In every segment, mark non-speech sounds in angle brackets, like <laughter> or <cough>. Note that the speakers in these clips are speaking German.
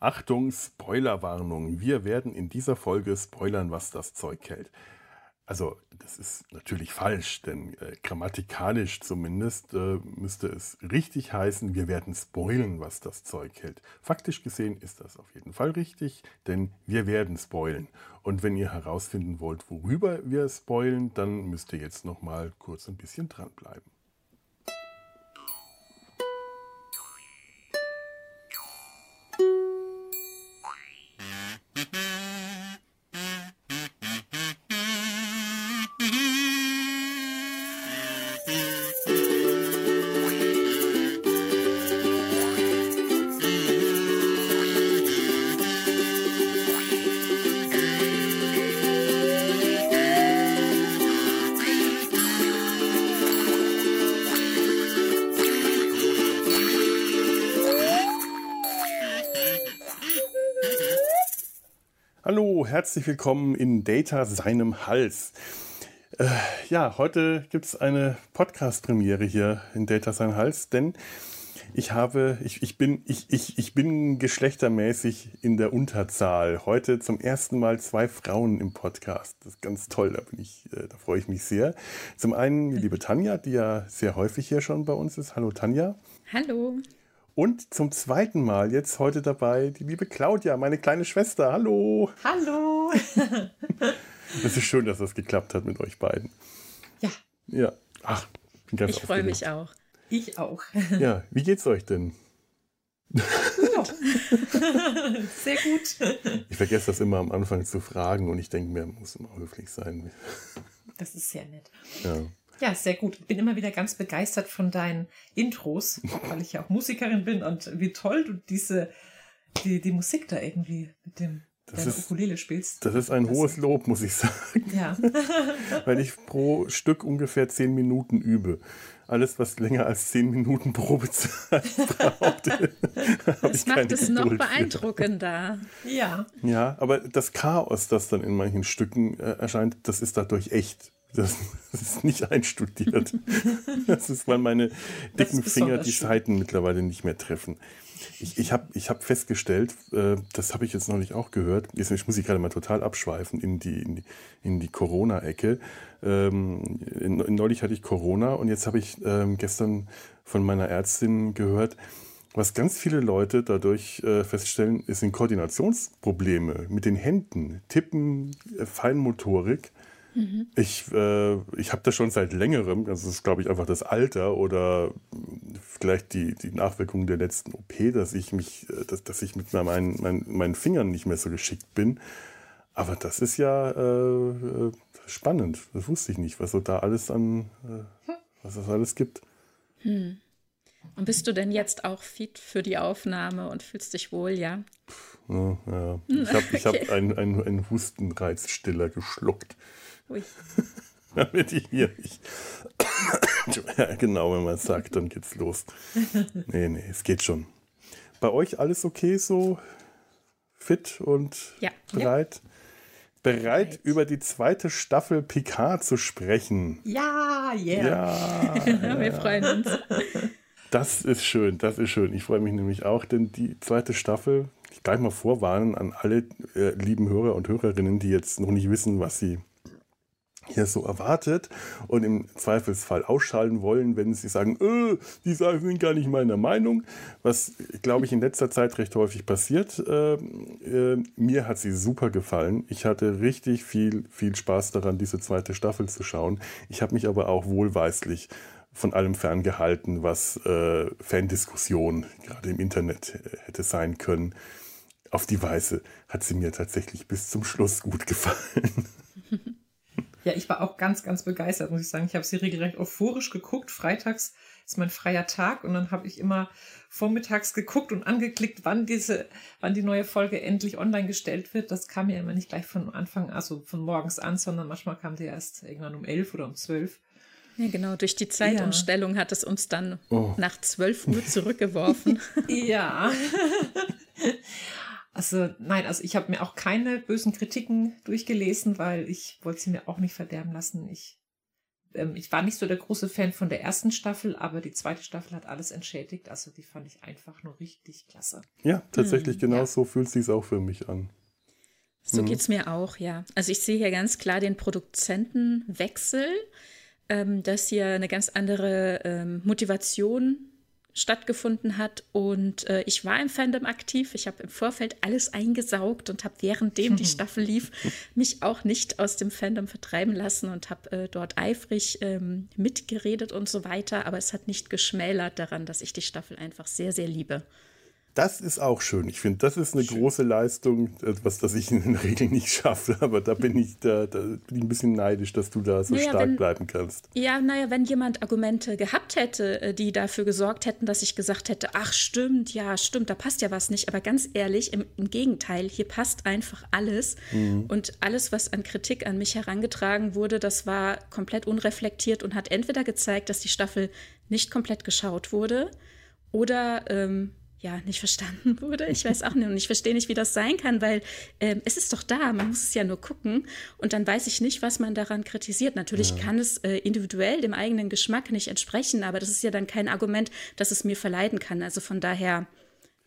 Achtung, Spoilerwarnung. Wir werden in dieser Folge spoilern, was das Zeug hält. Also, das ist natürlich falsch, denn äh, grammatikalisch zumindest äh, müsste es richtig heißen, wir werden spoilen, was das Zeug hält. Faktisch gesehen ist das auf jeden Fall richtig, denn wir werden spoilen. Und wenn ihr herausfinden wollt, worüber wir spoilen, dann müsst ihr jetzt noch mal kurz ein bisschen dranbleiben. Herzlich willkommen in Data seinem Hals. Äh, ja, heute gibt es eine Podcast-Premiere hier in Data sein Hals, denn ich habe, ich, ich, bin, ich, ich, ich bin geschlechtermäßig in der Unterzahl. Heute zum ersten Mal zwei Frauen im Podcast. Das ist ganz toll, da bin ich, äh, da freue ich mich sehr. Zum einen die liebe Tanja, die ja sehr häufig hier schon bei uns ist. Hallo Tanja. Hallo. Und zum zweiten Mal jetzt heute dabei die liebe Claudia, meine kleine Schwester. Hallo. Hallo. <laughs> Es ist schön, dass das geklappt hat mit euch beiden. Ja. Ja. Ach, bin ganz Ich freue mich auch. Ich auch. <laughs> Ja, wie geht's euch denn? Ja. <laughs> Sehr gut. Ich vergesse das immer am Anfang zu fragen und ich denke mir, muss immer höflich sein. Das ist sehr nett. Ja. Ja, sehr gut. Ich bin immer wieder ganz begeistert von deinen Intros, weil ich ja auch Musikerin bin und wie toll du diese, die, die Musik da irgendwie mit dem das ist, Ukulele spielst. Das ist ein das hohes Lob, muss ich sagen. Ja. <laughs> weil ich pro Stück ungefähr zehn Minuten übe. Alles, was länger als zehn Minuten Probezeit <laughs> braucht. <laughs> das macht es noch beeindruckender. Ja. Ja, aber das Chaos, das dann in manchen Stücken äh, erscheint, das ist dadurch echt. Das, das, ist nicht einstudiert. Das ist, weil meine dicken Finger die Seiten mittlerweile nicht mehr treffen. Ich, ich habe ich hab festgestellt, äh, das habe ich jetzt nicht auch gehört, jetzt muss ich gerade mal total abschweifen in die, in die, in die Corona-Ecke. Ähm, neulich hatte ich Corona und jetzt habe ich ähm, gestern von meiner Ärztin gehört, was ganz viele Leute dadurch äh, feststellen, sind Koordinationsprobleme mit den Händen, Tippen, äh, Feinmotorik. Mhm. Ich, äh, ich habe das schon seit längerem, das ist glaube ich einfach das Alter oder vielleicht die, die Nachwirkungen der letzten OP, dass ich mich, äh, dass, dass ich mit meinen, meinen, meinen Fingern nicht mehr so geschickt bin. Aber das ist ja äh, äh spannend. Das wusste ich nicht, was so da alles an, äh, was es alles gibt. Hm. Und bist du denn jetzt auch fit für die Aufnahme und fühlst dich wohl, ja? Ja, ja. <laughs> Ich habe okay. hab einen, einen, einen Hustenreizstiller geschluckt. Ui. <laughs> Damit ich hier nicht. <coughs> ja, genau, wenn man es sagt, dann geht's los. Nee, nee, es geht schon. Bei euch alles okay so? Fit und ja. bereit? Ja. Bereit, bereit, über die zweite Staffel Picard zu sprechen. Ja, yeah. Ja, <laughs> wir freuen uns. Das ist schön, das ist schön. Ich freue mich nämlich auch, denn die zweite Staffel, ich gleich mal vorwarnen an alle äh, lieben Hörer und Hörerinnen, die jetzt noch nicht wissen, was sie hier so erwartet und im Zweifelsfall ausschalten wollen, wenn sie sagen, äh, die sind gar nicht meiner Meinung, was, glaube ich, in letzter Zeit recht häufig passiert. Äh, äh, mir hat sie super gefallen. Ich hatte richtig viel, viel Spaß daran, diese zweite Staffel zu schauen. Ich habe mich aber auch wohlweislich von allem ferngehalten, was äh, Fandiskussion gerade im Internet äh, hätte sein können. Auf die Weise hat sie mir tatsächlich bis zum Schluss gut gefallen. <laughs> Ja, ich war auch ganz, ganz begeistert, muss ich sagen. Ich habe sie regelrecht euphorisch geguckt. Freitags ist mein freier Tag und dann habe ich immer vormittags geguckt und angeklickt, wann diese, wann die neue Folge endlich online gestellt wird. Das kam ja immer nicht gleich von Anfang, also von morgens an, sondern manchmal kam die erst irgendwann um elf oder um zwölf. Ja, genau. Durch die Zeitumstellung ja. hat es uns dann oh. nach zwölf Uhr zurückgeworfen. <laughs> ja. <laughs> Also nein, also ich habe mir auch keine bösen Kritiken durchgelesen, weil ich wollte sie mir auch nicht verderben lassen. Ich ähm, ich war nicht so der große Fan von der ersten Staffel, aber die zweite Staffel hat alles entschädigt. Also die fand ich einfach nur richtig klasse. Ja, tatsächlich hm, genau ja. so fühlt sich auch für mich an. So geht es mir auch, ja. Also ich sehe hier ganz klar den Produzentenwechsel, ähm, dass hier eine ganz andere ähm, Motivation stattgefunden hat. Und äh, ich war im Fandom aktiv. Ich habe im Vorfeld alles eingesaugt und habe währenddem die <laughs> Staffel lief, mich auch nicht aus dem Fandom vertreiben lassen und habe äh, dort eifrig ähm, mitgeredet und so weiter. Aber es hat nicht geschmälert daran, dass ich die Staffel einfach sehr, sehr liebe. Das ist auch schön. Ich finde, das ist eine schön. große Leistung, etwas, das ich in den <laughs> Regeln nicht schaffe. Aber da bin ich, da, da bin ich ein bisschen neidisch, dass du da so naja, stark wenn, bleiben kannst. Ja, naja, wenn jemand Argumente gehabt hätte, äh, die dafür gesorgt hätten, dass ich gesagt hätte, ach stimmt, ja, stimmt, da passt ja was nicht. Aber ganz ehrlich, im, im Gegenteil, hier passt einfach alles. Mhm. Und alles, was an Kritik an mich herangetragen wurde, das war komplett unreflektiert und hat entweder gezeigt, dass die Staffel nicht komplett geschaut wurde oder ähm, ja, nicht verstanden wurde. Ich weiß auch nicht und ich verstehe nicht, wie das sein kann, weil ähm, es ist doch da, man muss es ja nur gucken und dann weiß ich nicht, was man daran kritisiert. Natürlich ja. kann es äh, individuell dem eigenen Geschmack nicht entsprechen, aber das ist ja dann kein Argument, dass es mir verleiden kann. Also von daher,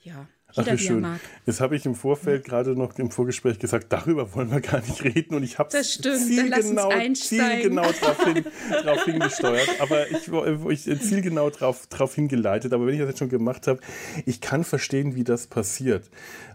ja. Jeder, Ach, wie schön. Jetzt habe ich im Vorfeld gerade noch im Vorgespräch gesagt, darüber wollen wir gar nicht reden und ich habe zielgenau, zielgenau <laughs> darauf hin, drauf hingesteuert, aber ich, ich zielgenau darauf drauf hingeleitet. Aber wenn ich das jetzt schon gemacht habe, ich kann verstehen, wie das passiert,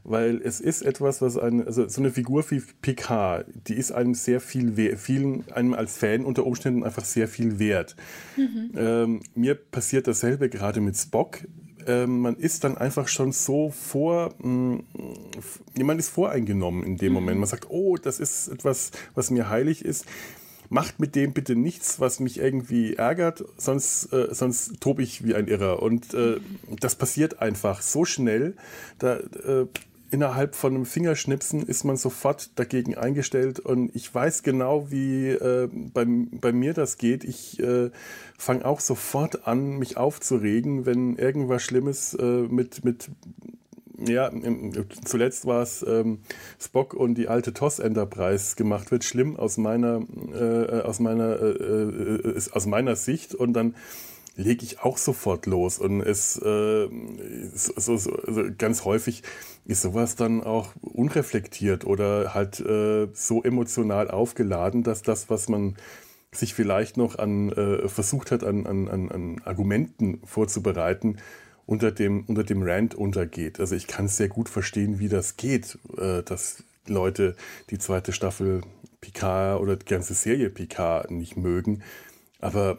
weil es ist etwas, was ein, also so eine Figur wie Picard, die ist einem sehr viel, vielen einem als Fan unter Umständen einfach sehr viel wert. Mhm. Ähm, mir passiert dasselbe gerade mit Spock ähm, man ist dann einfach schon so vor, mh, mm, man ist voreingenommen in dem mhm. Moment. Man sagt, oh, das ist etwas, was mir heilig ist. Macht mit dem bitte nichts, was mich irgendwie ärgert, sonst, äh, sonst tobe ich wie ein Irrer. Und äh, das passiert einfach so schnell. Da, äh, innerhalb von einem Fingerschnipsen ist man sofort dagegen eingestellt. Und ich weiß genau, wie äh, bei, bei mir das geht. Ich äh, fange auch sofort an, mich aufzuregen, wenn irgendwas Schlimmes äh, mit, mit ja, zuletzt war es ähm, Spock und die alte TOS Enterprise gemacht wird, schlimm aus meiner, äh, aus meiner, äh, äh, aus meiner Sicht. Und dann lege ich auch sofort los. Und es äh, so, so, also ganz häufig ist sowas dann auch unreflektiert oder halt äh, so emotional aufgeladen, dass das, was man sich vielleicht noch an äh, versucht hat, an, an, an Argumenten vorzubereiten, unter dem, unter dem Rand untergeht. Also ich kann sehr gut verstehen, wie das geht, äh, dass Leute die zweite Staffel Picard oder die ganze Serie Picard nicht mögen. Aber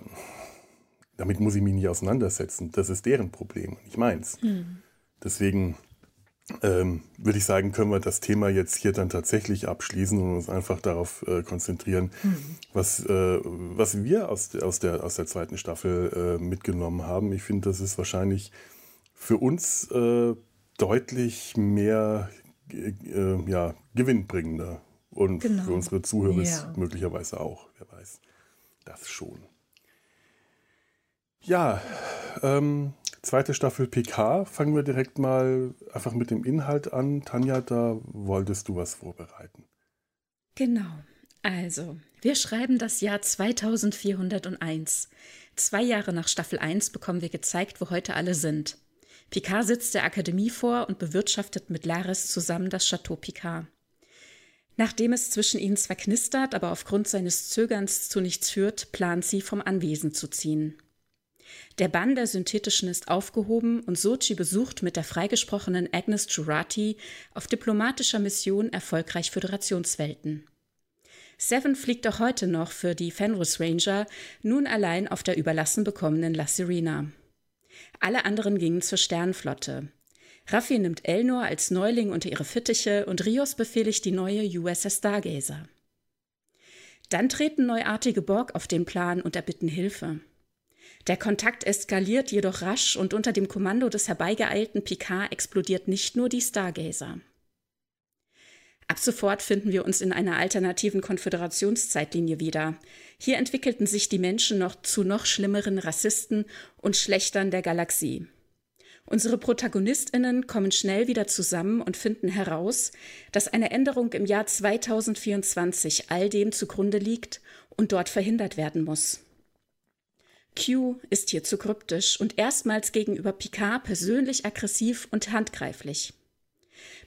damit muss ich mich nicht auseinandersetzen. Das ist deren Problem, nicht meins. Mhm. Deswegen ähm, würde ich sagen, können wir das Thema jetzt hier dann tatsächlich abschließen und uns einfach darauf äh, konzentrieren, mhm. was, äh, was wir aus, aus, der, aus der zweiten Staffel äh, mitgenommen haben. Ich finde, das ist wahrscheinlich für uns äh, deutlich mehr äh, ja, gewinnbringender und genau. für unsere Zuhörer ja. möglicherweise auch, wer weiß. Das schon. Ja, ähm, zweite Staffel PK. Fangen wir direkt mal einfach mit dem Inhalt an. Tanja, da wolltest du was vorbereiten. Genau. Also, wir schreiben das Jahr 2401. Zwei Jahre nach Staffel 1 bekommen wir gezeigt, wo heute alle sind. Picard sitzt der Akademie vor und bewirtschaftet mit Laris zusammen das Chateau Picard. Nachdem es zwischen ihnen zwar knistert, aber aufgrund seines Zögerns zu nichts führt, plant sie, vom Anwesen zu ziehen. Der Bann der Synthetischen ist aufgehoben und Sochi besucht mit der freigesprochenen Agnes Jurati auf diplomatischer Mission erfolgreich Föderationswelten. Seven fliegt auch heute noch für die Fenris Ranger, nun allein auf der überlassen bekommenen La Serena. Alle anderen gingen zur Sternflotte. Raffi nimmt Elnor als Neuling unter ihre Fittiche und Rios befehligt die neue USS Stargazer. Dann treten neuartige Borg auf den Plan und erbitten Hilfe. Der Kontakt eskaliert jedoch rasch und unter dem Kommando des herbeigeeilten Picard explodiert nicht nur die Stargazer. Ab sofort finden wir uns in einer alternativen Konföderationszeitlinie wieder. Hier entwickelten sich die Menschen noch zu noch schlimmeren Rassisten und Schlechtern der Galaxie. Unsere Protagonistinnen kommen schnell wieder zusammen und finden heraus, dass eine Änderung im Jahr 2024 all dem zugrunde liegt und dort verhindert werden muss. Q ist hier zu kryptisch und erstmals gegenüber Picard persönlich aggressiv und handgreiflich.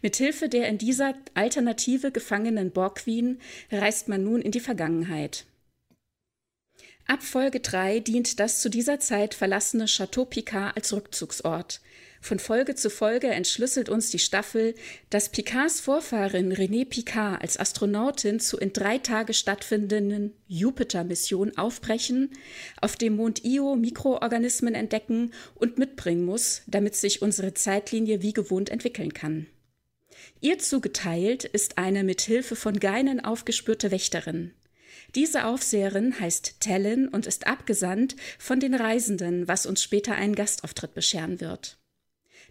Mithilfe der in dieser Alternative gefangenen Borg Queen reist man nun in die Vergangenheit. Ab Folge 3 dient das zu dieser Zeit verlassene Chateau Picard als Rückzugsort. Von Folge zu Folge entschlüsselt uns die Staffel, dass Picards Vorfahrin René Picard als Astronautin zu in drei Tage stattfindenden Jupiter-Mission aufbrechen, auf dem Mond Io Mikroorganismen entdecken und mitbringen muss, damit sich unsere Zeitlinie wie gewohnt entwickeln kann. Ihr zugeteilt ist eine mit Hilfe von Geinen aufgespürte Wächterin. Diese Aufseherin heißt Tellen und ist abgesandt von den Reisenden, was uns später einen Gastauftritt bescheren wird.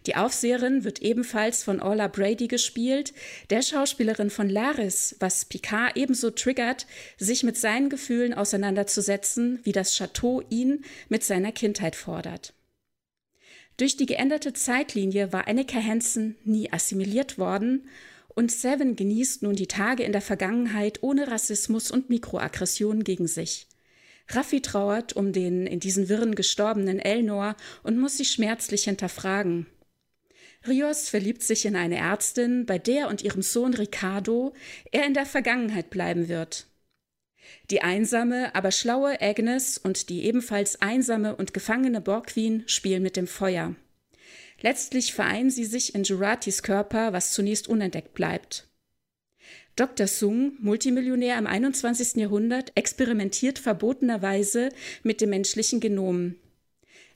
Die Aufseherin wird ebenfalls von Orla Brady gespielt, der Schauspielerin von Laris, was Picard ebenso triggert, sich mit seinen Gefühlen auseinanderzusetzen, wie das Chateau ihn mit seiner Kindheit fordert. Durch die geänderte Zeitlinie war Annika Hansen nie assimiliert worden und Seven genießt nun die Tage in der Vergangenheit ohne Rassismus und Mikroaggressionen gegen sich. Raffi trauert um den in diesen Wirren gestorbenen Elnor und muss sich schmerzlich hinterfragen. Rios verliebt sich in eine Ärztin, bei der und ihrem Sohn Ricardo er in der Vergangenheit bleiben wird. Die einsame, aber schlaue Agnes und die ebenfalls einsame und gefangene Borgwin spielen mit dem Feuer. Letztlich vereinen sie sich in Juratis Körper, was zunächst unentdeckt bleibt. Dr. Sung, Multimillionär im 21. Jahrhundert, experimentiert verbotenerweise mit dem menschlichen Genom.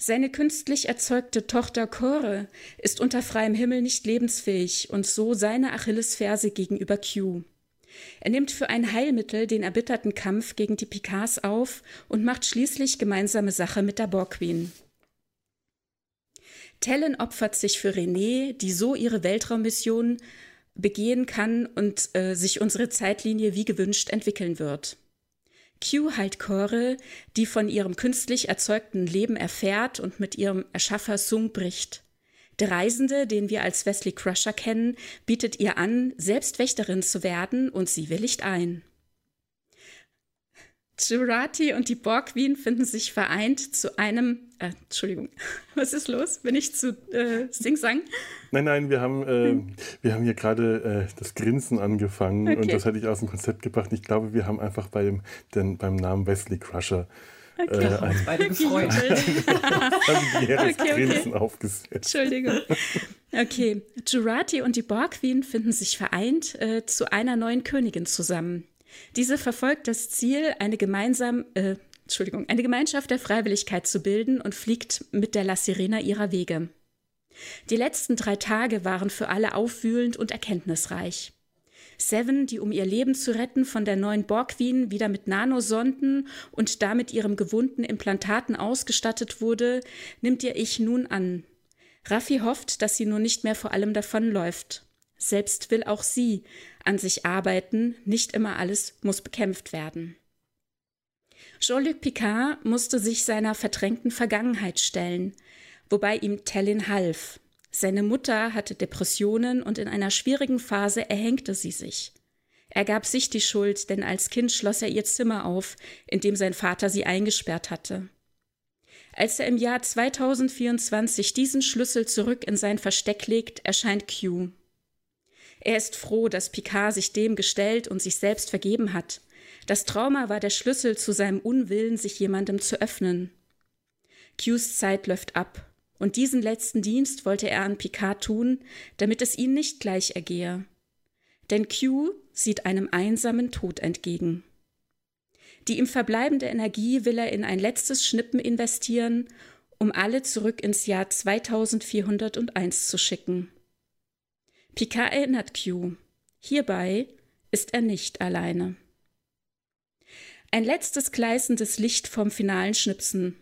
Seine künstlich erzeugte Tochter Kore ist unter freiem Himmel nicht lebensfähig und so seine Achillesferse gegenüber Q. Er nimmt für ein Heilmittel den erbitterten Kampf gegen die Picards auf und macht schließlich gemeinsame Sache mit der Borg Queen. Tellen opfert sich für René, die so ihre Weltraummission begehen kann und äh, sich unsere Zeitlinie wie gewünscht entwickeln wird. Q heilt Kore, die von ihrem künstlich erzeugten Leben erfährt und mit ihrem Erschaffer Sung bricht. Der Reisende, den wir als Wesley Crusher kennen, bietet ihr an, selbst Wächterin zu werden und sie willigt ein. Jurati und die Borg Queen finden sich vereint zu einem. Äh, Entschuldigung, <laughs> was ist los? Bin ich zu äh, Sing-Sang? Nein, nein, wir haben, äh, hm. wir haben hier gerade äh, das Grinsen angefangen okay. und das hätte ich aus dem Konzept gebracht. Ich glaube, wir haben einfach beim, den, beim Namen Wesley Crusher Okay. Äh, ein, beide gefreut. <laughs> familiäres okay, okay. Grinsen aufgesetzt. Entschuldigung. Okay, Jurati und die Borg Queen finden sich vereint äh, zu einer neuen Königin zusammen. Diese verfolgt das Ziel, eine gemeinsam, äh, Entschuldigung, eine Gemeinschaft der Freiwilligkeit zu bilden und fliegt mit der La Sirena ihrer Wege. Die letzten drei Tage waren für alle aufwühlend und erkenntnisreich. Seven, die um ihr Leben zu retten von der neuen Borg-Queen wieder mit Nanosonden und damit ihrem gewohnten Implantaten ausgestattet wurde, nimmt ihr Ich nun an. Raffi hofft, dass sie nun nicht mehr vor allem davonläuft. Selbst will auch sie an sich arbeiten, nicht immer alles muss bekämpft werden. Jean-Luc Picard musste sich seiner verdrängten Vergangenheit stellen, wobei ihm Tellin half. Seine Mutter hatte Depressionen und in einer schwierigen Phase erhängte sie sich. Er gab sich die Schuld, denn als Kind schloss er ihr Zimmer auf, in dem sein Vater sie eingesperrt hatte. Als er im Jahr 2024 diesen Schlüssel zurück in sein Versteck legt, erscheint Q. Er ist froh, dass Picard sich dem gestellt und sich selbst vergeben hat. Das Trauma war der Schlüssel zu seinem Unwillen, sich jemandem zu öffnen. Qs Zeit läuft ab, und diesen letzten Dienst wollte er an Picard tun, damit es ihn nicht gleich ergehe. Denn Q sieht einem einsamen Tod entgegen. Die ihm verbleibende Energie will er in ein letztes Schnippen investieren, um alle zurück ins Jahr 2401 zu schicken. Picard erinnert Q. Hierbei ist er nicht alleine. Ein letztes gleißendes Licht vom finalen Schnipsen.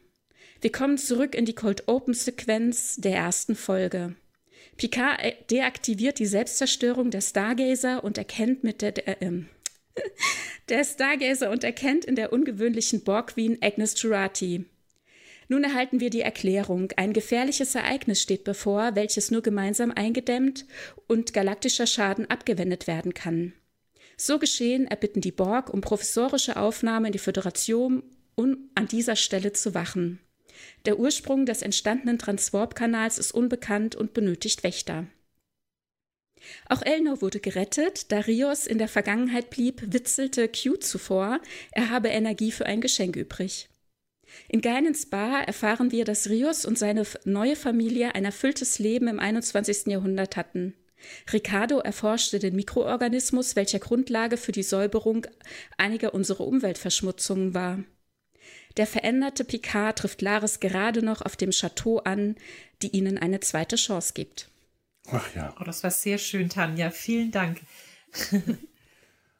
Wir kommen zurück in die Cold Open Sequenz der ersten Folge. Picard deaktiviert die Selbstzerstörung der Stargazer und erkennt mit der, der, äh, <laughs> der Stargazer und erkennt in der ungewöhnlichen Borg Queen Agnes Jurati. Nun erhalten wir die Erklärung. Ein gefährliches Ereignis steht bevor, welches nur gemeinsam eingedämmt und galaktischer Schaden abgewendet werden kann. So geschehen erbitten die Borg um professorische Aufnahme in die Föderation, um an dieser Stelle zu wachen. Der Ursprung des entstandenen Transwarp-Kanals ist unbekannt und benötigt Wächter. Auch Elnor wurde gerettet, da Rios in der Vergangenheit blieb, witzelte Q zuvor, er habe Energie für ein Geschenk übrig. In Geinens Bar erfahren wir, dass Rios und seine neue Familie ein erfülltes Leben im 21. Jahrhundert hatten. Ricardo erforschte den Mikroorganismus, welcher Grundlage für die Säuberung einiger unserer Umweltverschmutzungen war. Der veränderte Picard trifft Laris gerade noch auf dem Chateau an, die ihnen eine zweite Chance gibt. Ach ja. Oh, das war sehr schön, Tanja. Vielen Dank. <laughs>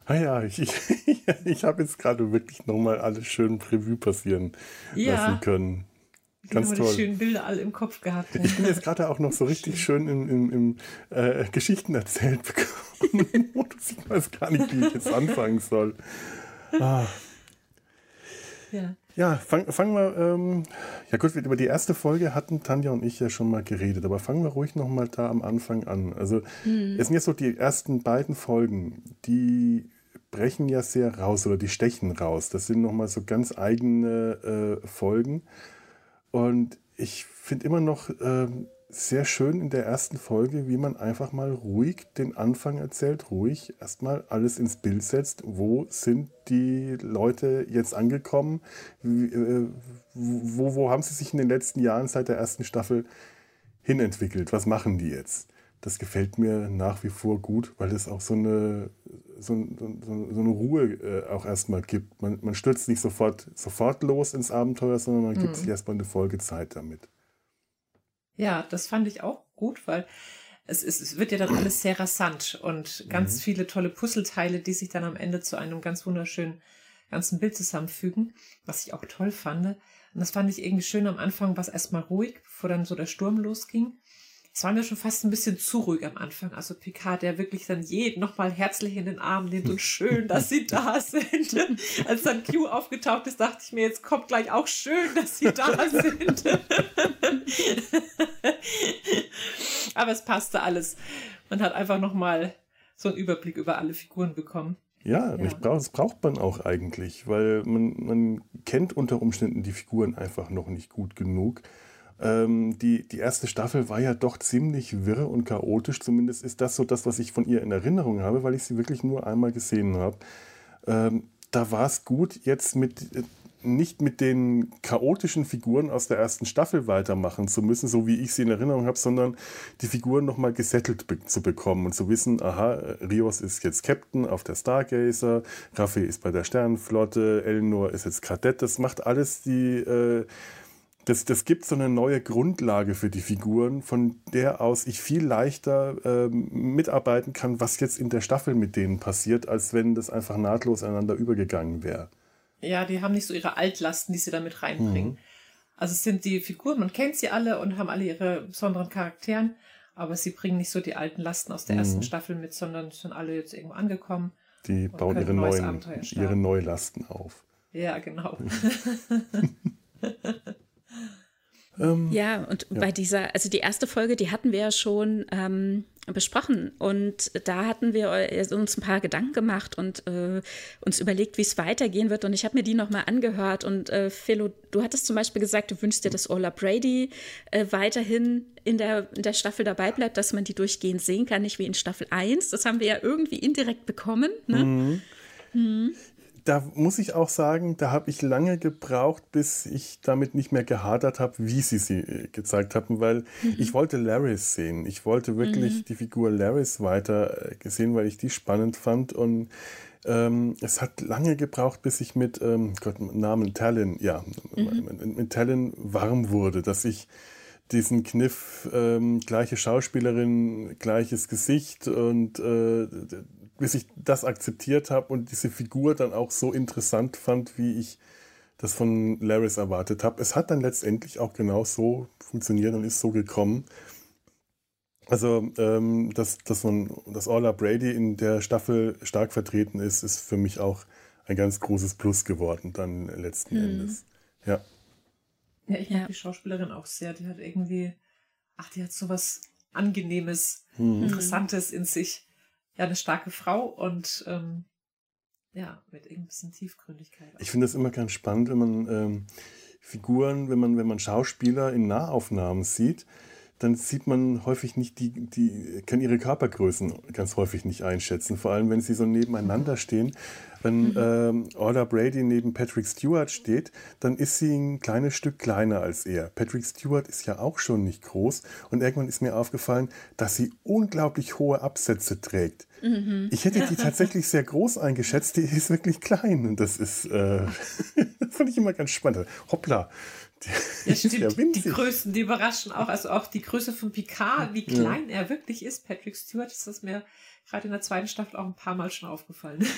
Ah ja, ich, <laughs> ich, ich habe jetzt gerade wirklich nochmal alles schön Revue passieren ja. lassen können. Ganz ich toll. die schönen Bilder alle im Kopf gehabt. Ich bin jetzt gerade auch noch so richtig schön im, im, im äh, Geschichten erzählt bekommen. <laughs> ich weiß gar nicht, wie ich jetzt anfangen soll. Ah. Ja. Ja, fangen fang wir, ähm, ja gut, über die erste Folge hatten Tanja und ich ja schon mal geredet, aber fangen wir ruhig nochmal da am Anfang an. Also mhm. es sind jetzt so die ersten beiden Folgen, die brechen ja sehr raus oder die stechen raus. Das sind nochmal so ganz eigene äh, Folgen. Und ich finde immer noch äh, sehr schön in der ersten Folge, wie man einfach mal ruhig den Anfang erzählt, ruhig erstmal alles ins Bild setzt. Wo sind die Leute jetzt angekommen? Äh, wo, wo haben sie sich in den letzten Jahren seit der ersten Staffel hinentwickelt? Was machen die jetzt? Das gefällt mir nach wie vor gut, weil es auch so eine, so, so, so eine Ruhe äh, auch erstmal gibt. Man, man stürzt nicht sofort, sofort los ins Abenteuer, sondern man mhm. gibt sich erstmal eine Folge Zeit damit. Ja, das fand ich auch gut, weil es, ist, es wird ja dann alles sehr rasant und ganz mhm. viele tolle Puzzleteile, die sich dann am Ende zu einem ganz wunderschönen ganzen Bild zusammenfügen, was ich auch toll fand. Und das fand ich irgendwie schön am Anfang, war es erstmal ruhig, bevor dann so der Sturm losging. Es war mir schon fast ein bisschen zu ruhig am Anfang. Also Picard, der wirklich dann jeden nochmal herzlich in den Arm nimmt und schön, dass sie da <laughs> sind. Als dann Q aufgetaucht ist, dachte ich mir, jetzt kommt gleich auch schön, dass sie da <laughs> sind. <laughs> Aber es passte alles. Man hat einfach nochmal so einen Überblick über alle Figuren bekommen. Ja, ja. Brauch, das braucht man auch eigentlich, weil man, man kennt unter Umständen die Figuren einfach noch nicht gut genug. Ähm, die, die erste Staffel war ja doch ziemlich wirr und chaotisch. Zumindest ist das so das, was ich von ihr in Erinnerung habe, weil ich sie wirklich nur einmal gesehen habe. Ähm, da war es gut, jetzt mit äh, nicht mit den chaotischen Figuren aus der ersten Staffel weitermachen zu müssen, so wie ich sie in Erinnerung habe, sondern die Figuren nochmal gesettelt be zu bekommen und zu wissen, aha, Rios ist jetzt Captain auf der Stargazer, Raffi ist bei der Sternenflotte, Elnor ist jetzt Kadett. Das macht alles die, äh, das, das gibt so eine neue Grundlage für die Figuren, von der aus ich viel leichter ähm, mitarbeiten kann, was jetzt in der Staffel mit denen passiert, als wenn das einfach nahtlos einander übergegangen wäre. Ja, die haben nicht so ihre Altlasten, die sie damit reinbringen. Mhm. Also es sind die Figuren, man kennt sie alle und haben alle ihre besonderen Charakteren, aber sie bringen nicht so die alten Lasten aus der mhm. ersten Staffel mit, sondern sind alle jetzt irgendwo angekommen. Die bauen ihre neuen, ihre Neulasten auf. Ja, genau. <laughs> <laughs> Ähm, ja, und ja. bei dieser, also die erste Folge, die hatten wir ja schon ähm, besprochen und da hatten wir uns ein paar Gedanken gemacht und äh, uns überlegt, wie es weitergehen wird und ich habe mir die nochmal angehört und äh, Philo, du hattest zum Beispiel gesagt, du wünschst dir, dass Ola Brady äh, weiterhin in der, in der Staffel dabei bleibt, dass man die durchgehend sehen kann, nicht wie in Staffel 1. Das haben wir ja irgendwie indirekt bekommen. Ne? Mhm. Mhm da muss ich auch sagen, da habe ich lange gebraucht, bis ich damit nicht mehr gehadert habe, wie sie sie äh, gezeigt haben, weil mhm. ich wollte Laris sehen. Ich wollte wirklich mhm. die Figur Laris weiter äh, sehen, weil ich die spannend fand und ähm, es hat lange gebraucht, bis ich mit ähm, Gott, Namen Talon, ja, mhm. mit, mit Talon warm wurde, dass ich diesen Kniff, ähm, gleiche Schauspielerin, gleiches Gesicht und äh, bis ich das akzeptiert habe und diese Figur dann auch so interessant fand, wie ich das von Laris erwartet habe. Es hat dann letztendlich auch genau so funktioniert und ist so gekommen. Also, ähm, dass, dass, man, dass Orla Brady in der Staffel stark vertreten ist, ist für mich auch ein ganz großes Plus geworden, dann letzten mhm. Endes. Ja. Ja, ich mag ja. die Schauspielerin auch sehr. Die hat irgendwie, ach, die hat so was Angenehmes, mhm. Interessantes in sich ja eine starke Frau und ähm, ja, mit ein bisschen Tiefgründigkeit. Ich finde das immer ganz spannend, wenn man ähm, Figuren, wenn man, wenn man Schauspieler in Nahaufnahmen sieht, dann sieht man häufig nicht die, die können ihre Körpergrößen ganz häufig nicht einschätzen. Vor allem, wenn sie so nebeneinander stehen. Wenn mhm. ähm, Orla Brady neben Patrick Stewart steht, dann ist sie ein kleines Stück kleiner als er. Patrick Stewart ist ja auch schon nicht groß. Und irgendwann ist mir aufgefallen, dass sie unglaublich hohe Absätze trägt. Mhm. Ich hätte die tatsächlich sehr groß eingeschätzt. Die ist wirklich klein. Und das ist, äh, <laughs> das fand ich immer ganz spannend. Hoppla. <laughs> Ja, stimmt. Die Größen, die überraschen auch. Also auch die Größe von Picard, wie klein ja. er wirklich ist. Patrick Stewart ist das mir gerade in der zweiten Staffel auch ein paar Mal schon aufgefallen. <laughs>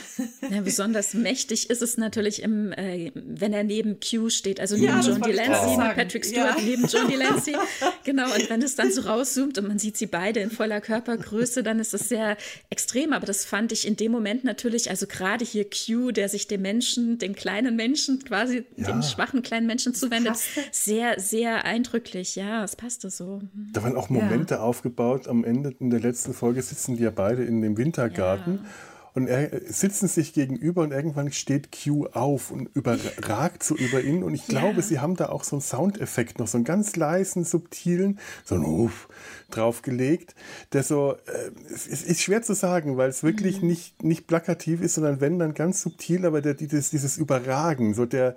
Ja, besonders mächtig ist es natürlich, im, äh, wenn er neben Q steht, also neben ja, John Delancey, Patrick Stewart ja. neben John Delancey. <laughs> genau, und wenn es dann so rauszoomt und man sieht sie beide in voller Körpergröße, dann ist es sehr extrem. Aber das fand ich in dem Moment natürlich, also gerade hier Q, der sich dem Menschen, dem kleinen Menschen, quasi ja. dem schwachen kleinen Menschen zuwendet, sehr, sehr eindrücklich. Ja, es passte so. Da waren auch Momente aufgebaut. Am Ende in der letzten Folge sitzen die ja beide in dem Wintergarten. Ja. Und er sitzen sich gegenüber und irgendwann steht Q auf und überragt so über ihn. Und ich glaube, ja. sie haben da auch so einen Soundeffekt noch, so einen ganz leisen, subtilen, so einen Uff draufgelegt, der so, äh, es ist schwer zu sagen, weil es wirklich mhm. nicht, nicht plakativ ist, sondern wenn, dann ganz subtil, aber der, dieses, dieses Überragen, so der,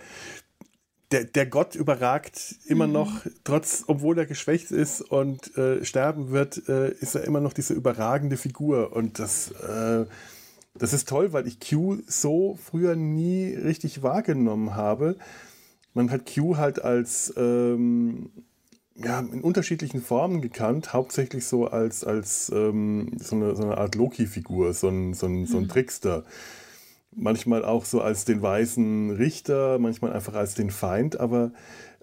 der, der Gott überragt immer mhm. noch, trotz, obwohl er geschwächt ist und äh, sterben wird, äh, ist er immer noch diese überragende Figur. Und das, äh, das ist toll, weil ich Q so früher nie richtig wahrgenommen habe. Man hat Q halt als ähm, ja, in unterschiedlichen Formen gekannt, hauptsächlich so als, als ähm, so, eine, so eine Art Loki-Figur, so ein, so ein, so ein mhm. Manchmal auch so als den weisen Richter, manchmal einfach als den Feind, aber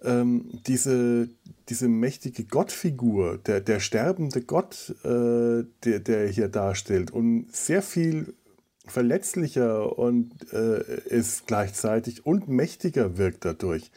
ähm, diese, diese mächtige Gottfigur, der, der sterbende Gott, äh, der, der hier darstellt und sehr viel verletzlicher und äh, ist gleichzeitig und mächtiger wirkt dadurch.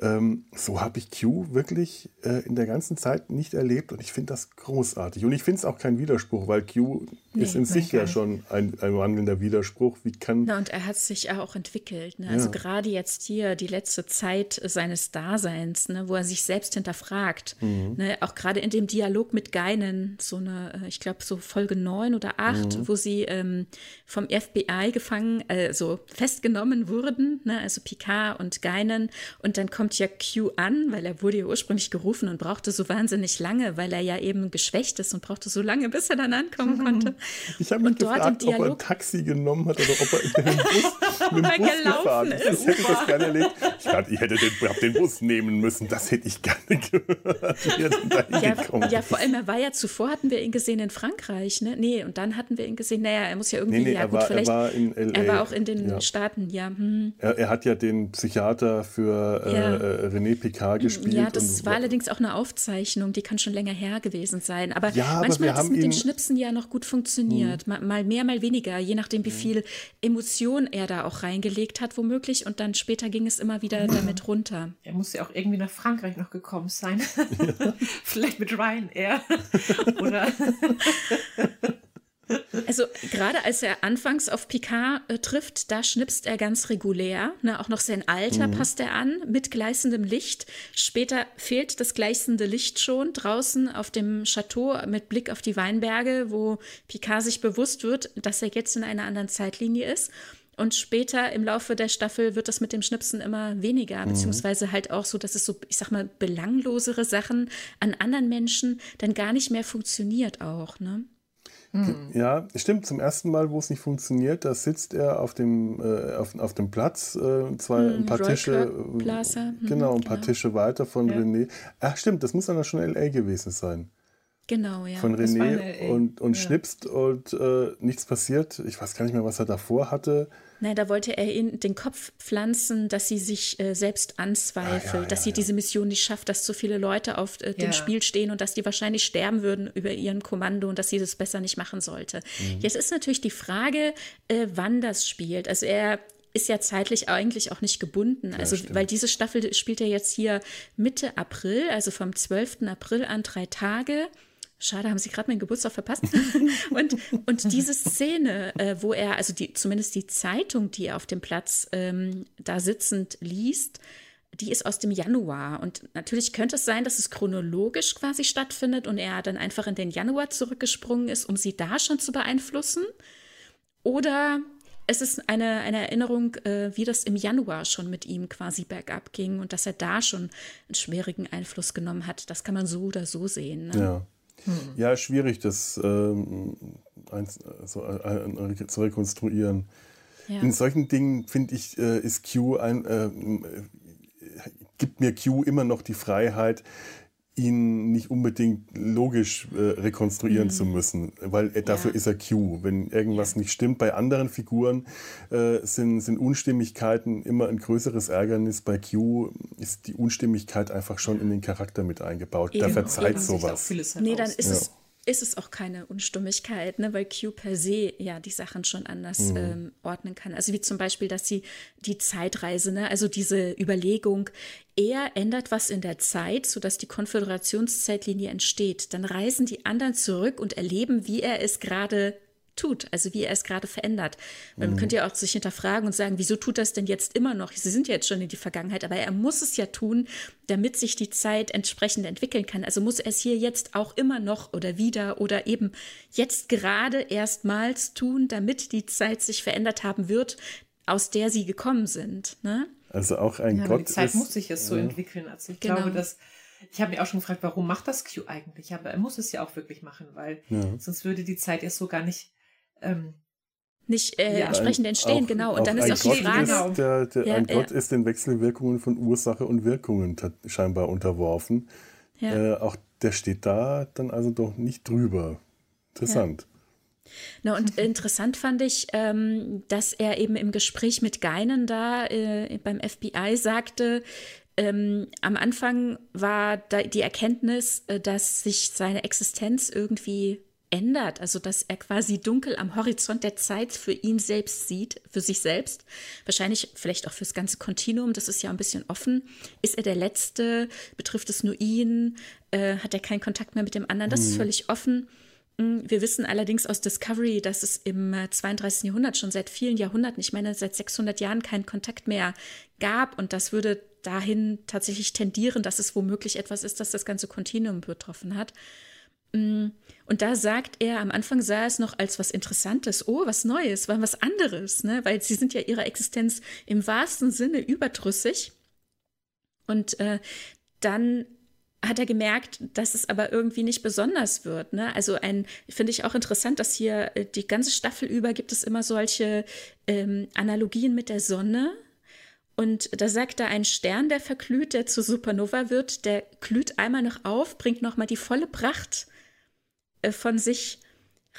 Ähm, so habe ich Q wirklich äh, in der ganzen Zeit nicht erlebt und ich finde das großartig. Und ich finde es auch kein Widerspruch, weil Q nee, ist in sich ja schon ein, ein wandelnder Widerspruch. Wie kann. Na, und er hat sich auch entwickelt. Ne? Also ja. Also gerade jetzt hier die letzte Zeit seines Daseins, ne, wo er sich selbst hinterfragt. Mhm. Ne? Auch gerade in dem Dialog mit Geinen, so eine, äh, ich glaube, so Folge 9 oder 8, mhm. wo sie ähm, vom FBI gefangen, also festgenommen wurden, ne? also Picard und Geinen. Und dann kommt ja Q an, weil er wurde ja ursprünglich gerufen und brauchte so wahnsinnig lange, weil er ja eben geschwächt ist und brauchte so lange, bis er dann ankommen <laughs> konnte. Ich habe mich gefragt, ob er ein Taxi genommen hat oder ob er in den Bus, mit dem <laughs> Bus gefahren ist. Ich hätte das gerne erlebt. Ich, hatte, ich hätte den, den Bus nehmen müssen. Das hätte ich gerne <laughs> gehört. Ja, ja, vor allem, er war ja zuvor, hatten wir ihn gesehen in Frankreich. Ne? Nee, und dann hatten wir ihn gesehen, naja, er muss ja irgendwie, nee, nee, ja gut, war, vielleicht. Er war, in LA. er war auch in den ja. Staaten, ja. Hm. Er, er, hat ja den Psychiater für äh, ja. Äh, René Picard gespielt. Ja, das war allerdings auch eine Aufzeichnung, die kann schon länger her gewesen sein. Aber ja, manchmal aber hat es mit den Schnipsen ja noch gut funktioniert. Mhm. Mal mehr, mal weniger, je nachdem, wie mhm. viel Emotion er da auch reingelegt hat, womöglich. Und dann später ging es immer wieder mhm. damit runter. Er muss ja auch irgendwie nach Frankreich noch gekommen sein. Ja. <laughs> Vielleicht mit Ryanair. <laughs> Oder Also gerade als er anfangs auf Picard äh, trifft, da schnipst er ganz regulär. Ne? Auch noch sein Alter mhm. passt er an mit gleißendem Licht. Später fehlt das gleißende Licht schon draußen auf dem Chateau mit Blick auf die Weinberge, wo Picard sich bewusst wird, dass er jetzt in einer anderen Zeitlinie ist. Und später im Laufe der Staffel wird das mit dem Schnipsen immer weniger, mhm. beziehungsweise halt auch so, dass es so, ich sag mal, belanglosere Sachen an anderen Menschen dann gar nicht mehr funktioniert auch, ne? Mhm. Ja, stimmt. Zum ersten Mal, wo es nicht funktioniert, da sitzt er auf dem, äh, auf, auf dem Platz, äh, zwei, mhm, ein paar Roy Tische. Plaza. Mhm, genau, ein paar genau. Tische weiter von ja. René. Ach, stimmt, das muss dann schon LA gewesen sein. Genau, ja. Von René und, und ja. schnipst und äh, nichts passiert. Ich weiß gar nicht mehr, was er davor hatte. Nein, da wollte er in den Kopf pflanzen, dass sie sich äh, selbst anzweifelt, ah, ja, dass ja, sie ja. diese Mission nicht schafft, dass so viele Leute auf äh, dem Spiel stehen und dass die wahrscheinlich sterben würden über ihren Kommando und dass sie das besser nicht machen sollte. Mhm. Jetzt ist natürlich die Frage, äh, wann das spielt. Also er ist ja zeitlich eigentlich auch nicht gebunden. Also, weil diese Staffel spielt ja jetzt hier Mitte April, also vom 12. April an drei Tage. Schade, haben Sie gerade meinen Geburtstag verpasst. <laughs> und, und diese Szene, äh, wo er, also die, zumindest die Zeitung, die er auf dem Platz ähm, da sitzend liest, die ist aus dem Januar. Und natürlich könnte es sein, dass es chronologisch quasi stattfindet und er dann einfach in den Januar zurückgesprungen ist, um sie da schon zu beeinflussen. Oder es ist eine, eine Erinnerung, äh, wie das im Januar schon mit ihm quasi bergab ging und dass er da schon einen schwierigen Einfluss genommen hat. Das kann man so oder so sehen. Ne? Ja. Hm. Ja, schwierig, das ähm, ein, so, ein, zu rekonstruieren. Ja. In solchen Dingen, finde ich, äh, ist Q ein, äh, gibt mir Q immer noch die Freiheit, ihn nicht unbedingt logisch äh, rekonstruieren mhm. zu müssen, weil er, dafür ja. ist er Q. Wenn irgendwas ja. nicht stimmt, bei anderen Figuren äh, sind, sind Unstimmigkeiten immer ein größeres Ärgernis. Bei Q ist die Unstimmigkeit einfach schon in den Charakter mit eingebaut. Eben, da verzeiht sowas. Nee, dann ist ja. es ist es auch keine Unstimmigkeit, ne, weil Q per se ja die Sachen schon anders mhm. ähm, ordnen kann. Also wie zum Beispiel, dass sie die Zeitreise, ne, also diese Überlegung, er ändert was in der Zeit, sodass die Konföderationszeitlinie entsteht. Dann reisen die anderen zurück und erleben, wie er es gerade tut, also wie er es gerade verändert. Man mhm. könnte ja auch sich hinterfragen und sagen, wieso tut das denn jetzt immer noch? Sie sind ja jetzt schon in die Vergangenheit, aber er muss es ja tun, damit sich die Zeit entsprechend entwickeln kann. Also muss er es hier jetzt auch immer noch oder wieder oder eben jetzt gerade erstmals tun, damit die Zeit sich verändert haben wird, aus der sie gekommen sind. Ne? Also auch ein ja, Gott. Die Zeit ist, muss sich jetzt so ja. entwickeln. Also ich genau. glaube, dass ich habe mich auch schon gefragt, warum macht das Q eigentlich? Aber er muss es ja auch wirklich machen, weil ja. sonst würde die Zeit erst so gar nicht ähm, nicht äh, ja, entsprechend entstehen, auch, genau. Und dann ist auch die Frage. Ist der, der, ja, ein ja. Gott ist den Wechselwirkungen von Ursache und Wirkungen scheinbar unterworfen. Äh, auch der steht da dann also doch nicht drüber. Interessant. Na, und <laughs> interessant fand ich, ähm, dass er eben im Gespräch mit Geinen da äh, beim FBI sagte, ähm, am Anfang war die Erkenntnis, äh, dass sich seine Existenz irgendwie ändert, also dass er quasi dunkel am Horizont der Zeit für ihn selbst sieht, für sich selbst, wahrscheinlich vielleicht auch fürs ganze Kontinuum, das ist ja ein bisschen offen. Ist er der Letzte? Betrifft es nur ihn? Äh, hat er keinen Kontakt mehr mit dem anderen? Das mhm. ist völlig offen. Hm, wir wissen allerdings aus Discovery, dass es im 32. Äh, Jahrhundert schon seit vielen Jahrhunderten, ich meine seit 600 Jahren, keinen Kontakt mehr gab. Und das würde dahin tatsächlich tendieren, dass es womöglich etwas ist, das das ganze Kontinuum betroffen hat. Mm, und da sagt er, am Anfang sah es noch als was Interessantes, oh, was Neues, war was anderes, ne? weil sie sind ja ihrer Existenz im wahrsten Sinne überdrüssig. Und äh, dann hat er gemerkt, dass es aber irgendwie nicht besonders wird. Ne? Also ein, finde ich auch interessant, dass hier äh, die ganze Staffel über gibt es immer solche ähm, Analogien mit der Sonne. Und da sagt er, ein Stern, der verglüht, der zur Supernova wird, der glüht einmal noch auf, bringt nochmal die volle Pracht äh, von sich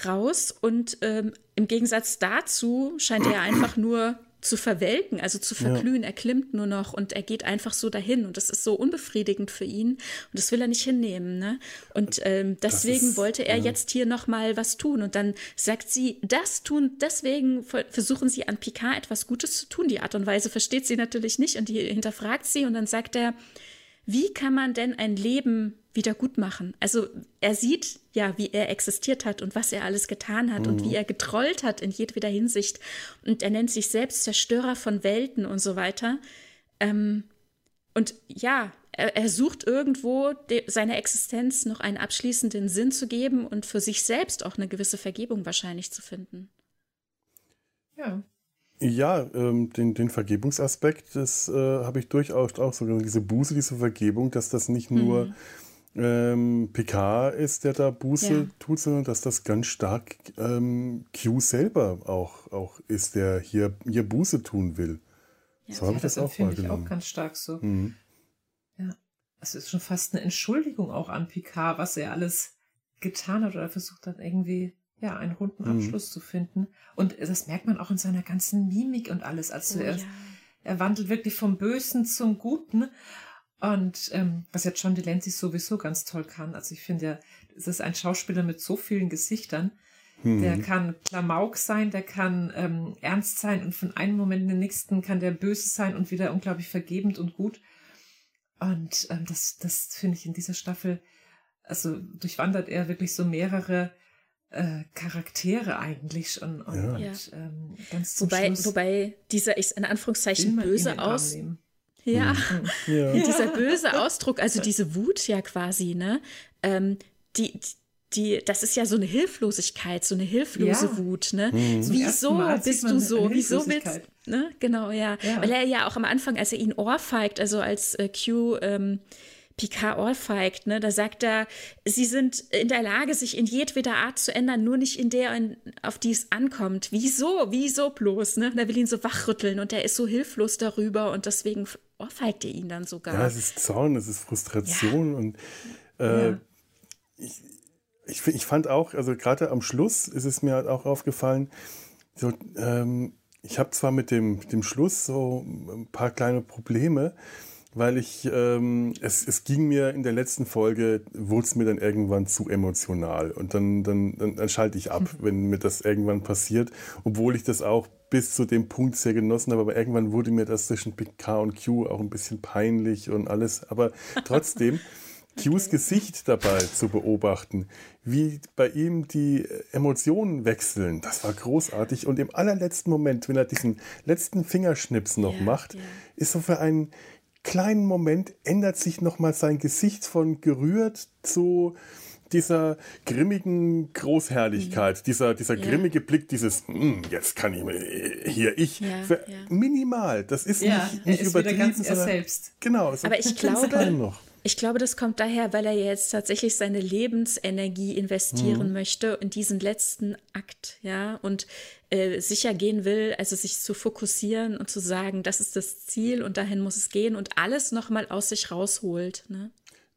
raus und ähm, im Gegensatz dazu scheint er einfach nur zu verwelken, also zu verglühen. Ja. Er klimmt nur noch und er geht einfach so dahin und das ist so unbefriedigend für ihn und das will er nicht hinnehmen. Ne? Und ähm, deswegen ist, wollte er ja. jetzt hier noch mal was tun und dann sagt sie, das tun, deswegen versuchen sie an Picard etwas Gutes zu tun. Die Art und Weise versteht sie natürlich nicht und die hinterfragt sie und dann sagt er, wie kann man denn ein Leben wieder gut machen? Also er sieht ja, wie er existiert hat und was er alles getan hat mhm. und wie er getrollt hat in jedweder Hinsicht. Und er nennt sich selbst Zerstörer von Welten und so weiter. Ähm, und ja, er, er sucht irgendwo seiner Existenz noch einen abschließenden Sinn zu geben und für sich selbst auch eine gewisse Vergebung wahrscheinlich zu finden. Ja. Ja, ähm, den, den Vergebungsaspekt, das äh, habe ich durchaus auch so, diese Buße, diese Vergebung, dass das nicht nur mhm ähm, PK ist, der da Buße ja. tut, sondern dass das ganz stark ähm, Q selber auch, auch ist, der hier, hier Buße tun will. Ja, so habe ich das, das auch wahrgenommen. ich auch ganz stark so. Mhm. Ja, es ist schon fast eine Entschuldigung auch an Picard, was er alles getan hat oder versucht hat, irgendwie ja, einen runden mhm. Abschluss mhm. zu finden. Und das merkt man auch in seiner ganzen Mimik und alles. Also oh, er, ja. er wandelt wirklich vom Bösen zum Guten. Und ähm, was jetzt John Delancey sowieso ganz toll kann, also ich finde ja, es ist ein Schauspieler mit so vielen Gesichtern. Mhm. Der kann Klamauk sein, der kann ähm, ernst sein und von einem Moment in den nächsten kann der böse sein und wieder unglaublich vergebend und gut. Und ähm, das, das finde ich in dieser Staffel, also durchwandert er wirklich so mehrere äh, Charaktere eigentlich schon und, ja. und ähm, ganz zum wobei, Schluss wobei dieser ist in Anführungszeichen böse aus. Ja. <laughs> ja. Dieser böse Ausdruck, also diese Wut ja quasi, ne? Ähm, die, die, das ist ja so eine Hilflosigkeit, so eine hilflose ja. Wut, ne? Mhm. Wieso bist du so? Wieso willst ne? Genau, ja. ja. Weil er ja auch am Anfang, als er ihn ohrfeigt, also als äh, Q ähm, Picard ohrfeigt, ne, da sagt er, sie sind in der Lage, sich in jedweder Art zu ändern, nur nicht in der, auf die es ankommt. Wieso? Wieso bloß? Ne? Da will ihn so wachrütteln und er ist so hilflos darüber und deswegen ohrfeigt er ihn dann sogar. Ja, es ist Zorn, es ist Frustration ja. und äh, ja. ich, ich, ich fand auch, also gerade am Schluss ist es mir halt auch aufgefallen, so, ähm, ich habe zwar mit dem, mit dem Schluss so ein paar kleine Probleme, weil ich, ähm, es, es ging mir in der letzten Folge, wurde es mir dann irgendwann zu emotional. Und dann, dann, dann, dann schalte ich ab, <laughs> wenn mir das irgendwann passiert, obwohl ich das auch bis zu dem Punkt sehr genossen habe, aber irgendwann wurde mir das zwischen K und Q auch ein bisschen peinlich und alles, aber trotzdem <laughs> Qs Gesicht dabei zu beobachten, wie bei ihm die Emotionen wechseln, das war großartig. Und im allerletzten Moment, wenn er diesen letzten Fingerschnips noch ja, macht, ja. ist so für einen kleinen Moment ändert sich nochmal sein Gesicht von gerührt zu dieser grimmigen Großherrlichkeit, mhm. dieser, dieser ja. grimmige Blick, dieses, hm, jetzt kann ich hier ich, ja, ja. minimal, das ist nicht, nicht ist übertrieben, ganz sondern, selbst. Genau, so aber ich glaube, noch. Ich glaube, das kommt daher, weil er jetzt tatsächlich seine Lebensenergie investieren mhm. möchte in diesen letzten Akt, ja, und äh, sicher gehen will, also sich zu fokussieren und zu sagen, das ist das Ziel und dahin muss es gehen und alles nochmal aus sich rausholt, ne?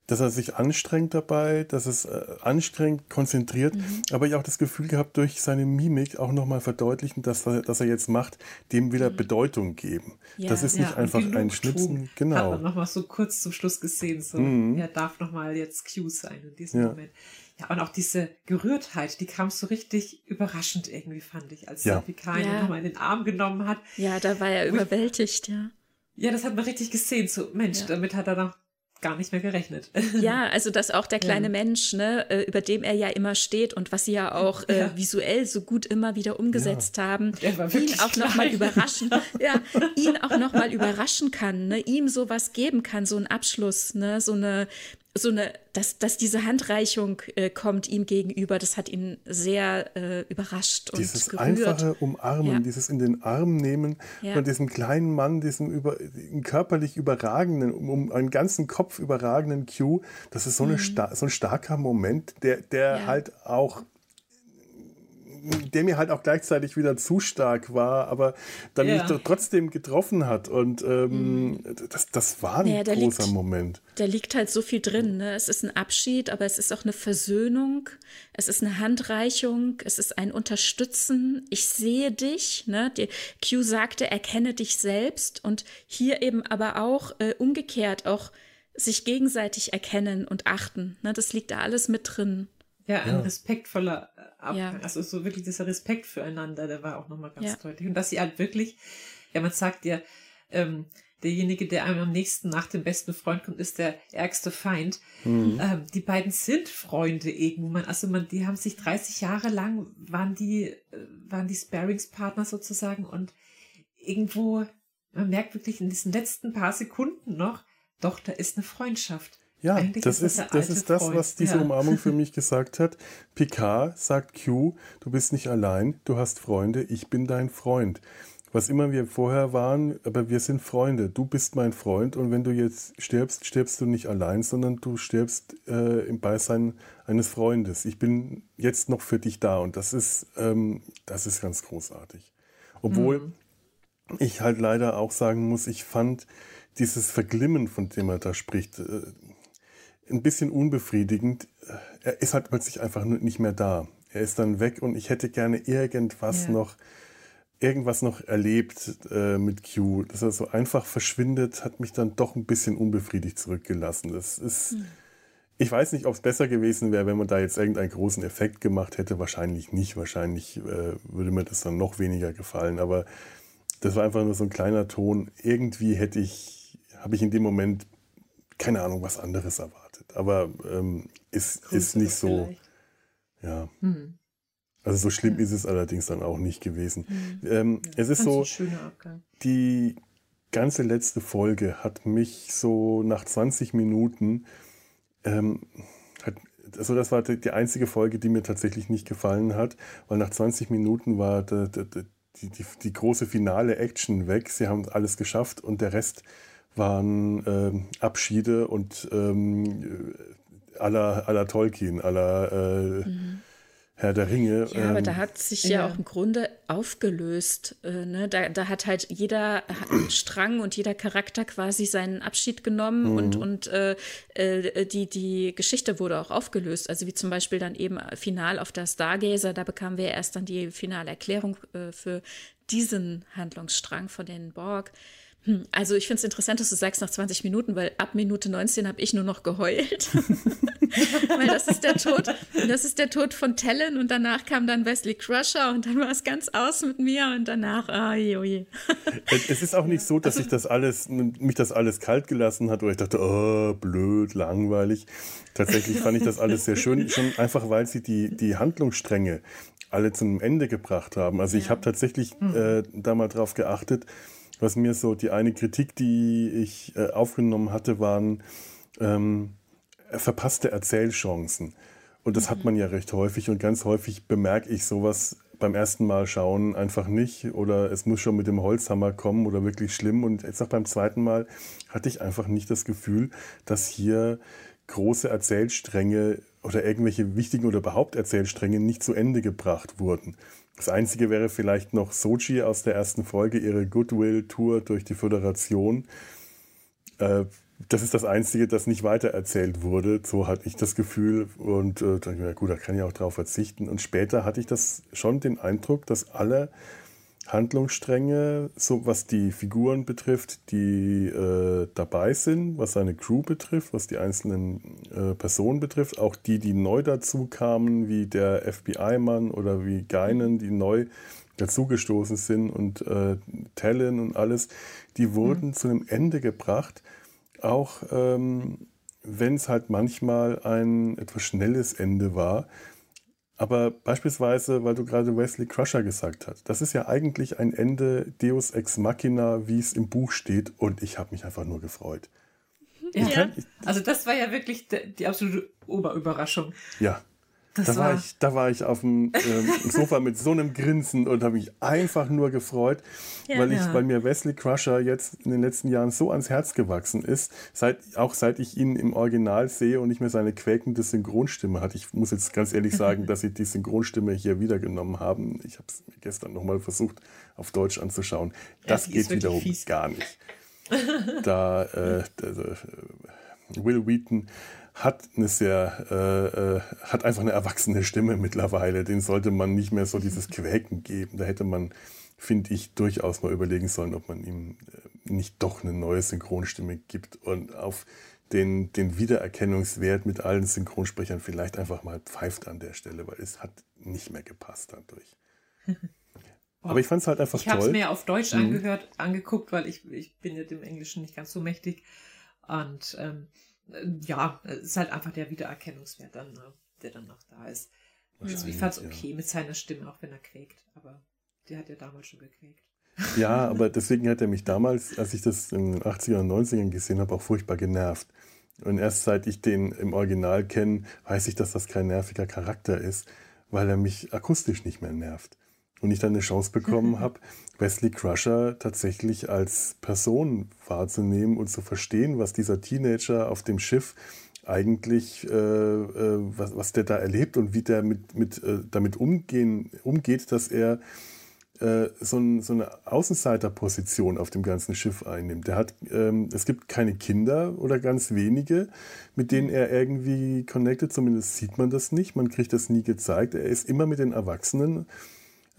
dass er sich anstrengt dabei, dass es äh, anstrengt, konzentriert, mhm. aber ich auch das Gefühl gehabt, durch seine Mimik auch nochmal verdeutlichen, dass er, dass er jetzt macht, dem will er mhm. Bedeutung geben. Ja, das ist ja, nicht einfach ein Schnipsen. Genau. Hat man nochmal so kurz zum Schluss gesehen, so, mhm. er darf nochmal jetzt Q sein in diesem ja. Moment. Ja, und auch diese Gerührtheit, die kam so richtig überraschend irgendwie, fand ich, als ja. Picard ihn nochmal in den Arm genommen hat. Ja, da war er überwältigt, ja. Ja, das hat man richtig gesehen. So, Mensch, damit hat er noch gar nicht mehr gerechnet. <laughs> Ja, also dass auch der kleine ja. Mensch, ne, äh, über dem er ja immer steht und was sie ja auch äh, ja. visuell so gut immer wieder umgesetzt ja. haben, ihn auch nochmal überraschen, <laughs> ja, ihn auch noch mal überraschen kann, ne, ihm sowas geben kann, so einen Abschluss, ne, so eine so eine, dass, dass diese Handreichung äh, kommt ihm gegenüber, das hat ihn sehr äh, überrascht und dieses gerührt. einfache Umarmen, ja. dieses in den Arm nehmen ja. von diesem kleinen Mann, diesem über, körperlich überragenden, um, um, einen ganzen Kopf überragenden Q, das ist so, eine mhm. so ein starker Moment, der, der ja. halt auch der mir halt auch gleichzeitig wieder zu stark war, aber dann ja. mich trotzdem getroffen hat. Und ähm, mhm. das, das war ein naja, großer liegt, Moment. Da liegt halt so viel drin. Ne? Es ist ein Abschied, aber es ist auch eine Versöhnung, es ist eine Handreichung, es ist ein Unterstützen. Ich sehe dich. Ne? Die Q sagte, erkenne dich selbst. Und hier eben aber auch äh, umgekehrt, auch sich gegenseitig erkennen und achten. Ne? Das liegt da alles mit drin. Ja, ein ja. respektvoller Abgang. Ja. Also so wirklich dieser Respekt füreinander, der war auch nochmal ganz ja. deutlich. Und dass sie halt wirklich, ja, man sagt ja, ähm, derjenige, der einem am nächsten nach dem besten Freund kommt, ist der ärgste Feind. Mhm. Ähm, die beiden sind Freunde irgendwann. Also man, die haben sich 30 Jahre lang waren die, äh, waren die Sparingspartner sozusagen und irgendwo, man merkt wirklich in diesen letzten paar Sekunden noch, doch, da ist eine Freundschaft. Ja, das ist, das, das, ist das, was diese ja. Umarmung für <laughs> mich gesagt hat. Picard sagt Q, du bist nicht allein, du hast Freunde, ich bin dein Freund. Was immer wir vorher waren, aber wir sind Freunde. Du bist mein Freund und wenn du jetzt stirbst, stirbst du nicht allein, sondern du stirbst äh, im Beisein eines Freundes. Ich bin jetzt noch für dich da und das ist, ähm, das ist ganz großartig. Obwohl mhm. ich halt leider auch sagen muss, ich fand dieses Verglimmen, von dem er da spricht, äh, ein bisschen unbefriedigend. Er ist halt plötzlich einfach nicht mehr da. Er ist dann weg und ich hätte gerne irgendwas ja. noch, irgendwas noch erlebt äh, mit Q. Dass er so einfach verschwindet, hat mich dann doch ein bisschen unbefriedigt zurückgelassen. Das ist, hm. ich weiß nicht, ob es besser gewesen wäre, wenn man da jetzt irgendeinen großen Effekt gemacht hätte. Wahrscheinlich nicht. Wahrscheinlich äh, würde mir das dann noch weniger gefallen. Aber das war einfach nur so ein kleiner Ton. Irgendwie hätte ich, habe ich in dem Moment keine Ahnung, was anderes erwartet erwartet. Aber ähm, ist, ist nicht so. Ja. Hm. Also so schlimm ja. ist es allerdings dann auch nicht gewesen. Hm. Ähm, ja, es ist so, die ganze letzte Folge hat mich so nach 20 Minuten, ähm, hat, also das war die, die, einzige Folge, die mir tatsächlich nicht gefallen hat, weil nach 20 Minuten war die, die, die große finale Action weg. Sie haben alles geschafft und der Rest waren ähm, Abschiede und ähm, aller, aller Tolkien, aller äh, mhm. Herr der Ringe. Ja, ähm, aber da ähm, hat sich ja, ja, auch im Grunde aufgelöst. Äh, ne? da, da hat halt jeder Strang und jeder Charakter quasi seinen Abschied genommen mhm. und, und äh, äh, die, die Geschichte wurde auch aufgelöst. Also wie zum Beispiel dann eben final auf der Stargazer, da bekamen wir erst dann die finale Erklärung äh, für diesen Handlungsstrang von den Borg. Hm, also ich finde es interessant, dass du sagst nach 20 Minuten, weil ab Minute 19 habe ich nur noch geheult. <laughs> weil das ist der Tod, das ist der Tod von Tellen und danach kam dann Wesley Crusher und dann war es ganz aus mit mir und danach, ah, joje. es ist auch nicht so, dass ich das alles, mich das alles kalt gelassen hat oder ich dachte, oh, blöd, langweilig. Tatsächlich fand ich das alles sehr schön, schon einfach, weil sie die, die Handlungsstränge alle zum Ende gebracht haben. Also ich habe tatsächlich hm. äh, da mal drauf geachtet, was mir so die eine Kritik, die ich äh, aufgenommen hatte, waren ähm, verpasste Erzählchancen. Und das mhm. hat man ja recht häufig und ganz häufig bemerke ich sowas beim ersten Mal schauen einfach nicht oder es muss schon mit dem Holzhammer kommen oder wirklich schlimm. Und jetzt auch beim zweiten Mal hatte ich einfach nicht das Gefühl, dass hier große Erzählstränge oder irgendwelche wichtigen oder überhaupt Erzählstränge nicht zu Ende gebracht wurden. Das Einzige wäre vielleicht noch Sochi aus der ersten Folge, ihre Goodwill-Tour durch die Föderation. Äh, das ist das Einzige, das nicht weitererzählt wurde. So hatte ich das Gefühl. Und äh, ich mir, gut, da kann ich auch drauf verzichten. Und später hatte ich das schon den Eindruck, dass alle Handlungsstränge, so was die Figuren betrifft, die äh, dabei sind, was seine Crew betrifft, was die einzelnen äh, Personen betrifft, auch die, die neu dazu kamen, wie der FBI-Mann oder wie Geinen, die neu dazugestoßen sind und äh, Talon und alles, die wurden mhm. zu einem Ende gebracht, auch ähm, wenn es halt manchmal ein etwas schnelles Ende war, aber beispielsweise, weil du gerade Wesley Crusher gesagt hast, das ist ja eigentlich ein Ende Deus Ex Machina, wie es im Buch steht, und ich habe mich einfach nur gefreut. Ja, kann, ich, also das war ja wirklich die, die absolute Oberüberraschung. Ja. Das da, war, ich, da war ich auf dem ähm, Sofa mit so einem Grinsen und habe mich einfach nur gefreut, ja, weil, ich, ja. weil mir Wesley Crusher jetzt in den letzten Jahren so ans Herz gewachsen ist, seit, auch seit ich ihn im Original sehe und nicht mehr seine quäkende Synchronstimme hat. Ich muss jetzt ganz ehrlich sagen, <laughs> dass sie die Synchronstimme hier wiedergenommen haben. Ich habe es gestern nochmal versucht, auf Deutsch anzuschauen. Das ja, geht wiederum fies. gar nicht. <laughs> Da, äh, also, Will Wheaton hat eine sehr, äh, äh, hat einfach eine erwachsene Stimme mittlerweile. Den sollte man nicht mehr so dieses Quäken geben. Da hätte man, finde ich, durchaus mal überlegen sollen, ob man ihm äh, nicht doch eine neue Synchronstimme gibt und auf den, den Wiedererkennungswert mit allen Synchronsprechern vielleicht einfach mal pfeift an der Stelle, weil es hat nicht mehr gepasst dadurch. <laughs> Aber ich fand es halt einfach ich toll. Ich habe es mir auf Deutsch mhm. angehört, angeguckt, weil ich, ich bin ja dem Englischen nicht ganz so mächtig. Und ähm, äh, ja, es ist halt einfach der Wiedererkennungswert dann, ne, der dann noch da ist. Also ich fand es okay ja. mit seiner Stimme, auch wenn er quäkt, aber der hat ja damals schon gequäkt. <laughs> Ja, aber deswegen hat er mich damals, als ich das in den 80er und 90ern gesehen habe, auch furchtbar genervt. Und erst seit ich den im Original kenne, weiß ich, dass das kein nerviger Charakter ist, weil er mich akustisch nicht mehr nervt und ich dann eine Chance bekommen <laughs> habe, Wesley Crusher tatsächlich als Person wahrzunehmen und zu verstehen, was dieser Teenager auf dem Schiff eigentlich, äh, äh, was, was der da erlebt und wie der mit, mit, äh, damit umgehen, umgeht, dass er äh, so, ein, so, eine Außenseiterposition auf dem ganzen Schiff einnimmt. Der hat, ähm, es gibt keine Kinder oder ganz wenige, mit denen er irgendwie connected, zumindest sieht man das nicht, man kriegt das nie gezeigt. Er ist immer mit den Erwachsenen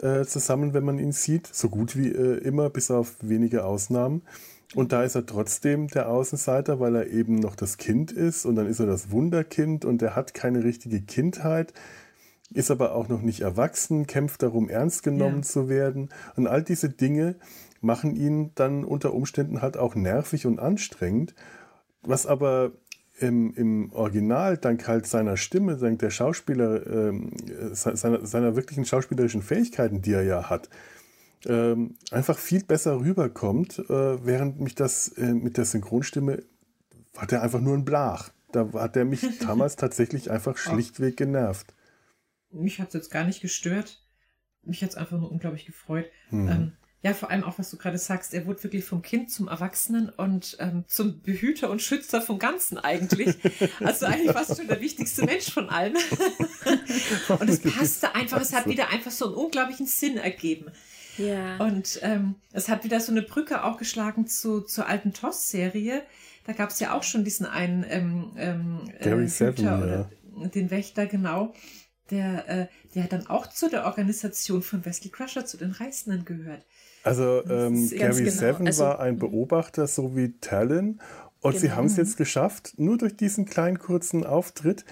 äh, zusammen, wenn man ihn sieht. So gut wie äh, immer, bis auf wenige Ausnahmen. Und da ist er trotzdem der Außenseiter, weil er eben noch das Kind ist und dann ist er das Wunderkind und er hat keine richtige Kindheit, ist aber auch noch nicht erwachsen, kämpft darum, ernst genommen ja. zu werden. Und all diese Dinge machen ihn dann unter Umständen halt auch nervig und anstrengend, was aber im, im Original dank halt seiner Stimme, dank der Schauspieler, äh, seiner, seiner wirklichen schauspielerischen Fähigkeiten, die er ja hat, ähm, einfach viel besser rüberkommt, äh, während mich das äh, mit der Synchronstimme war der einfach nur ein Blach. Da hat der mich <laughs> damals tatsächlich einfach schlichtweg genervt. Mich hat es jetzt gar nicht gestört. Mich hat es einfach nur unglaublich gefreut. Mhm. Ähm, ja, vor allem auch, was du gerade sagst, er wurde wirklich vom Kind zum Erwachsenen und ähm, zum Behüter und Schützer vom Ganzen eigentlich. <laughs> Also eigentlich fast schon der wichtigste Mensch von allen. <laughs> und es passte einfach, es hat wieder einfach so einen unglaublichen Sinn ergeben. Ja. Und ähm, es hat wieder so eine Brücke auch geschlagen zu, zur alten TOS-Serie. Da gab es ja auch schon diesen einen ähm, ähm, Gary äh, Seven, oder ja. den Wächter, genau der, äh, der dann auch zu der Organisation von Wesley Crusher, zu den Reißenden gehört. Also ähm, Gary genau. Seven also, war ein Beobachter, so wie Talon. Und genau. sie haben es jetzt geschafft, nur durch diesen kleinen kurzen Auftritt,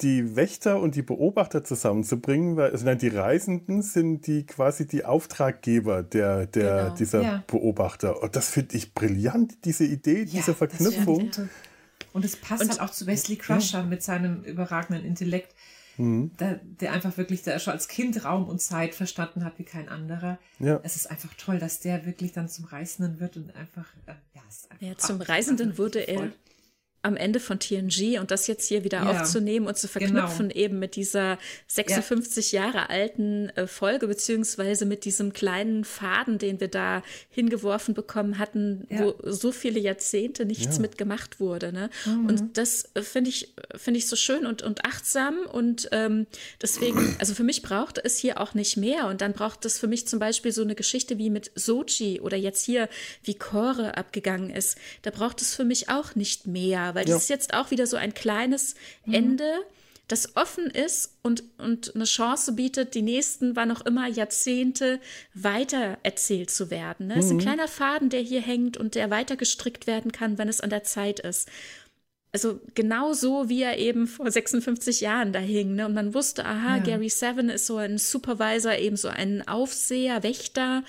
die Wächter und die Beobachter zusammenzubringen, weil also nein, die Reisenden sind die quasi die Auftraggeber der, der genau. dieser ja. Beobachter. Und das finde ich brillant, diese Idee, ja, diese Verknüpfung. Und es passt und, halt auch zu Wesley Crusher ja. mit seinem überragenden Intellekt mhm. der, der, einfach wirklich, der schon als Kind Raum und Zeit verstanden hat wie kein anderer. Ja. Es ist einfach toll, dass der wirklich dann zum Reisenden wird und einfach, äh, ja, ist einfach ja, zum Reisenden wurde er am Ende von TNG und das jetzt hier wieder ja, aufzunehmen und zu verknüpfen genau. eben mit dieser 56 ja. Jahre alten äh, Folge beziehungsweise mit diesem kleinen Faden, den wir da hingeworfen bekommen hatten, ja. wo so viele Jahrzehnte nichts ja. mitgemacht wurde. Ne? Mhm. Und das äh, finde ich finde ich so schön und und achtsam und ähm, deswegen, <clears throat> also für mich braucht es hier auch nicht mehr und dann braucht es für mich zum Beispiel so eine Geschichte wie mit Sochi oder jetzt hier wie Kore abgegangen ist. Da braucht es für mich auch nicht mehr weil ja. das ist jetzt auch wieder so ein kleines mhm. Ende, das offen ist und, und eine Chance bietet, die nächsten, wann auch immer, Jahrzehnte weiter erzählt zu werden. Ne? Mhm. Es ist ein mhm. kleiner Faden, der hier hängt und der weiter gestrickt werden kann, wenn es an der Zeit ist. Also genau so, wie er eben vor 56 Jahren da hing. Ne? Und man wusste, aha, ja. Gary Seven ist so ein Supervisor, eben so ein Aufseher, Wächter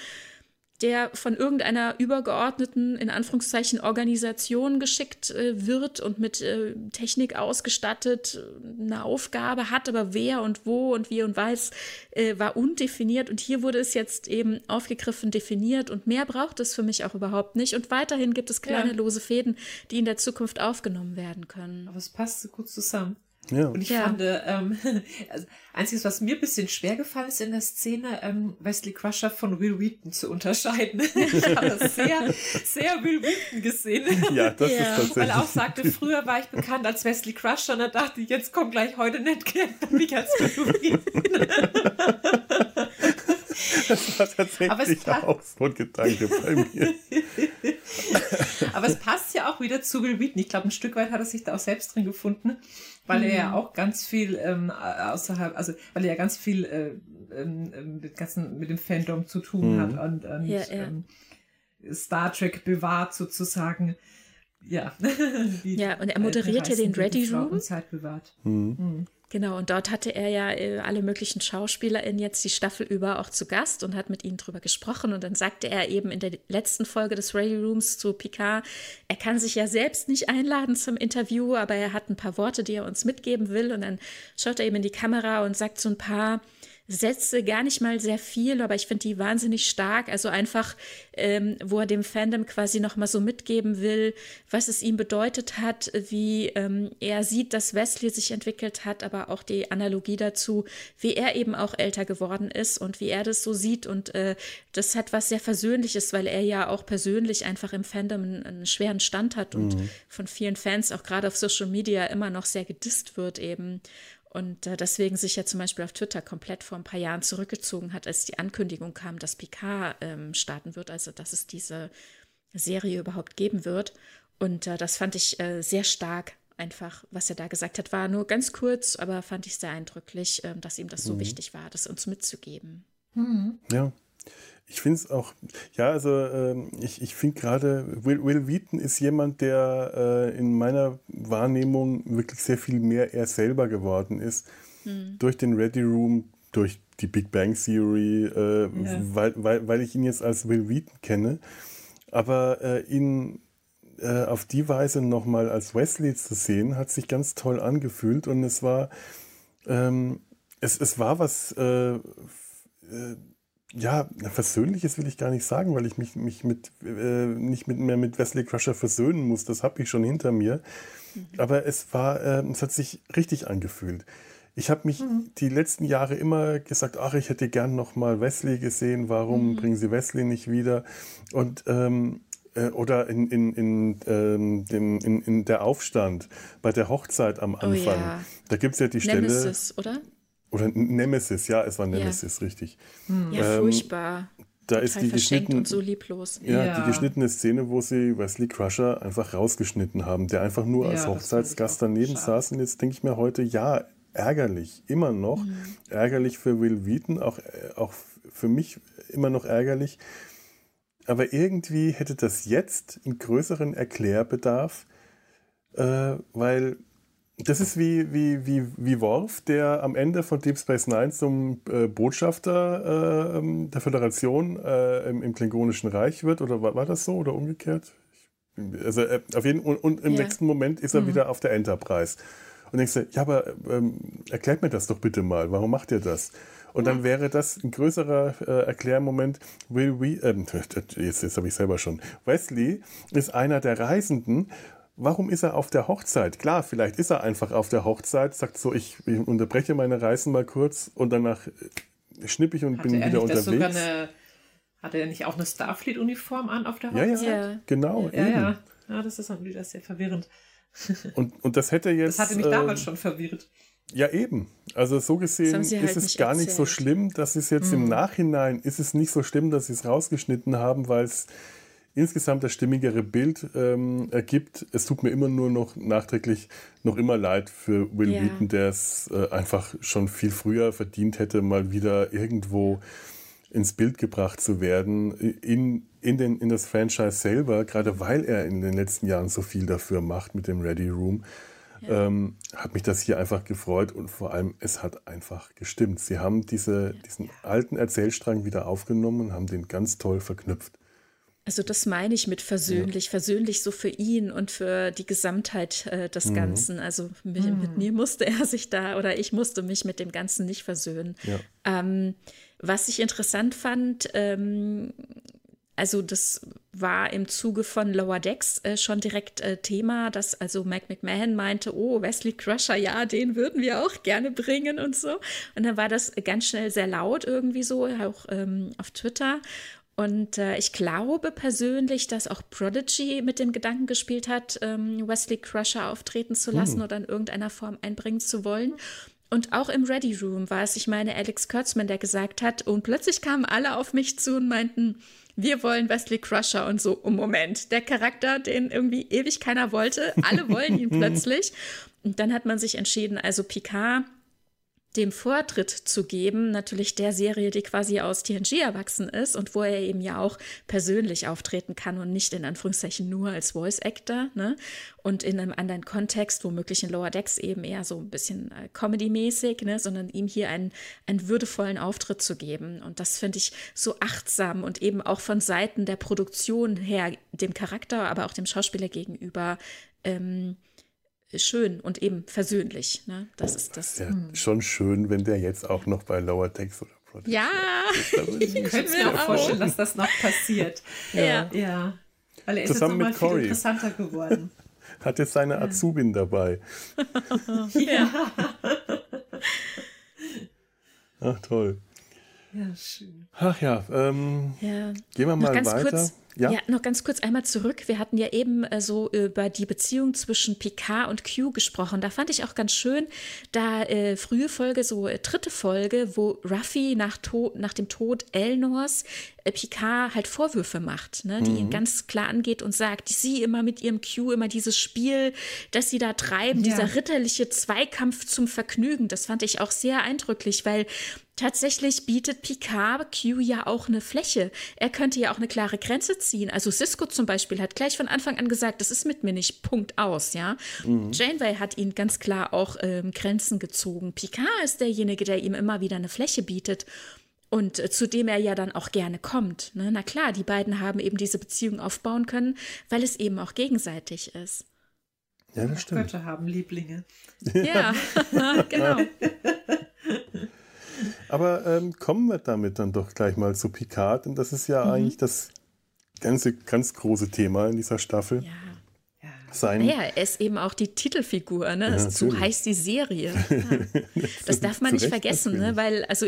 der von irgendeiner übergeordneten, in Anführungszeichen, Organisation geschickt äh, wird und mit äh, Technik ausgestattet, eine Aufgabe hat, aber wer und wo und wie und weiß, äh, war undefiniert. Und hier wurde es jetzt eben aufgegriffen, definiert und mehr braucht es für mich auch überhaupt nicht. Und weiterhin gibt es kleine ja. lose Fäden, die in der Zukunft aufgenommen werden können. Aber es passt so gut zusammen. Ja. Und ich ja. fand, ähm, <laughs> also, einziges, was mir ein bisschen schwer gefallen ist in der Szene, ähm, Wesley Crusher von Will Wheaton zu unterscheiden. <laughs> ich habe das sehr, sehr Will Wheaton gesehen. <laughs> Ja, das ja. ist tatsächlich. Weil er auch sagte, früher war ich bekannt als Wesley Crusher und da dachte ich, jetzt kommt gleich heute nicht kennt mich als Will Wheaton. Das war tatsächlich auch so ein Gedanke bei mir. Aber es passt ja auch wieder zu Will Wheaton. Ich glaube, ein Stück weit hat er sich da auch selbst drin gefunden weil er ja mhm. auch ganz viel ähm, außerhalb, also weil er ja ganz viel äh, ähm, mit, ganzen, mit dem Fandom zu tun mhm. hat und, und ja, ja. Ähm, Star Trek bewahrt sozusagen. Ja. <laughs> ja, und er moderiert ja den Ready Room. Zeit bewahrt. Mhm. Mhm. Genau, und dort hatte er ja äh, alle möglichen SchauspielerInnen jetzt die Staffel über auch zu Gast und hat mit ihnen drüber gesprochen. Und dann sagte er eben in der letzten Folge des Ready Rooms zu Picard, er kann sich ja selbst nicht einladen zum Interview, aber er hat ein paar Worte, die er uns mitgeben will. Und dann schaut er eben in die Kamera und sagt so ein paar Sätze, gar nicht mal sehr viel, aber ich finde die wahnsinnig stark. Also einfach, ähm, wo er dem Fandom quasi nochmal so mitgeben will, was es ihm bedeutet hat, wie ähm, er sieht, dass Wesley sich entwickelt hat, aber auch die Analogie dazu, wie er eben auch älter geworden ist und wie er das so sieht. Und äh, das hat was sehr Versöhnliches, weil er ja auch persönlich einfach im Fandom einen, einen schweren Stand hat und mhm. von vielen Fans auch gerade auf Social Media immer noch sehr gedisst wird eben. Und äh, deswegen sich ja zum Beispiel auf Twitter komplett vor ein paar Jahren zurückgezogen hat, als die Ankündigung kam, dass Picard ähm, starten wird, also dass es diese Serie überhaupt geben wird. Und äh, das fand ich äh, sehr stark, einfach, was er da gesagt hat. War nur ganz kurz, aber fand ich sehr eindrücklich, ähm, dass ihm das so mhm. wichtig war, das uns mitzugeben. Mhm. Ja, ich finde es auch, ja, also äh, ich, ich finde gerade, Will, Will Wheaton ist jemand, der äh, in meiner Wahrnehmung wirklich sehr viel mehr er selber geworden ist. Hm. Durch den Ready Room, durch die Big Bang Theory, äh, ja. weil, weil, weil ich ihn jetzt als Will Wheaton kenne. Aber äh, ihn äh, auf die Weise nochmal als Wesley zu sehen, hat sich ganz toll angefühlt und es war, ähm, es, es war was, äh, ja, Versöhnliches will ich gar nicht sagen, weil ich mich, mich mit, äh, nicht mit, mehr mit Wesley Crusher versöhnen muss. Das habe ich schon hinter mir. Mhm. Aber es war, äh, es hat sich richtig angefühlt. Ich habe mich mhm. die letzten Jahre immer gesagt, ach, ich hätte gern noch mal Wesley gesehen. Warum mhm. bringen sie Wesley nicht wieder? Und ähm, äh, oder in, in, in, ähm, dem, in, in der Aufstand bei der Hochzeit am Anfang. Oh, ja. Da gibt es ja die Nemesis, Stelle. oder? Oder Nemesis, ja, es war Nemesis, ja. richtig. Hm. Ja, ähm, furchtbar. Da Total ist die geschnitten, und so lieblos. Ja, ja, die geschnittene Szene, wo sie Wesley Crusher einfach rausgeschnitten haben, der einfach nur als Hochzeitsgast daneben schade. saß. Und jetzt denke ich mir heute, ja, ärgerlich, immer noch. Mhm. Ärgerlich für Will Wheaton, auch, äh, auch für mich immer noch ärgerlich. Aber irgendwie hätte das jetzt einen größeren Erklärbedarf, äh, weil das ist wie, wie, wie, wie Worf, der am Ende von Deep Space Nine zum äh, Botschafter äh, der Föderation äh, im, im, Klingonischen Reich wird. Oder war, war das so oder umgekehrt? Also äh, auf jeden und, und im ja. nächsten Moment ist er mhm. wieder auf der Enterprise. Und denkst du, ja, aber ähm, erklärt mir das doch bitte mal. Warum macht ihr das? Und dann wäre das ein größerer äh, Erklärmoment. Will we, äh, <laughs> jetzt jetzt habe ich selber schon. Wesley ist einer der Reisenden warum ist er auf der Hochzeit? Klar, vielleicht ist er einfach auf der Hochzeit, sagt so, ich, ich unterbreche meine Reisen mal kurz und danach äh, schnipp ich und hatte bin wieder unterwegs. Eine, hatte er nicht auch eine Starfleet-Uniform an auf der Hochzeit? Ja, ja, genau. Ja, eben. ja. ja das ist natürlich das sehr verwirrend. <laughs> Und, und das hätte jetzt. Das hatte mich äh, damals schon verwirrt. Ja, eben. Also so gesehen halt ist es gar erzählt. nicht so schlimm, dass es jetzt mhm. im Nachhinein ist es nicht so schlimm, dass sie es rausgeschnitten haben, weil es insgesamt das stimmigere Bild ähm, ergibt. Es tut mir immer nur noch nachträglich noch immer leid für Will ja. Wheaton, der es äh, einfach schon viel früher verdient hätte, mal wieder irgendwo ins Bild gebracht zu werden, in, in, den, in das Franchise selber, gerade weil er in den letzten Jahren so viel dafür macht mit dem Ready Room. Ja. Ähm, hat mich das hier einfach gefreut und vor allem, es hat einfach gestimmt. Sie haben diese, diesen alten Erzählstrang wieder aufgenommen und haben den ganz toll verknüpft. Also das meine ich mit versöhnlich, ja. versöhnlich so für ihn und für die Gesamtheit äh, des mhm. Ganzen. Also mich, mhm. mit mir musste er sich da oder ich musste mich mit dem Ganzen nicht versöhnen. Ja. Ähm, was ich interessant fand, ähm, also das war im Zuge von Lower Decks äh, schon direkt äh, Thema, dass also Mike McMahon meinte, oh, Wesley Crusher, ja, den würden wir auch gerne bringen und so. Und dann war das ganz schnell sehr laut irgendwie so, auch ähm, auf Twitter. Und äh, ich glaube persönlich, dass auch Prodigy mit dem Gedanken gespielt hat, ähm, Wesley Crusher auftreten zu lassen hm. oder in irgendeiner Form einbringen zu wollen. Und auch im Ready Room war es, ich meine, Alex Kurtzman, der gesagt hat, und plötzlich kamen alle auf mich zu und meinten, wir wollen Wesley Crusher und so, um Moment, der Charakter, den irgendwie ewig keiner wollte, alle wollen ihn <laughs> plötzlich. Und dann hat man sich entschieden, also Picard dem Vortritt zu geben, natürlich der Serie, die quasi aus TNG erwachsen ist und wo er eben ja auch persönlich auftreten kann und nicht in Anführungszeichen nur als Voice Actor, ne? Und in einem anderen Kontext, womöglich in Lower Decks eben eher so ein bisschen äh, Comedy-mäßig, ne? Sondern ihm hier einen, einen würdevollen Auftritt zu geben. Und das finde ich so achtsam und eben auch von Seiten der Produktion her dem Charakter, aber auch dem Schauspieler gegenüber ähm, schön und eben versöhnlich. Ne? Das ist das. Ja, hm. schon schön, wenn der jetzt auch noch bei Lower Decks oder Project Ja, <laughs> ich könnte mir auch vorstellen, dass das noch passiert. Ja. ja. Weil er ist Zusammen jetzt noch mal viel interessanter geworden. <laughs> Hat jetzt seine ja. Azubin dabei. <laughs> ja. Ach, toll. Ja, schön. Ach ja, ähm, ja. gehen wir mal weiter. Kurz, ja? ja, noch ganz kurz einmal zurück. Wir hatten ja eben äh, so über die Beziehung zwischen Picard und Q gesprochen. Da fand ich auch ganz schön, da äh, frühe Folge, so äh, dritte Folge, wo Ruffy nach, nach dem Tod Elnors Picard halt Vorwürfe macht, ne, die mhm. ihn ganz klar angeht und sagt, sie immer mit ihrem Q, immer dieses Spiel, das sie da treiben, ja. dieser ritterliche Zweikampf zum Vergnügen. Das fand ich auch sehr eindrücklich, weil Tatsächlich bietet Picard Q ja auch eine Fläche. Er könnte ja auch eine klare Grenze ziehen. Also Cisco zum Beispiel hat gleich von Anfang an gesagt, das ist mit mir nicht, Punkt aus, ja. Mhm. Janeway hat ihn ganz klar auch ähm, Grenzen gezogen. Picard ist derjenige, der ihm immer wieder eine Fläche bietet und äh, zu dem er ja dann auch gerne kommt. Ne? Na klar, die beiden haben eben diese Beziehung aufbauen können, weil es eben auch gegenseitig ist. Ja, das stimmt. Götter haben Lieblinge. Ja, <laughs> genau. <laughs> Aber ähm, kommen wir damit dann doch gleich mal zu Picard, denn das ist ja mhm. eigentlich das ganze, ganz große Thema in dieser Staffel. Ja sein. Naja, er ist eben auch die Titelfigur, ne? Ja, so heißt die Serie. <laughs> Ja. Das darf man nicht vergessen, ne? weil, also,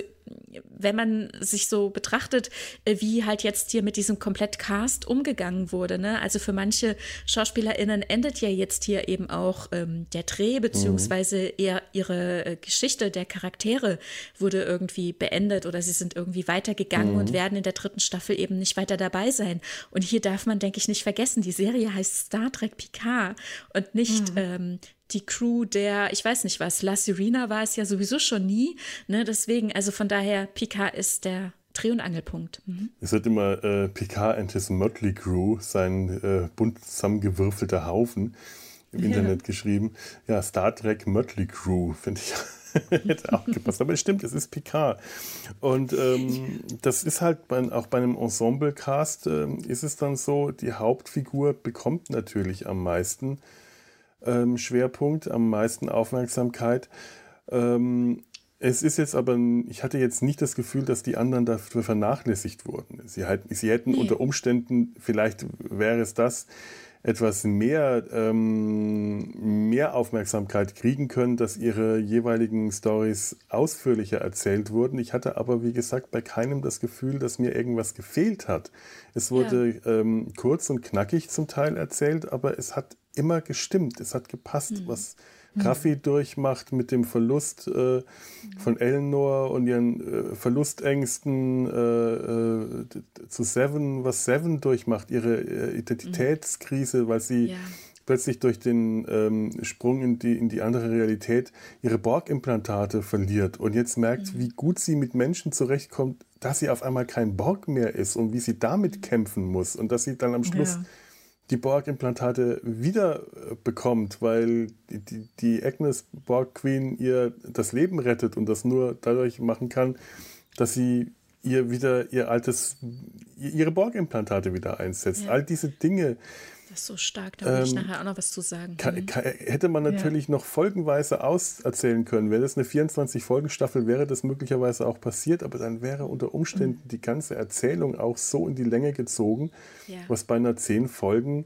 wenn man sich so betrachtet, äh, wie halt jetzt hier mit diesem Komplettcast umgegangen wurde, ne? Also für manche SchauspielerInnen endet ja jetzt hier eben auch ähm, der Dreh, beziehungsweise mhm. eher ihre äh, Geschichte der Charaktere wurde irgendwie beendet oder sie sind irgendwie weitergegangen mhm. und werden in der dritten Staffel eben nicht weiter dabei sein. Und hier darf man, denke ich, nicht vergessen, die Serie heißt Star Trek Picard und nicht mhm. ähm, die Crew der, ich weiß nicht was, La Serena war es ja sowieso schon nie. Ne? Deswegen, also von daher, Picard ist der Dreh- und Angelpunkt. Mhm. Es wird immer äh, Picard and his Motley Crew, sein äh, bunt zusammengewürfelter Haufen im ja. Internet geschrieben. Ja, Star Trek Motley Crew, finde ich <laughs> hätte auch gepasst. Aber es stimmt, es ist Picard. Und ähm, das ist halt bei, auch bei einem Ensemble-Cast äh, ist es dann so, die Hauptfigur bekommt natürlich am meisten ähm, Schwerpunkt, am meisten Aufmerksamkeit. Ähm, es ist jetzt aber, ich hatte jetzt nicht das Gefühl, dass die anderen dafür vernachlässigt wurden. Sie, hätten, sie hätten nee. unter Umständen, vielleicht wäre es das, etwas mehr, ähm, mehr Aufmerksamkeit kriegen können, dass ihre jeweiligen Stories ausführlicher erzählt wurden. Ich hatte aber, wie gesagt, bei keinem das Gefühl, dass mir irgendwas gefehlt hat. Es wurde ja. ähm, kurz und knackig zum Teil erzählt, aber es hat immer gestimmt, es hat gepasst, mhm. was Raffi durchmacht mit dem Verlust äh, von Eleanor und ihren äh, Verlustängsten äh, äh zu Seven, was Seven durchmacht, ihre äh, Identitätskrise, weil sie ja. plötzlich durch den ähm, Sprung in die, in die andere Realität ihre Borg-Implantate verliert und jetzt merkt, mhm. wie gut sie mit Menschen zurechtkommt, dass sie auf einmal kein Borg mehr ist und wie sie damit kämpfen muss und dass sie dann am Schluss ja die Borg-Implantate wieder äh, bekommt, weil die, die, die Agnes Borg Queen ihr das Leben rettet und das nur dadurch machen kann, dass sie ihr wieder ihr altes, ihre Borg-Implantate wieder einsetzt. Ja. All diese Dinge, das ist so stark, da will ähm, ich nachher auch noch was zu sagen. Kann, mhm. kann, hätte man natürlich ja. noch folgenweise auserzählen können. Wäre das eine 24-Folgen-Staffel, wäre das möglicherweise auch passiert, aber dann wäre unter Umständen mhm. die ganze Erzählung auch so in die Länge gezogen, ja. was bei einer 10-Folgen-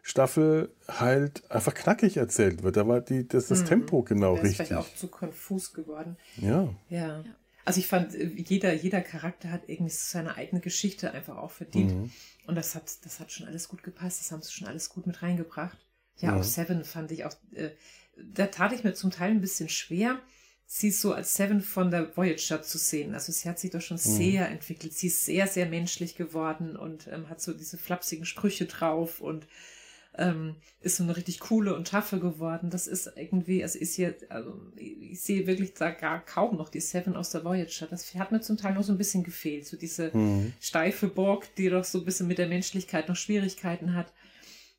Staffel halt einfach knackig erzählt wird. Da war die, das, das mhm. Tempo genau das richtig. Ist vielleicht auch zu konfus geworden. Ja. Ja. Also ich fand, jeder, jeder Charakter hat irgendwie seine eigene Geschichte einfach auch verdient. Mhm. Und das hat, das hat schon alles gut gepasst. Das haben sie schon alles gut mit reingebracht. Ja, ja. auch Seven fand ich auch, äh, da tat ich mir zum Teil ein bisschen schwer, sie so als Seven von der Voyager zu sehen. Also sie hat sich doch schon mhm. sehr entwickelt. Sie ist sehr, sehr menschlich geworden und ähm, hat so diese flapsigen Sprüche drauf und ähm, ist so eine richtig coole und taffe geworden. Das ist irgendwie, also ist hier, also ich sehe wirklich da gar kaum noch die Seven aus der Voyager. Das hat mir zum Teil noch so ein bisschen gefehlt. So diese mhm. steife Borg, die doch so ein bisschen mit der Menschlichkeit noch Schwierigkeiten hat.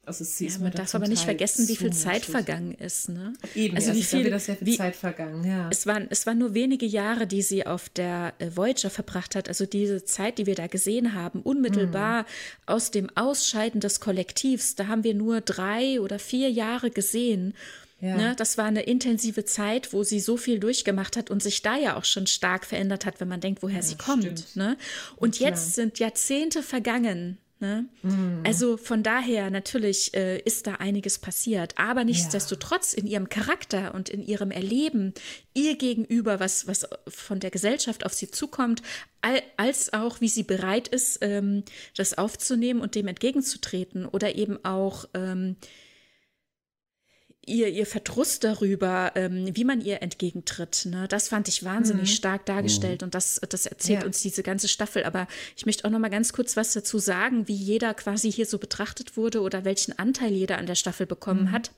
Also sie ja, man darf aber nicht vergessen, wie viel Zeit vergangen ist. Ne? Eben, also wie viel, sehr viel wie, Zeit vergangen. Ja. Es, waren, es waren nur wenige Jahre, die sie auf der äh, Voyager verbracht hat. Also diese Zeit, die wir da gesehen haben, unmittelbar mhm. aus dem Ausscheiden des Kollektivs, da haben wir nur drei oder vier Jahre gesehen. Ja. Ne, das war eine intensive Zeit, wo sie so viel durchgemacht hat und sich da ja auch schon stark verändert hat, wenn man denkt, woher ja, sie kommt. Ne? Und jetzt sind Jahrzehnte vergangen Ne? Mm. Also von daher natürlich äh, ist da einiges passiert, aber nichtsdestotrotz in ihrem Charakter und in ihrem Erleben ihr gegenüber, was, was von der Gesellschaft auf sie zukommt, als auch wie sie bereit ist, ähm, das aufzunehmen und dem entgegenzutreten oder eben auch ähm, ihr, ihr Verdruss darüber, ähm, wie man ihr entgegentritt. Ne? Das fand ich wahnsinnig mhm. stark dargestellt mhm. und das, das erzählt ja. uns diese ganze Staffel. Aber ich möchte auch noch mal ganz kurz was dazu sagen, wie jeder quasi hier so betrachtet wurde oder welchen Anteil jeder an der Staffel bekommen mhm. hat.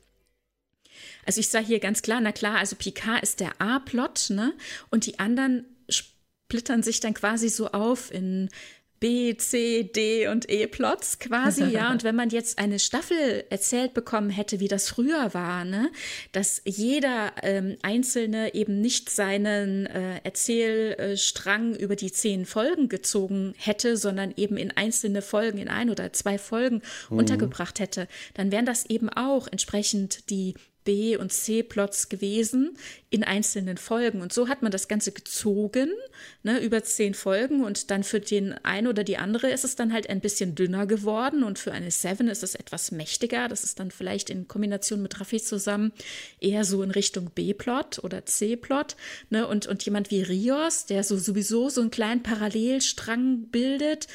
Also ich sage hier ganz klar, na klar, also Picard ist der A-Plot, ne? Und die anderen splittern sich dann quasi so auf in B, C, D und E-Plots quasi, ja. <laughs> Und wenn man jetzt eine Staffel erzählt bekommen hätte, wie das früher war, ne, dass jeder ähm, Einzelne eben nicht seinen äh, Erzählstrang über die zehn Folgen gezogen hätte, sondern eben in einzelne Folgen, in ein oder zwei Folgen mhm. untergebracht hätte, dann wären das eben auch entsprechend die B- und C-Plots gewesen, in einzelnen Folgen. Und so hat man das Ganze gezogen, ne, über zehn Folgen. Und dann für den einen oder die andere ist es dann halt ein bisschen dünner geworden. Und für eine Seven ist es etwas mächtiger. Das ist dann vielleicht in Kombination mit Raffi zusammen eher so in Richtung B-Plot oder C-Plot. Ne? Und, und jemand wie Rios, der so sowieso so einen kleinen Parallelstrang bildet,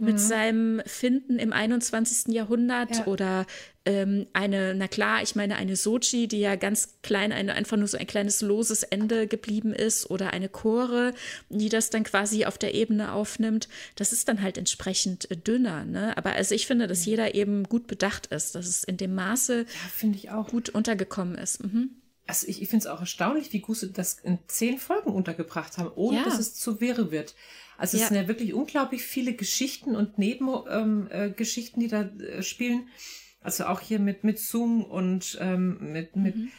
mit mhm. seinem Finden im 21. Jahrhundert ja. oder ähm, eine, na klar, ich meine eine Sochi, die ja ganz klein, eine, einfach nur so ein kleines loses Ende geblieben ist oder eine Chore, die das dann quasi auf der Ebene aufnimmt, das ist dann halt entsprechend äh, dünner. Ne? Aber also ich finde, dass jeder eben gut bedacht ist, dass es in dem Maße ja, gut untergekommen ist. Mhm. Also ich, ich finde es auch erstaunlich, wie gut sie das in zehn Folgen untergebracht haben, ohne ja. dass es zu wäre wird. Also ja. es sind ja wirklich unglaublich viele Geschichten und Nebengeschichten, ähm, äh, die da äh, spielen. Also auch hier mit, mit Zoom und ähm, mit, mit, mhm.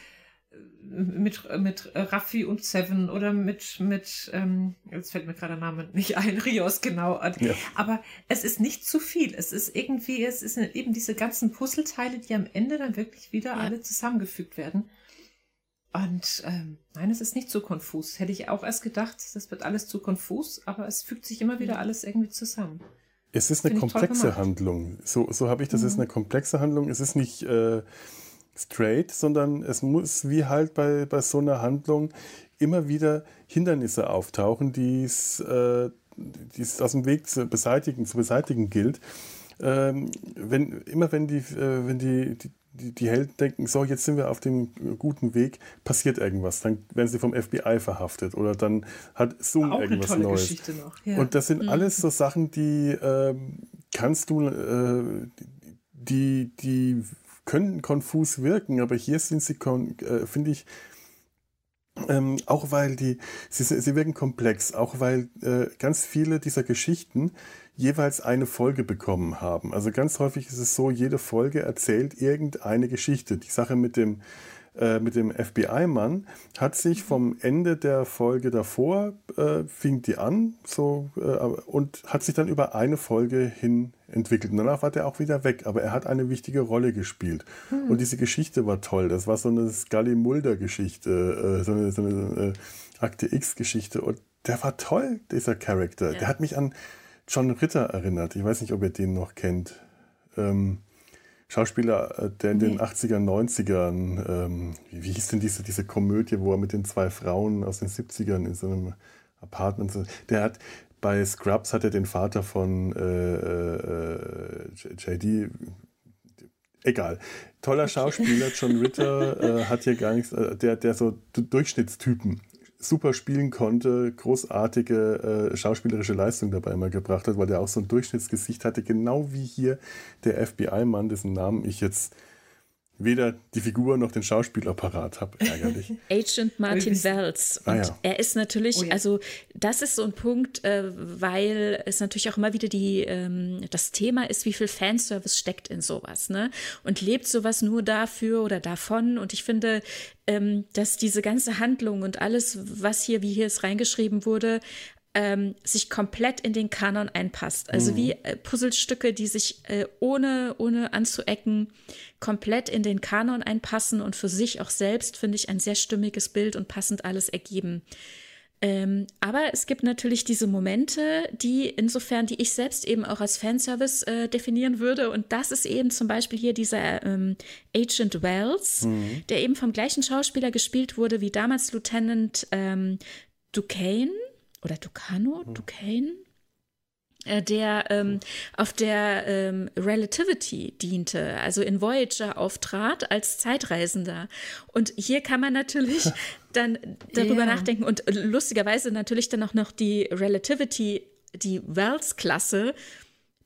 mit, mit Raffi und Seven oder mit, mit ähm, jetzt fällt mir gerade der Name nicht ein, <laughs> Rios, genau. Ja. Aber es ist nicht zu viel. Es ist irgendwie, es ist eben diese ganzen Puzzleteile, die am Ende dann wirklich wieder ja. alle zusammengefügt werden. Und ähm, nein, es ist nicht so konfus. Hätte ich auch erst gedacht, das wird alles zu konfus, aber es fügt sich immer wieder alles irgendwie zusammen. Es ist eine komplexe Handlung. So, so habe ich das. Mhm. Es ist mhm. eine komplexe Handlung. Es ist nicht äh, straight, sondern es muss wie halt bei, bei so einer Handlung immer wieder Hindernisse auftauchen, die es äh, aus dem Weg zu beseitigen, zu beseitigen gilt. Ähm, wenn, immer wenn die, äh, wenn die, die, die, die Helden denken, so, jetzt sind wir auf dem guten Weg, passiert irgendwas. Dann werden sie vom FBI verhaftet oder dann hat Zoom Auch irgendwas eine tolle Neues. Geschichte noch. Ja. Und das sind mhm. alles so Sachen, die äh, kannst du, äh, die, die können konfus wirken, aber hier sind sie, äh, finde ich, ähm, auch weil die, sie, sie wirken komplex, auch weil äh, ganz viele dieser Geschichten jeweils eine Folge bekommen haben. Also ganz häufig ist es so, jede Folge erzählt irgendeine Geschichte. Die Sache mit dem, äh, mit dem FBI-Mann hat sich vom Ende der Folge davor, äh, fing die an so, äh, und hat sich dann über eine Folge hin entwickelt. Und danach war der auch wieder weg, aber er hat eine wichtige Rolle gespielt. Hm. Und diese Geschichte war toll. Das war so eine Scully-Mulder-Geschichte, äh, so eine, so eine äh, Akte X-Geschichte. Und der war toll, dieser Charakter. Ja. Der hat mich an John Ritter erinnert. Ich weiß nicht, ob ihr den noch kennt. Ähm, Schauspieler, äh, der in nee. den 80ern, 90ern, ähm, wie, wie hieß denn diese, diese Komödie, wo er mit den zwei Frauen aus den 70ern in so einem Apartment, der hat, bei Scrubs hat er den Vater von äh, äh, JD, egal. Toller Schauspieler, John Ritter, <laughs> äh, hat hier gar nichts, äh, der, der so Durchschnittstypen super spielen konnte, großartige äh, schauspielerische Leistung dabei immer gebracht hat, weil der auch so ein Durchschnittsgesicht hatte, genau wie hier der FBI-Mann, dessen Namen ich jetzt weder die Figur noch den Schauspielapparat habe. Ärgerlich. <laughs> Agent Martin Wells. Und ah, ja. er ist natürlich, oh, ja. also das ist so ein Punkt, äh, weil es natürlich auch immer wieder die, ähm, das Thema ist, wie viel Fanservice steckt in sowas, ne? Und lebt sowas nur dafür oder davon. Und ich finde, ähm, dass diese ganze Handlung und alles, was hier, wie hier es reingeschrieben wurde, ähm, sich komplett in den Kanon einpasst. Also mhm. wie äh, Puzzlestücke, die sich äh, ohne, ohne anzuecken komplett in den Kanon einpassen und für sich auch selbst, finde ich, ein sehr stimmiges Bild und passend alles ergeben. Ähm, aber es gibt natürlich diese Momente, die insofern, die ich selbst eben auch als Fanservice äh, definieren würde. Und das ist eben zum Beispiel hier dieser ähm, Agent Wells, mhm. der eben vom gleichen Schauspieler gespielt wurde wie damals Lieutenant ähm, Duquesne oder Ducano, mhm. Duquesne, äh, der ähm, auf der ähm, Relativity diente, also in Voyager auftrat als Zeitreisender. Und hier kann man natürlich <laughs> dann darüber yeah. nachdenken und lustigerweise natürlich dann auch noch die Relativity, die Wells-Klasse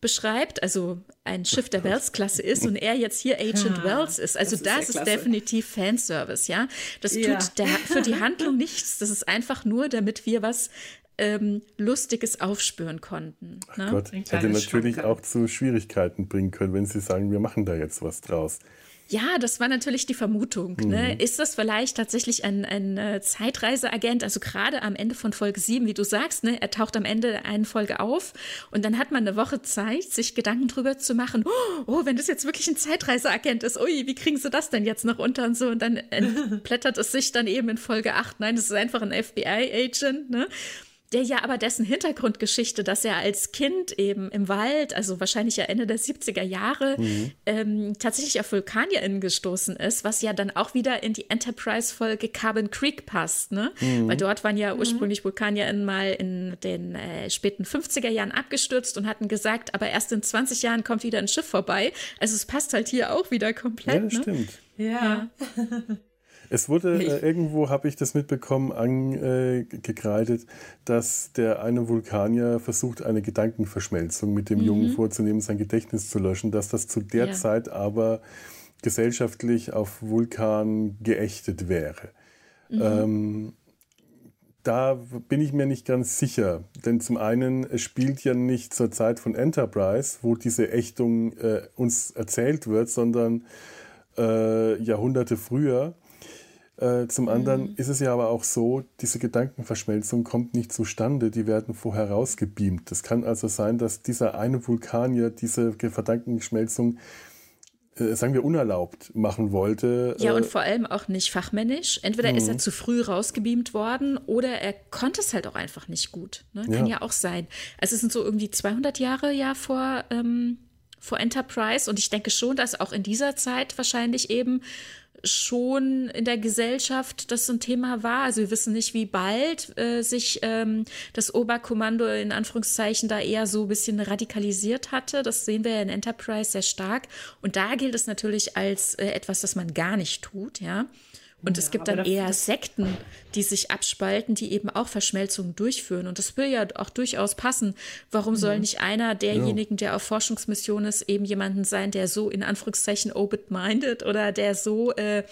beschreibt, also ein Schiff der <laughs> Wells-Klasse ist und er jetzt hier Agent ja, Wells ist. Also das, ist, das ist, definitiv Fanservice, ja. Das ja. tut der, für die <laughs> Handlung nichts. Das ist einfach nur, damit wir was ähm, Lustiges aufspüren konnten. Ne? Ach Gott, hätte natürlich auch zu Schwierigkeiten bringen können, wenn sie sagen, wir machen da jetzt was draus. Ja, das war natürlich die Vermutung. Ne? Mhm. Ne? Ist das vielleicht tatsächlich ein, ein äh, Zeitreiseagent? Also gerade am Ende von Folge 7, wie du sagst, ne? er taucht am Ende eine Folge auf und dann hat man eine Woche Zeit, sich Gedanken drüber zu machen, oh, oh wenn das jetzt wirklich ein Zeitreiseagent ist, ui, wie kriegen sie das denn jetzt noch unter und so? Und dann <laughs> blättert es sich dann eben in Folge 8. Nein, das ist einfach ein FBI-Agent. Ne? Der ja aber dessen Hintergrundgeschichte, dass er als Kind eben im Wald, also wahrscheinlich ja Ende der 70er Jahre, mhm. ähm, tatsächlich auf VulkanierInnen gestoßen ist, was ja dann auch wieder in die Enterprise-Folge Carbon Creek passt, ne? Mhm. Weil dort waren ja mhm. ursprünglich VulkanierInnen mal in den äh, späten 50er Jahren abgestürzt und hatten gesagt, aber erst in 20 Jahren kommt wieder ein Schiff vorbei. Also es passt halt hier auch wieder komplett. Ja, das ne? stimmt. Ja. ja. <laughs> Es wurde äh, irgendwo, habe ich das mitbekommen, angekreidet, äh, dass der eine Vulkanier versucht, eine Gedankenverschmelzung mit dem mhm. Jungen vorzunehmen, sein Gedächtnis zu löschen, dass das zu der ja. Zeit aber gesellschaftlich auf Vulkan geächtet wäre. Mhm. Ähm, da bin ich mir nicht ganz sicher, denn zum einen es spielt ja nicht zur Zeit von Enterprise, wo diese Ächtung äh, uns erzählt wird, sondern äh, Jahrhunderte früher. Äh, zum anderen mhm. ist es ja aber auch so, diese Gedankenverschmelzung kommt nicht zustande, die werden vorher rausgebeamt. Es kann also sein, dass dieser eine Vulkanier diese Gedankenverschmelzung äh, sagen wir, unerlaubt machen wollte. Ja, und äh, vor allem auch nicht fachmännisch. Entweder ist er mhm. zu früh rausgebeamt worden oder er konnte es halt auch einfach nicht gut. Ne? Kann ja. ja auch sein. Also es sind so irgendwie 200 Jahre ja vor, ähm, vor Enterprise und ich denke schon, dass auch in dieser Zeit wahrscheinlich eben schon in der Gesellschaft das so ein Thema war. Also wir wissen nicht, wie bald äh, sich ähm, das Oberkommando in Anführungszeichen da eher so ein bisschen radikalisiert hatte. Das sehen wir ja in Enterprise sehr stark. Und da gilt es natürlich als äh, etwas, das man gar nicht tut, ja. Und ja, es gibt dann eher Sekten, die sich abspalten, die eben auch Verschmelzungen durchführen. Und das will ja auch durchaus passen. Warum mhm. soll nicht einer derjenigen, der auf Forschungsmission ist, eben jemanden sein, der so in Anführungszeichen open-minded oder der so äh,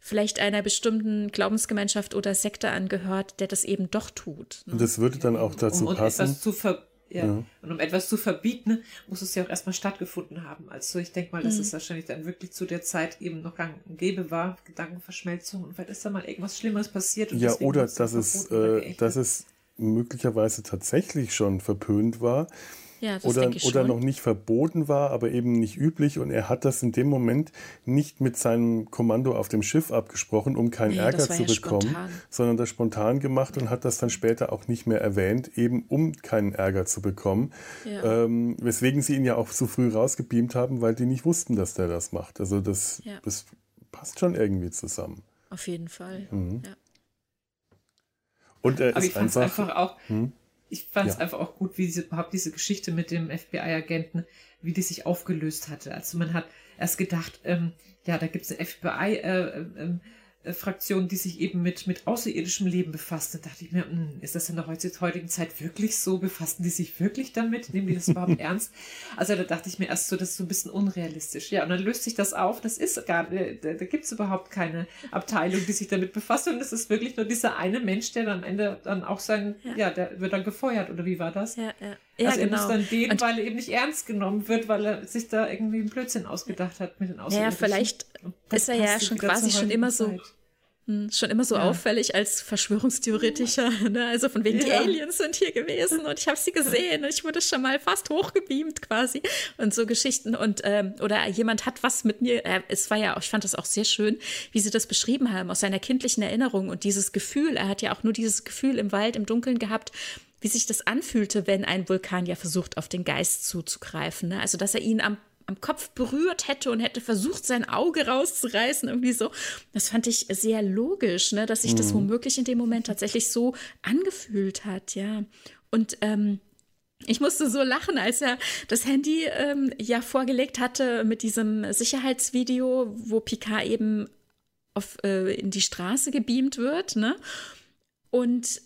vielleicht einer bestimmten Glaubensgemeinschaft oder Sekte angehört, der das eben doch tut. Ne? Und das würde dann auch dazu um, passen. Etwas zu ver ja. ja. Und um etwas zu verbieten, muss es ja auch erstmal stattgefunden haben. Also ich denke mal, dass mhm. es wahrscheinlich dann wirklich zu der Zeit eben noch gang und gäbe war, Gedankenverschmelzung und vielleicht ist da mal irgendwas Schlimmes passiert. ja, oder dass es, äh, dass es möglicherweise tatsächlich schon verpönt war ja, oder, oder noch nicht verboten war, aber eben nicht üblich. Und er hat das in dem Moment nicht mit seinem Kommando auf dem Schiff abgesprochen, um keinen nee, Ärger zu ja bekommen, spontan. sondern das spontan gemacht und hat das dann später auch nicht mehr erwähnt, eben um keinen Ärger zu bekommen. Ja. Ähm, weswegen sie ihn ja auch zu früh rausgebeamt haben, weil die nicht wussten, dass der das macht. Also das, ja. das passt schon irgendwie zusammen. Auf jeden Fall. Mhm. Ja. Und er Aber ist einfach, einfach auch. Hm? Ich fand es ja. einfach auch gut, wie diese, überhaupt diese Geschichte mit dem FBI-Agenten, wie die sich aufgelöst hatte. Also man hat erst gedacht, ähm, ja, da gibt es eine FBI, äh, äh, Fraktion, die sich eben mit, mit außerirdischem Leben befasst. Da dachte ich mir, hm, ist das in der heutigen Zeit wirklich so? Befassen die sich wirklich damit? Nehmen die das überhaupt <laughs> ernst? Also da dachte ich mir erst so, das ist so ein bisschen unrealistisch. Ja, und dann löst sich das auf. Das ist gar, äh, da, da gibt es überhaupt keine Abteilung, die sich damit befasst. Und es ist wirklich nur dieser eine Mensch, der dann am Ende dann auch sein, ja, ja der wird dann gefeuert, oder wie war das? Ja, ja. Ja, also genau. er muss dann den, und weil er eben nicht ernst genommen wird, weil er sich da irgendwie einen Blödsinn ausgedacht hat mit den Außerirdischen. Ja, vielleicht ist er ja schon quasi schon immer Zeit. so schon immer so ja. auffällig als Verschwörungstheoretiker. <laughs> Ne? Also von wegen, ja. die Aliens sind hier gewesen und ich habe sie gesehen und ich wurde schon mal fast hochgebeamt quasi und so Geschichten. Und ähm, oder jemand hat was mit mir. Äh, es war ja, auch, ich fand das auch sehr schön, wie sie das beschrieben haben aus seiner kindlichen Erinnerung und dieses Gefühl. Er hat ja auch nur dieses Gefühl im Wald, im Dunkeln gehabt wie sich das anfühlte, wenn ein Vulkan ja versucht, auf den Geist zuzugreifen. Ne? Also, dass er ihn am am Kopf berührt hätte und hätte versucht, sein Auge rauszureißen, irgendwie so. Das fand ich sehr logisch, ne, dass sich das mhm. womöglich in dem Moment tatsächlich so angefühlt hat, ja. Und ähm, ich musste so lachen, als er das Handy ähm, ja vorgelegt hatte mit diesem Sicherheitsvideo, wo Picard eben auf, äh, in die Straße gebeamt wird, ne? Und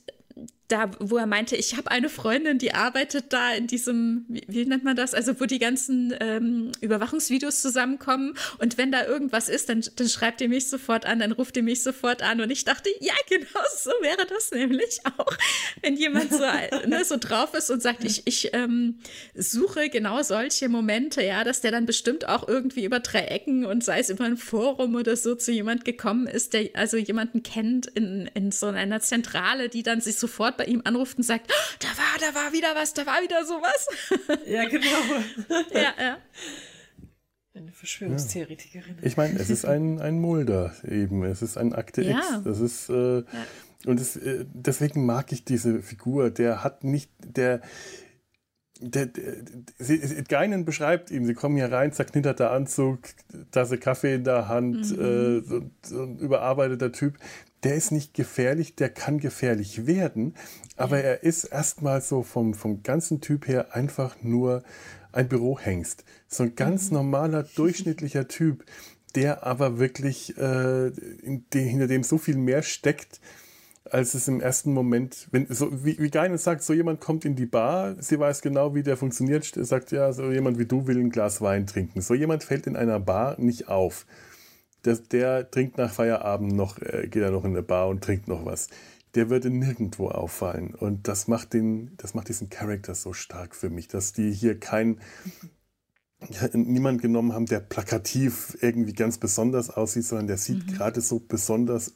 da, wo er meinte, ich habe eine Freundin, die arbeitet da in diesem, wie, wie nennt man das? Also wo die ganzen ähm, Überwachungsvideos zusammenkommen. Und wenn da irgendwas ist, dann, dann schreibt ihr mich sofort an, dann ruft ihr mich sofort an. Und ich dachte, ja, genau so wäre das nämlich auch, wenn jemand so, <laughs> ne, so drauf ist und sagt, ich, ich ähm, suche genau solche Momente, ja, dass der dann bestimmt auch irgendwie über drei Ecken und sei es über ein Forum oder so zu jemand gekommen ist, der also jemanden kennt in, in so einer Zentrale, die dann sich sofort bei ihm anruft und sagt, oh, da war, da war wieder was, da war wieder sowas. Ja, genau. <laughs> ja, ja. Eine Verschwörungstheoretikerin. Ich meine, es ist ein, ein Mulder eben. Es ist ein Akte Ja. X. Das ist, äh, Ja. und es, äh, deswegen mag ich diese Figur. Der hat nicht, der, der, der sie- Geinen beschreibt ihn, sie kommen hier rein, zerknitterter Anzug, Tasse Kaffee in der Hand, äh, so, so ein überarbeiteter Typ. Der ist nicht gefährlich, der kann gefährlich werden, aber er ist erstmal so vom, vom ganzen Typ her einfach nur ein Bürohengst. So ein ganz normaler, <laughs> durchschnittlicher Typ, der aber wirklich, äh, in de, hinter dem so viel mehr steckt, als es im ersten Moment, wenn so wie, wie Geinen sagt, so jemand kommt in die Bar, sie weiß genau, wie der funktioniert, sagt ja, so jemand wie du will ein Glas Wein trinken. So jemand fällt in einer Bar nicht auf. Der, der trinkt nach Feierabend noch, äh, geht er noch in eine Bar und trinkt noch was. Der würde nirgendwo auffallen. Und das macht den, das macht diesen Charakter so stark für mich, dass die hier kein niemand genommen haben, der plakativ irgendwie ganz besonders aussieht, sondern der sieht gerade so besonders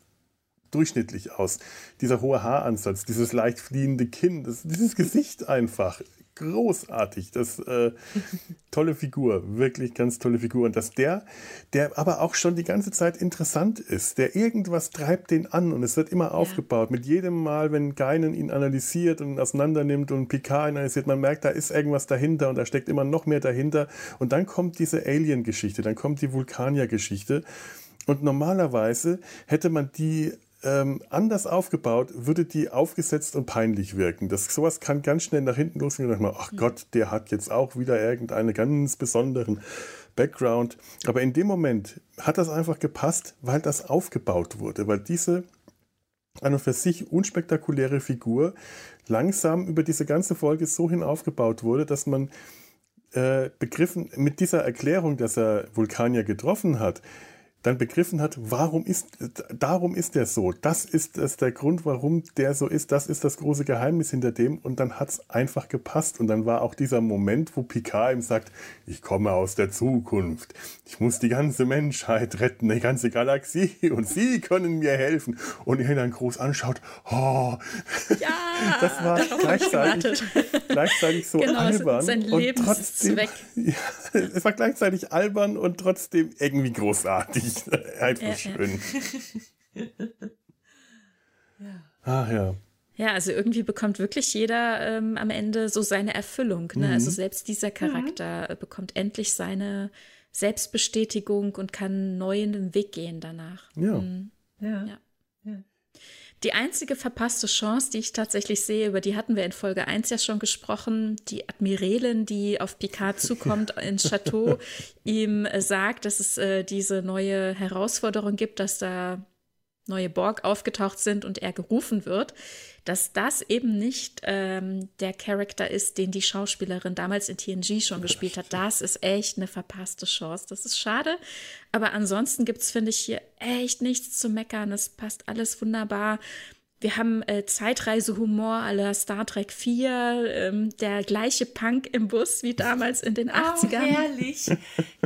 durchschnittlich aus. Dieser hohe Haaransatz, dieses leicht fliehende Kinn, das, dieses Gesicht einfach. Großartig. Das äh, <laughs> tolle Figur, wirklich ganz tolle Figur. Und dass der, der aber auch schon die ganze Zeit interessant ist, der irgendwas treibt den an und es wird immer aufgebaut. Mit jedem Mal, wenn Geinen ihn analysiert und auseinander nimmt und Picard ihn analysiert, man merkt, da ist irgendwas dahinter und da steckt immer noch mehr dahinter. Und dann kommt diese Alien-Geschichte, dann kommt die Vulkanier-Geschichte. Und normalerweise hätte man die ähm, anders aufgebaut, würde die aufgesetzt und peinlich wirken. Das, sowas kann ganz schnell nach hinten losgehen und dann mal, ach Gott, der hat jetzt auch wieder irgendeinen ganz besonderen Background. Aber in dem Moment hat das einfach gepasst, weil das aufgebaut wurde, weil diese an und für sich unspektakuläre Figur langsam über diese ganze Folge so hin aufgebaut wurde, dass man äh, begriffen, mit dieser Erklärung, dass er Vulkanier getroffen hat, dann begriffen hat, warum ist, darum ist er so. Das ist das der Grund, warum der so ist. Das ist das große Geheimnis hinter dem. Und dann hat es einfach gepasst. Und dann war auch dieser Moment, wo Picard ihm sagt, ich komme aus der Zukunft. Ich muss die ganze Menschheit retten, die ganze Galaxie. Und Sie können mir helfen. Und er ihn dann groß anschaut. Oh, Ja, <laughs> das war gleichzeitig, gleichzeitig so Genau, es albern. sein und. Trotzdem, <laughs> ja, es war gleichzeitig albern und trotzdem irgendwie großartig. <laughs> Einfach Ja, schön. <laughs> Ja. Ach ja. Ja, also irgendwie bekommt wirklich jeder ähm, am Ende so seine Erfüllung. Ne? Also selbst dieser Charakter äh, bekommt endlich seine Selbstbestätigung und kann neu in den Weg gehen danach. Ja. Ja. Ja. Ja. Die einzige verpasste Chance, die ich tatsächlich sehe, über die hatten wir in Folge 1 ja schon gesprochen, die Admiralin, die auf Picard <laughs> zukommt ins Chateau, ihm äh, sagt, dass es äh, diese neue Herausforderung gibt, dass da neue Borg aufgetaucht sind und er gerufen wird, dass das eben nicht ähm, der Charakter ist, den die Schauspielerin damals in TNG schon gespielt hat. Das ist echt eine verpasste Chance. Das ist schade. Aber ansonsten gibt's finde ich, hier echt nichts zu meckern. Es passt alles wunderbar. Wir haben äh, Zeitreisehumor à la Star Trek 4, ähm, der gleiche Punk im Bus wie damals in den Oh, 80ern. herrlich.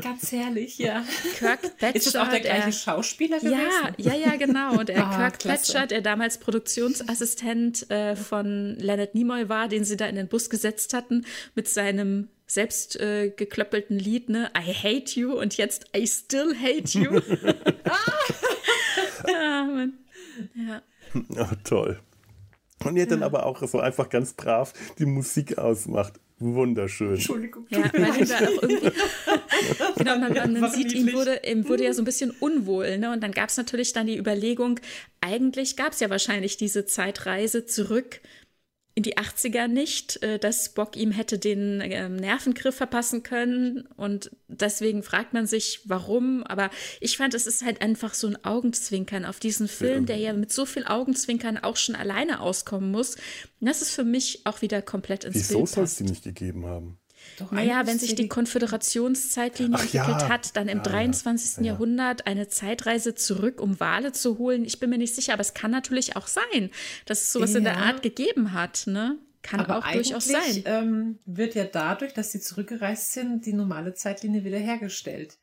Ganz herrlich, ja. Kirk Thatcher, Ist das auch der gleiche Schauspieler gewesen? ja, ja, ja, genau. Der Ah, Kirk klasse. Thatcher, der damals Produktionsassistent äh, von Leonard Nimoy war, den sie da in den Bus gesetzt hatten, mit seinem selbst äh, geklöppelten Lied, ne? I hate you und jetzt I still hate you. ja, <laughs> Mann. Ja. Oh, <laughs> toll. Und ihr dann aber auch so einfach ganz brav die Musik ausmacht. Wunderschön. Entschuldigung. Ja, weil ihm da auch irgendwie. <laughs> genau, man, man, man sieht, ihm wurde, ihm wurde ja so ein <laughs> bisschen unwohl. Ne? Und dann gab es natürlich dann die Überlegung, eigentlich gab es ja wahrscheinlich diese Zeitreise zurück in die 80er nicht, äh, dass Spock ihm hätte den ähm, Nervengriff verpassen können. Und deswegen fragt man sich, warum. Aber ich fand, es ist halt einfach so ein Augenzwinkern auf diesen Film, der ja mit so viel Augenzwinkern auch schon alleine auskommen muss. Und das ist für mich auch wieder komplett ins Wieso Bild Wieso soll es die nicht gegeben haben? Doch naja, wenn sich die Konföderationszeitlinie Ach entwickelt ja. hat, dann im ja, 23. Ja. Jahrhundert eine Zeitreise zurück, um Wale zu holen. Ich bin mir nicht sicher, aber es kann natürlich auch sein, dass es sowas in der Art gegeben hat. Ne? Kann aber auch durchaus sein. Ähm, wird ja dadurch, dass sie zurückgereist sind, die normale Zeitlinie wiederhergestellt.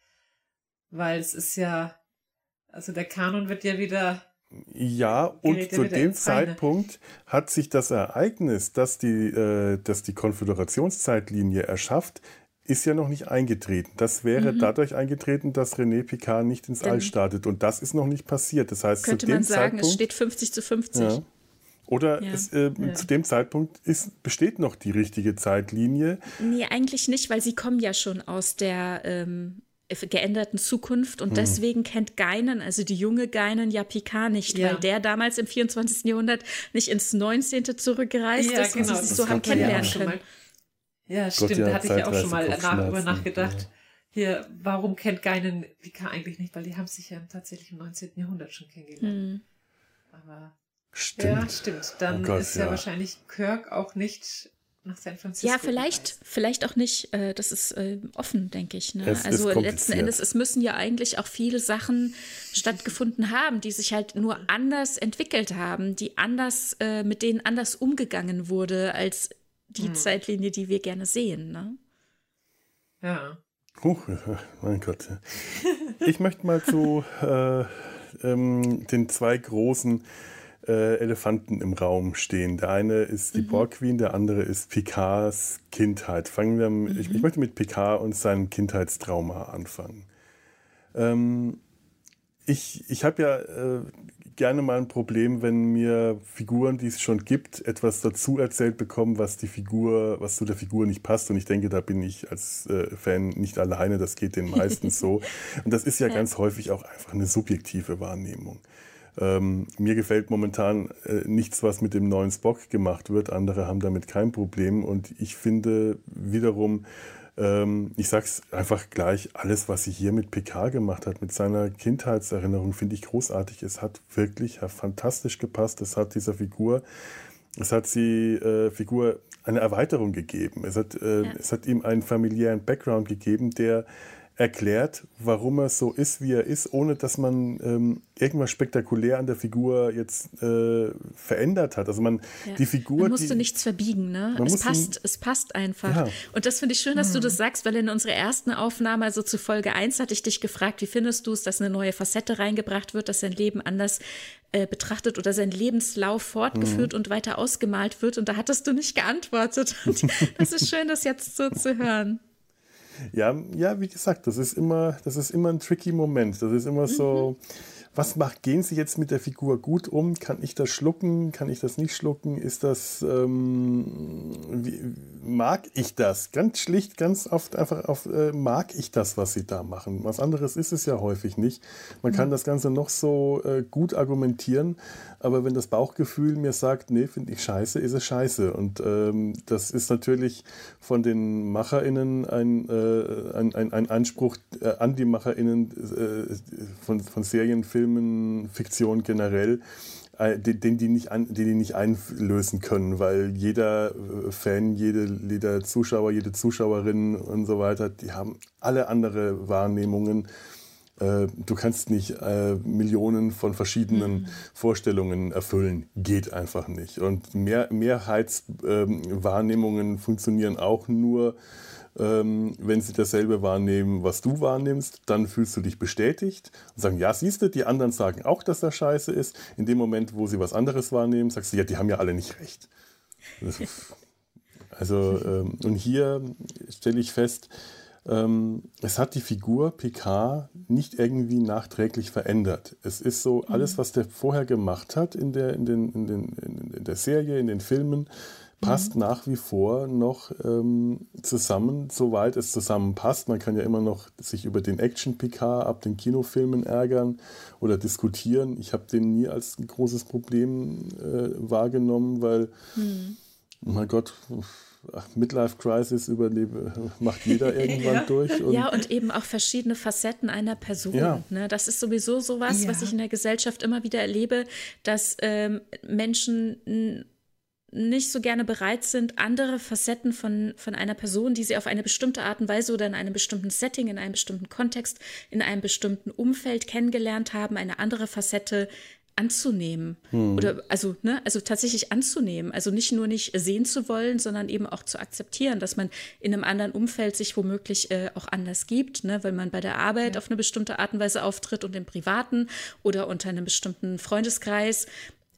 Weil es ist ja, also der Kanon wird ja wieder ja, und zu dem Zeitpunkt hat sich das Ereignis, dass die, äh, dass die Konföderationszeitlinie erschafft, ist ja noch nicht eingetreten. Das wäre mhm. dadurch eingetreten, dass René Picard nicht ins All startet. Und das ist noch nicht passiert. Das heißt, könnte zu dem man sagen, Zeitpunkt, es steht 50 zu 50. Ja. Oder ja. Es, äh, ja. zu dem Zeitpunkt ist, besteht noch die richtige Zeitlinie? Nee, eigentlich nicht, weil sie kommen ja schon aus der ähm, geänderten Zukunft und hm. deswegen kennt Geinen, also die junge Geinen, ja Picard nicht, ja. weil der damals im 24. Jahrhundert nicht ins 19. zurückgereist ja, ist genau, und sie sich so haben kennenlernen können. Ja, stimmt, da hatte ich ja auch schon mal nach, über nachgedacht. Ja. Hier, warum kennt Geinen Picard eigentlich nicht? Weil die haben sich ja tatsächlich im 19. Jahrhundert schon kennengelernt. Hm. Aber Stimmt. Ja, stimmt. Dann oh Gott, ist ja, ja, wahrscheinlich Kirk auch nicht nach San Francisco. Ja, vielleicht, vielleicht auch nicht. Äh, das ist äh, offen, denke ich. Ne? also letzten Endes, es müssen ja eigentlich auch viele Sachen stattgefunden haben, die sich halt nur anders entwickelt haben, die anders, äh, mit denen anders umgegangen wurde als die hm. Zeitlinie, die wir gerne sehen. Ne? Ja. Huch, <laughs> mein Gott. Ich möchte mal zu äh, ähm, den zwei großen äh, Elefanten im Raum stehen. Der eine ist die mhm. Borg Queen, der andere ist Picards Kindheit. Fangen wir, mhm. ich, ich, möchte mit Picard und seinem Kindheitstrauma anfangen. Ähm, ich ich habe ja äh, gerne mal ein Problem, wenn mir Figuren, die es schon gibt, etwas dazu erzählt bekommen, was die Figur, was zu der Figur nicht passt. Und ich denke, da bin ich als äh, Fan nicht alleine. Das geht den meisten so. <laughs> Und das ist ja, ja ganz häufig auch einfach eine subjektive Wahrnehmung. Ähm, mir gefällt momentan äh, nichts, was mit dem neuen Spock gemacht wird. Andere haben damit kein Problem. Und ich finde wiederum, ähm, ich sag's einfach gleich, alles, was sie hier mit PK gemacht hat, mit seiner Kindheitserinnerung, finde ich großartig. Es hat wirklich fantastisch gepasst. Es hat dieser Figur, es hat sie äh, Figur eine Erweiterung gegeben. Es hat, äh, ja. es hat ihm einen familiären Background gegeben, der erklärt, warum er so ist, wie er ist, ohne dass man ähm, irgendwas spektakulär an der Figur jetzt äh, verändert hat. Also man ja. die Figur. Man musste die, nichts verbiegen, ne? Es passt, es passt einfach. Ja. Und das finde ich schön, dass hm. du das sagst, weil in unserer ersten Aufnahme, also zu Folge 1, hatte ich dich gefragt, wie findest du es, dass eine neue Facette reingebracht wird, dass sein Leben anders äh, betrachtet oder sein Lebenslauf fortgeführt mhm. und weiter ausgemalt wird. Und da hattest du nicht geantwortet. <laughs> Und das ist schön, das jetzt so zu hören. Ja, ja, wie gesagt, das ist immer, das ist immer ein tricky Moment. Das ist immer so, mhm was macht, gehen Sie jetzt mit der Figur gut um? Kann ich das schlucken? Kann ich das nicht schlucken? Ist das, ähm, wie, mag ich das? Ganz schlicht, ganz oft einfach auf, äh, mag ich das, was Sie da machen? Was anderes ist es ja häufig nicht. Man kann mhm. das Ganze noch so äh, gut argumentieren, aber wenn das Bauchgefühl mir sagt, nee, finde ich scheiße, ist es scheiße. Und ähm, das ist natürlich von den MacherInnen ein, äh, ein, ein, ein Anspruch äh, an die MacherInnen äh, von, von Serienfilmen Filmen, Fiktion generell, äh, den die nicht, an, den die nicht einlösen können, weil jeder äh, Fan, jede, jeder Zuschauer, jede Zuschauerin und so weiter, die haben alle andere Wahrnehmungen. Äh, du kannst nicht Millionen von verschiedenen mhm. Vorstellungen erfüllen. Geht einfach nicht. Und Mehr, Mehrheitswahrnehmungen ähm, funktionieren auch nur ähm, wenn sie dasselbe wahrnehmen, was du wahrnimmst, dann fühlst du dich bestätigt und sagen, ja, siehst du, die anderen sagen auch, dass das scheiße ist. In dem Moment, wo sie was anderes wahrnehmen, sagst du, ja, die haben ja alle nicht recht. Also, ähm, und hier stelle ich fest, ähm, es hat die Figur PK nicht irgendwie nachträglich verändert. Es ist so, alles, mhm. was der vorher gemacht hat in der, in den, in den, in der Serie, in den Filmen, passt mhm. nach wie vor noch ähm, zusammen, soweit es zusammenpasst. Man kann ja immer noch sich über den Action-PK ab den Kinofilmen ärgern oder diskutieren. Ich habe den nie als ein großes Problem äh, wahrgenommen, weil mhm. Mein Gott, Midlife-Crisis überlebe, macht jeder <laughs> irgendwann ja. durch. Und ja, und eben auch verschiedene Facetten einer Person. Ja. Ne? Das ist sowieso sowas, ja. was ich in der Gesellschaft immer wieder erlebe, dass ähm, Menschen nicht so gerne bereit sind, andere Facetten von, von einer Person, die sie auf eine bestimmte Art und Weise oder in einem bestimmten Setting, in einem bestimmten Kontext, in einem bestimmten Umfeld kennengelernt haben, eine andere Facette anzunehmen. Hm. Oder also, ne, also tatsächlich anzunehmen. Also nicht nur nicht sehen zu wollen, sondern eben auch zu akzeptieren, dass man in einem anderen Umfeld sich womöglich äh, auch anders gibt, ne, weil man bei der Arbeit ja. auf eine bestimmte Art und Weise auftritt und im Privaten oder unter einem bestimmten Freundeskreis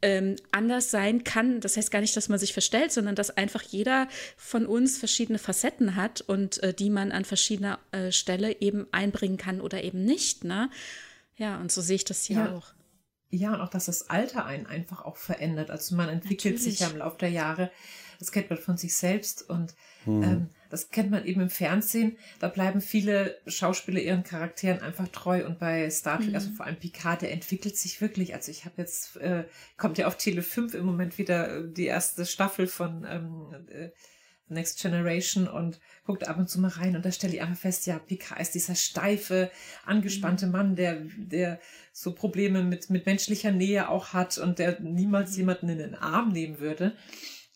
ähm, anders sein kann. Das heißt gar nicht, dass man sich verstellt, sondern dass einfach jeder von uns verschiedene Facetten hat und äh, die man an verschiedener äh, Stelle eben einbringen kann oder eben nicht. Ne? Ja, und so sehe ich das hier ja. auch. Ja, und auch, dass das Alter einen einfach auch verändert. Also man entwickelt Natürlich. sich ja im Laufe der Jahre. Das kennt man von sich selbst und hm. ähm, das kennt man eben im Fernsehen. Da bleiben viele Schauspieler ihren Charakteren einfach treu und bei Star Trek, also mhm. also vor allem Picard, der entwickelt sich wirklich. Also ich habe jetzt, äh, kommt ja auf Tele 5 im Moment wieder äh, die erste Staffel von ähm, äh, Next Generation und guckt ab und zu mal rein und da stelle ich einfach fest, ja, Picard ist dieser steife, angespannte mhm. Mann, der, der so Probleme mit, mit menschlicher Nähe auch hat und der niemals jemanden in den Arm nehmen würde.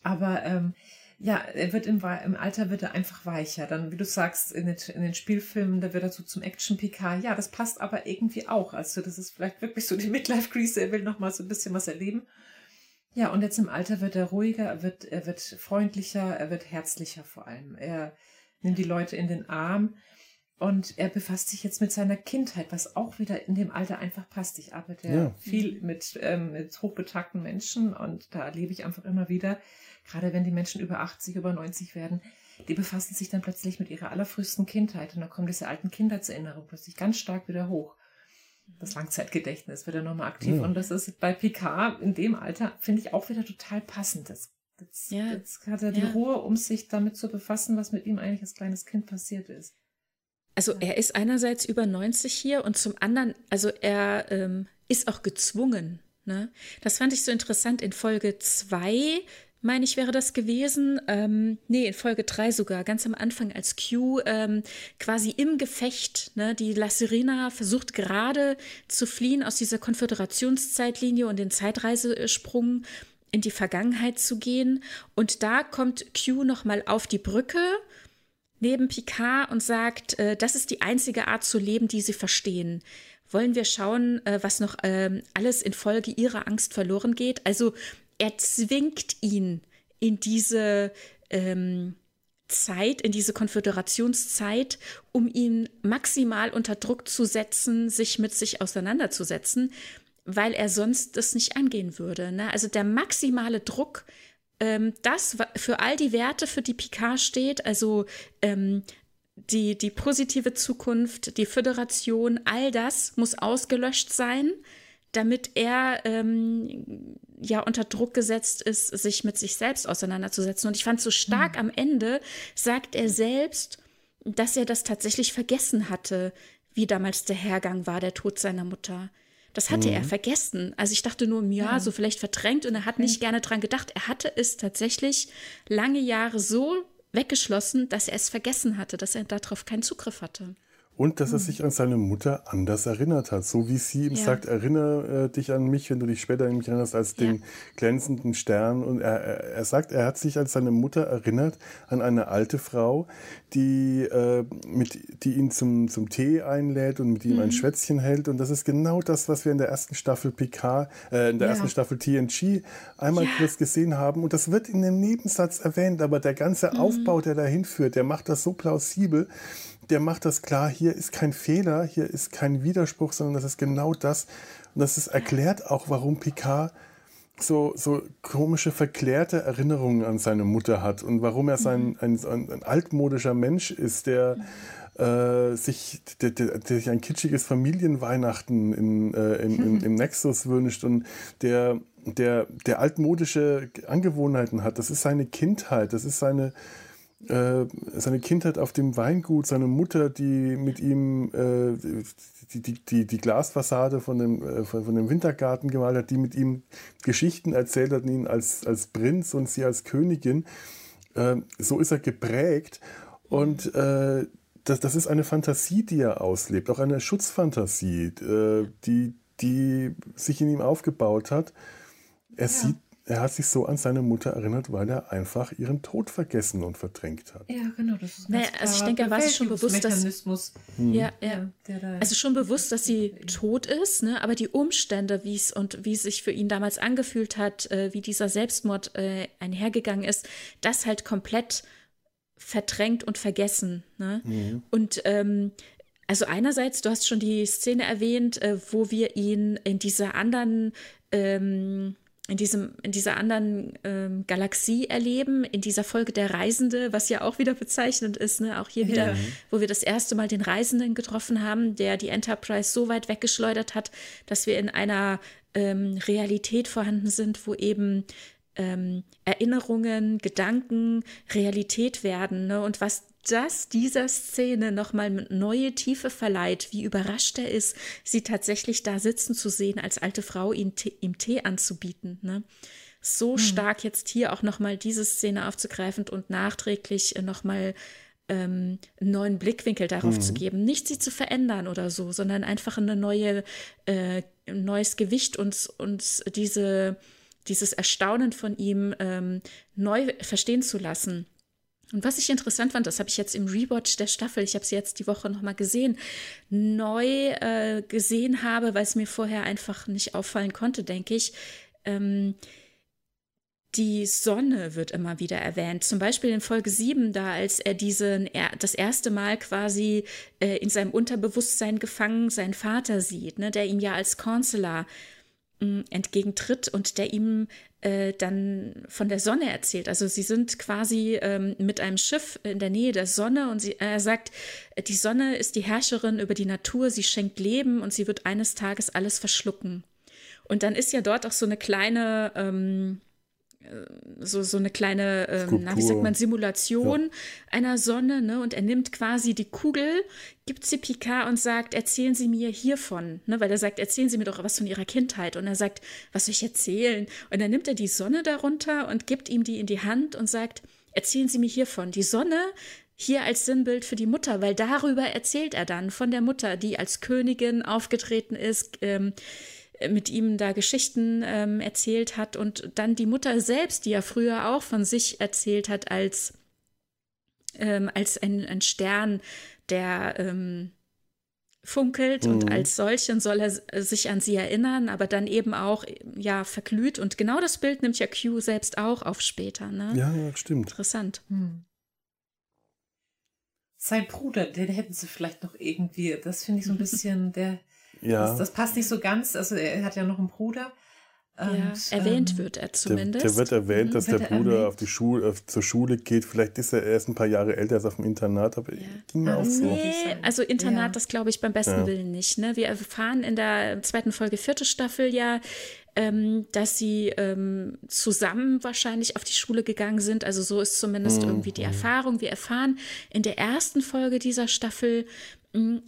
Aber ähm, ja, er wird im, im Alter wird er einfach weicher. Dann, wie du sagst, in den, in den Spielfilmen, da wird er so zum Action-PK. Ja, das passt aber irgendwie auch. Also, das ist vielleicht wirklich so die Midlife-Krise. Er will noch mal so ein bisschen was erleben. Ja, und jetzt im Alter wird er ruhiger, er wird, er wird freundlicher, er wird herzlicher vor allem. Er nimmt die Leute in den Arm und er befasst sich jetzt mit seiner Kindheit, was auch wieder in dem Alter einfach passt. Ich arbeite ja. viel mit, ähm, mit hochbetagten Menschen und da erlebe ich einfach immer wieder, gerade wenn die Menschen über 80, über 90 werden, die befassen sich dann plötzlich mit ihrer allerfrühesten Kindheit und dann kommen diese alten Kindheitserinnerungen plötzlich ganz stark wieder hoch. Das Langzeitgedächtnis wird dann nochmal aktiv ja. und das ist bei Picard in dem Alter, finde ich auch wieder total passend. Das, jetzt, ja. jetzt hat er die ja. Ruhe, um sich damit zu befassen, was mit ihm eigentlich als kleines Kind passiert ist. Also er ist einerseits über 90 hier und zum anderen, also er ähm, ist auch gezwungen. Ne? Das fand ich so interessant in Folge 2 meine ich, wäre das gewesen. Ähm, nee, in Folge 3 sogar, ganz am Anfang, als Q ähm, quasi im Gefecht, ne, die La Serena versucht gerade zu fliehen aus dieser Konföderationszeitlinie und den Zeitreisesprung in die Vergangenheit zu gehen. Und da kommt Q nochmal auf die Brücke neben Picard und sagt, äh, das ist die einzige Art zu leben, die sie verstehen wollen wir schauen, äh, was noch ähm, alles infolge ihrer Angst verloren geht. Also er zwingt ihn in diese ähm, Zeit, in diese Konföderationszeit, um ihn maximal unter Druck zu setzen, sich mit sich auseinanderzusetzen, weil er sonst das nicht angehen würde. Ne? Also der maximale Druck, ähm, das für all die Werte, für die Picard steht, also ähm, die, die positive Zukunft, die Föderation, all das muss ausgelöscht sein damit er ähm, ja unter Druck gesetzt ist, sich mit sich selbst auseinanderzusetzen. Und ich fand so stark mhm. am Ende, sagt er selbst, dass er das tatsächlich vergessen hatte, wie damals der Hergang war, der Tod seiner Mutter. Das hatte mhm. er vergessen. Also ich dachte nur, ja, ja, so vielleicht verdrängt und er hat nicht gerne dran gedacht. Er hatte es tatsächlich lange Jahre so weggeschlossen, dass er es vergessen hatte, dass er darauf keinen Zugriff hatte. Und dass er hm. sich an seine Mutter anders erinnert hat. So wie sie ihm ja. sagt, erinnere äh, dich an mich, wenn du dich später an mich erinnerst, als den ja. glänzenden Stern. Und er, er sagt, er hat sich an seine Mutter erinnert, an eine alte Frau, die, äh, mit, die ihn zum, zum Tee einlädt und mit ihm mhm. ein Schwätzchen hält. Und das ist genau das, was wir in der ersten Staffel PK, äh, in der ja. ersten Staffel TNG einmal kurz gesehen haben. Und das wird in dem Nebensatz erwähnt, aber der ganze mhm. Aufbau, der dahin führt, der macht das so plausibel der macht das klar, hier ist kein Fehler, hier ist kein Widerspruch, sondern das ist genau das. Und das ist erklärt auch, warum Picard so, so komische, verklärte Erinnerungen an seine Mutter hat und warum er sein, mhm. ein, ein, ein altmodischer Mensch ist, der äh, sich, der, der, der, sich ein kitschiges Familienweihnachten in, äh, in, in, im <laughs> Nexus wünscht und der, der, der altmodische Angewohnheiten hat. Das ist seine Kindheit, das ist seine, äh, seine Kindheit auf dem Weingut, seine Mutter, die mit ihm äh, die, die, die, die, Glasfassade von dem, äh, von, von, dem Wintergarten gemalt hat, die mit ihm Geschichten erzählt hat, ihn als, als Prinz und sie als Königin. Äh, so ist er geprägt. Und äh, das, das ist eine Fantasie, die er auslebt, auch eine Schutzfantasie, äh, die, die sich in ihm aufgebaut hat. Er ja. sieht er hat sich so an seine Mutter erinnert, weil er einfach ihren Tod vergessen und verdrängt hat. Ja, genau. Das ist naja, also ich denke, er war sich schon bewusst, dass hm. ja, ja. also schon bewusst, dass sie tot ist, ne? Aber die Umstände, wie es und wie es sich für ihn damals angefühlt hat, äh, wie dieser Selbstmord äh, einhergegangen ist, das halt komplett verdrängt und vergessen. Ne? Mhm. Und ähm, also einerseits, du hast schon die Szene erwähnt, äh, wo wir ihn in dieser anderen ähm, in, diesem, in dieser anderen ähm, Galaxie erleben, in dieser Folge der Reisende, was ja auch wieder bezeichnend ist, ne? auch hier wieder, ja. wo wir das erste Mal den Reisenden getroffen haben, der die Enterprise so weit weggeschleudert hat, dass wir in einer ähm, Realität vorhanden sind, wo eben ähm, Erinnerungen, Gedanken Realität werden. Ne? Und was das dieser Szene nochmal neue Tiefe verleiht, wie überrascht er ist, sie tatsächlich da sitzen zu sehen, als alte Frau ihm, ihm Tee anzubieten. Ne? So hm. stark jetzt hier auch nochmal diese Szene aufzugreifen und nachträglich nochmal ähm, einen neuen Blickwinkel darauf hm. zu geben. Nicht sie zu verändern oder so, sondern einfach eine neue, äh, ein neues Gewicht uns, uns diese, dieses Erstaunen von ihm ähm, neu verstehen zu lassen. Und was ich interessant fand, das habe ich jetzt im Rewatch der Staffel, ich habe sie jetzt die Woche nochmal gesehen, neu äh, gesehen habe, weil es mir vorher einfach nicht auffallen konnte, denke ich. Ähm, die Sonne wird immer wieder erwähnt. Zum Beispiel in Folge 7, da als er diesen, das erste Mal quasi äh, in seinem Unterbewusstsein gefangen seinen Vater sieht, ne, der ihm ja als Consular entgegentritt und der ihm äh, dann von der Sonne erzählt. Also sie sind quasi ähm, mit einem Schiff in der Nähe der Sonne und sie, er sagt, die Sonne ist die Herrscherin über die Natur, sie schenkt Leben und sie wird eines Tages alles verschlucken. Und dann ist ja dort auch so eine kleine ähm, äh, so, so eine kleine, ähm, na, wie sagt man, Simulation ja. einer Sonne, ne? Und er nimmt quasi die Kugel, gibt sie Picard und sagt, erzählen Sie mir hiervon, ne? Weil er sagt, erzählen Sie mir doch was von Ihrer Kindheit. Und er sagt, was soll ich erzählen? Und dann nimmt er die Sonne darunter und gibt ihm die in die Hand und sagt, erzählen Sie mir hiervon. Die Sonne hier als Sinnbild für die Mutter, weil darüber erzählt er dann von der Mutter, die als Königin aufgetreten ist, ähm, mit ihm da Geschichten ähm, erzählt hat und dann die Mutter selbst, die ja früher auch von sich erzählt hat als, ähm, als ein, ein Stern, der ähm, funkelt mhm. und als solchen soll er sich an sie erinnern, aber dann eben auch ja verglüht und genau das Bild nimmt ja Q selbst auch auf später. Ne? Ja, ja, stimmt. Interessant. Hm. Sein Bruder, den hätten sie vielleicht noch irgendwie, das finde ich so ein <laughs> bisschen, der ja. Das, das, passt nicht so ganz. Also er hat ja noch einen Bruder. Ja, und, erwähnt ähm, wird er zumindest. Der, der wird erwähnt, dass wird der Bruder auf die Schule, auf, zur Schule geht. Vielleicht ist er erst ein paar Jahre älter als auf dem Internat, aber ja. ging mir auch so. Nee, also Internat, ja. das glaube ich beim besten ja. Willen nicht. Ne? Wir erfahren in der zweiten Folge, vierte Staffel ja, ähm, dass sie ähm, zusammen wahrscheinlich auf die Schule gegangen sind. Also so ist zumindest mhm. irgendwie die Erfahrung. Wir erfahren in der ersten Folge dieser Staffel,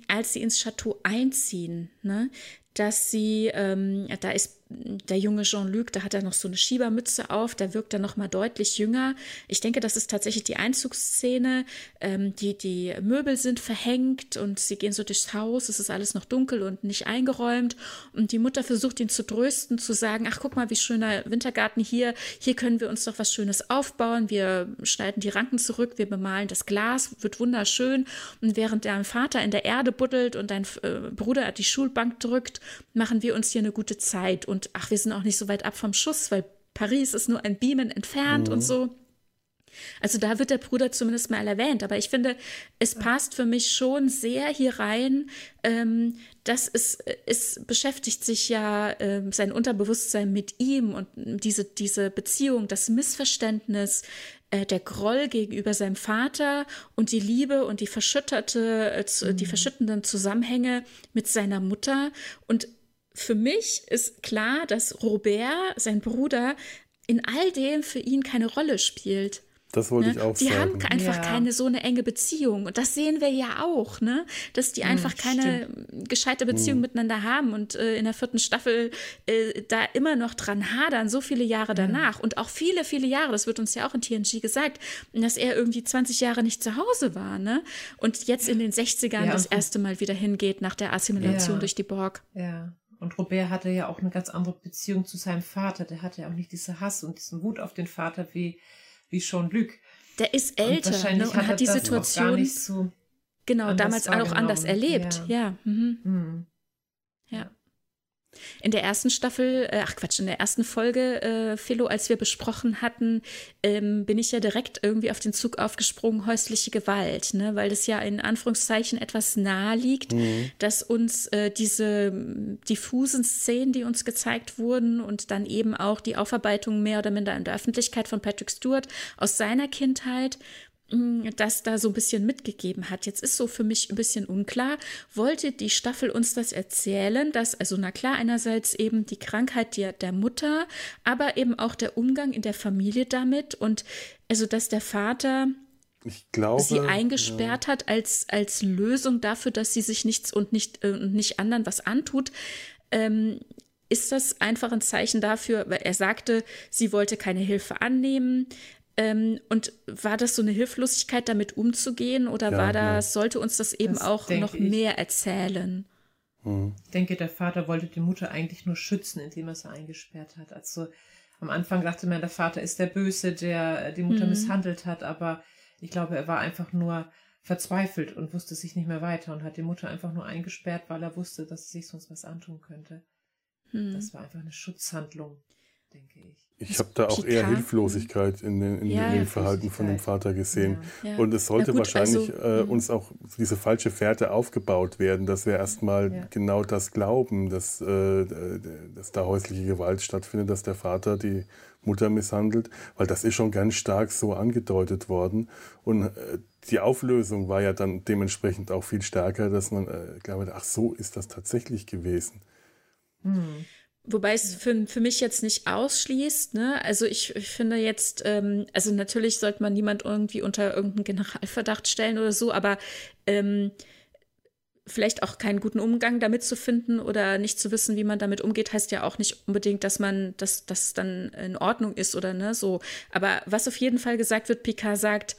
als sie ins Chateau einziehen, ne, dass sie, ähm, da ist der junge Jean-Luc, da hat er noch so eine Schiebermütze auf, der wirkt dann noch mal deutlich jünger. Ich denke, das ist tatsächlich die Einzugsszene. Ähm, die, die Möbel sind verhängt und sie gehen so durchs Haus, es ist alles noch dunkel und nicht eingeräumt. Und die Mutter versucht ihn zu trösten, zu sagen, ach, guck mal, wie schöner Wintergarten hier, hier können wir uns doch was Schönes aufbauen. Wir schneiden die Ranken zurück, wir bemalen das Glas, wird wunderschön. Und während dein Vater in der Erde buddelt und dein äh, Bruder die Schulbank drückt, machen wir uns hier eine gute Zeit. Und und ach, wir sind auch nicht so weit ab vom Schuss, weil Paris ist nur ein Beamen entfernt mhm. und so. Also da wird der Bruder zumindest mal erwähnt, aber ich finde, es passt für mich schon sehr hier rein, ähm, dass es, es beschäftigt sich ja äh, sein Unterbewusstsein mit ihm und diese, diese Beziehung, das Missverständnis, äh, der Groll gegenüber seinem Vater und die Liebe und die verschütterte, äh, die mhm. verschüttenden Zusammenhänge mit seiner Mutter und für mich ist klar, dass Robert, sein Bruder, in all dem für ihn keine Rolle spielt. Das wollte ne? ich auch die sagen. Die haben einfach ja. keine so eine enge Beziehung. Und das sehen wir ja auch, ne? Dass die hm, einfach hm, keine gescheite Beziehung hm. miteinander haben und äh, in der vierten Staffel äh, da immer noch dran hadern, so viele Jahre danach. Und auch viele, viele Jahre, das wird uns ja auch in TNG gesagt, dass er irgendwie 20 Jahre nicht zu Hause war, ne? Und jetzt in den 60ern ja, das erste Mal wieder hingeht nach der Assimilation durch die Borg. Ja. Und Robert hatte ja auch eine ganz andere Beziehung zu seinem Vater. Der hatte ja auch nicht diese Hass und diesen Wut auf den Vater wie wie Jean-Luc. Der ist älter und, ne, und hat, hat die Situation so genau damals auch anders erlebt. Ja. ja. Mhm. Mhm. In der ersten Staffel, äh, ach Quatsch, in der ersten Folge, äh, Philo, als wir besprochen hatten, ähm, bin ich ja direkt irgendwie auf den Zug aufgesprungen, häusliche Gewalt, ne? weil das ja in Anführungszeichen etwas nahe liegt, mhm. dass uns äh, diese diffusen Szenen, die uns gezeigt wurden und dann eben auch die Aufarbeitung mehr oder minder in der Öffentlichkeit von Patrick Stewart aus seiner Kindheit das da so ein bisschen mitgegeben hat. Jetzt ist so für mich ein bisschen unklar, wollte die Staffel uns das erzählen, dass, also na klar, einerseits eben die Krankheit der, der Mutter, aber eben auch der Umgang in der Familie damit und also, dass der Vater glaube, sie eingesperrt ja. hat als, als Lösung dafür, dass sie sich nichts und nicht, äh, nicht anderen was antut. Ähm, ist das einfach ein Zeichen dafür, weil er sagte, sie wollte keine Hilfe annehmen. Ähm, und war das so eine Hilflosigkeit, damit umzugehen, oder ja, war das, ja. sollte uns das eben das auch noch ich. mehr erzählen? Hm. Ich denke, der Vater wollte die Mutter eigentlich nur schützen, indem er sie eingesperrt hat. Also am Anfang dachte man, der Vater ist der Böse, der die Mutter mhm. misshandelt hat, aber ich glaube, er war einfach nur verzweifelt und wusste sich nicht mehr weiter und hat die Mutter einfach nur eingesperrt, weil er wusste, dass sie sich sonst was antun könnte. Mhm. Das war einfach eine Schutzhandlung, denke ich. Ich habe da auch eher Hilflosigkeit in, den, in ja, dem Verhalten von dem Vater gesehen. Ja, ja. Und es sollte gut, wahrscheinlich also, äh, mhm. uns auch diese falsche Fährte aufgebaut werden, dass wir erstmal genau das glauben, dass, äh, dass da häusliche Gewalt stattfindet, dass der Vater die Mutter misshandelt, weil das ist schon ganz stark so angedeutet worden. Und äh, die Auflösung war ja dann dementsprechend auch viel stärker, dass man äh, glaube, ach so ist das tatsächlich gewesen. Mhm. Wobei es für, für mich jetzt nicht ausschließt, ne? Also ich, ich finde jetzt, ähm, also natürlich sollte man niemand irgendwie unter irgendeinen Generalverdacht stellen oder so, aber ähm, vielleicht auch keinen guten Umgang damit zu finden oder nicht zu wissen, wie man damit umgeht, heißt ja auch nicht unbedingt, dass man, dass das dann in Ordnung ist oder ne, so. Aber was auf jeden Fall gesagt wird, Picard sagt,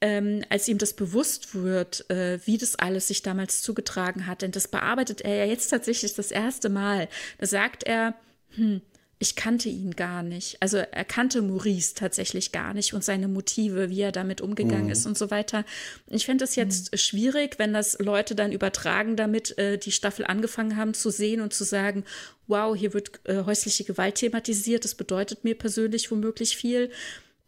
ähm, als ihm das bewusst wird, äh, wie das alles sich damals zugetragen hat, denn das bearbeitet er ja jetzt tatsächlich das erste Mal. Da sagt er, hm, ich kannte ihn gar nicht. Also er kannte Maurice tatsächlich gar nicht und seine Motive, wie er damit umgegangen mhm. ist und so weiter. Ich fände es jetzt mhm. schwierig, wenn das Leute dann übertragen damit äh, die Staffel angefangen haben zu sehen und zu sagen, wow, hier wird äh, häusliche Gewalt thematisiert, das bedeutet mir persönlich womöglich viel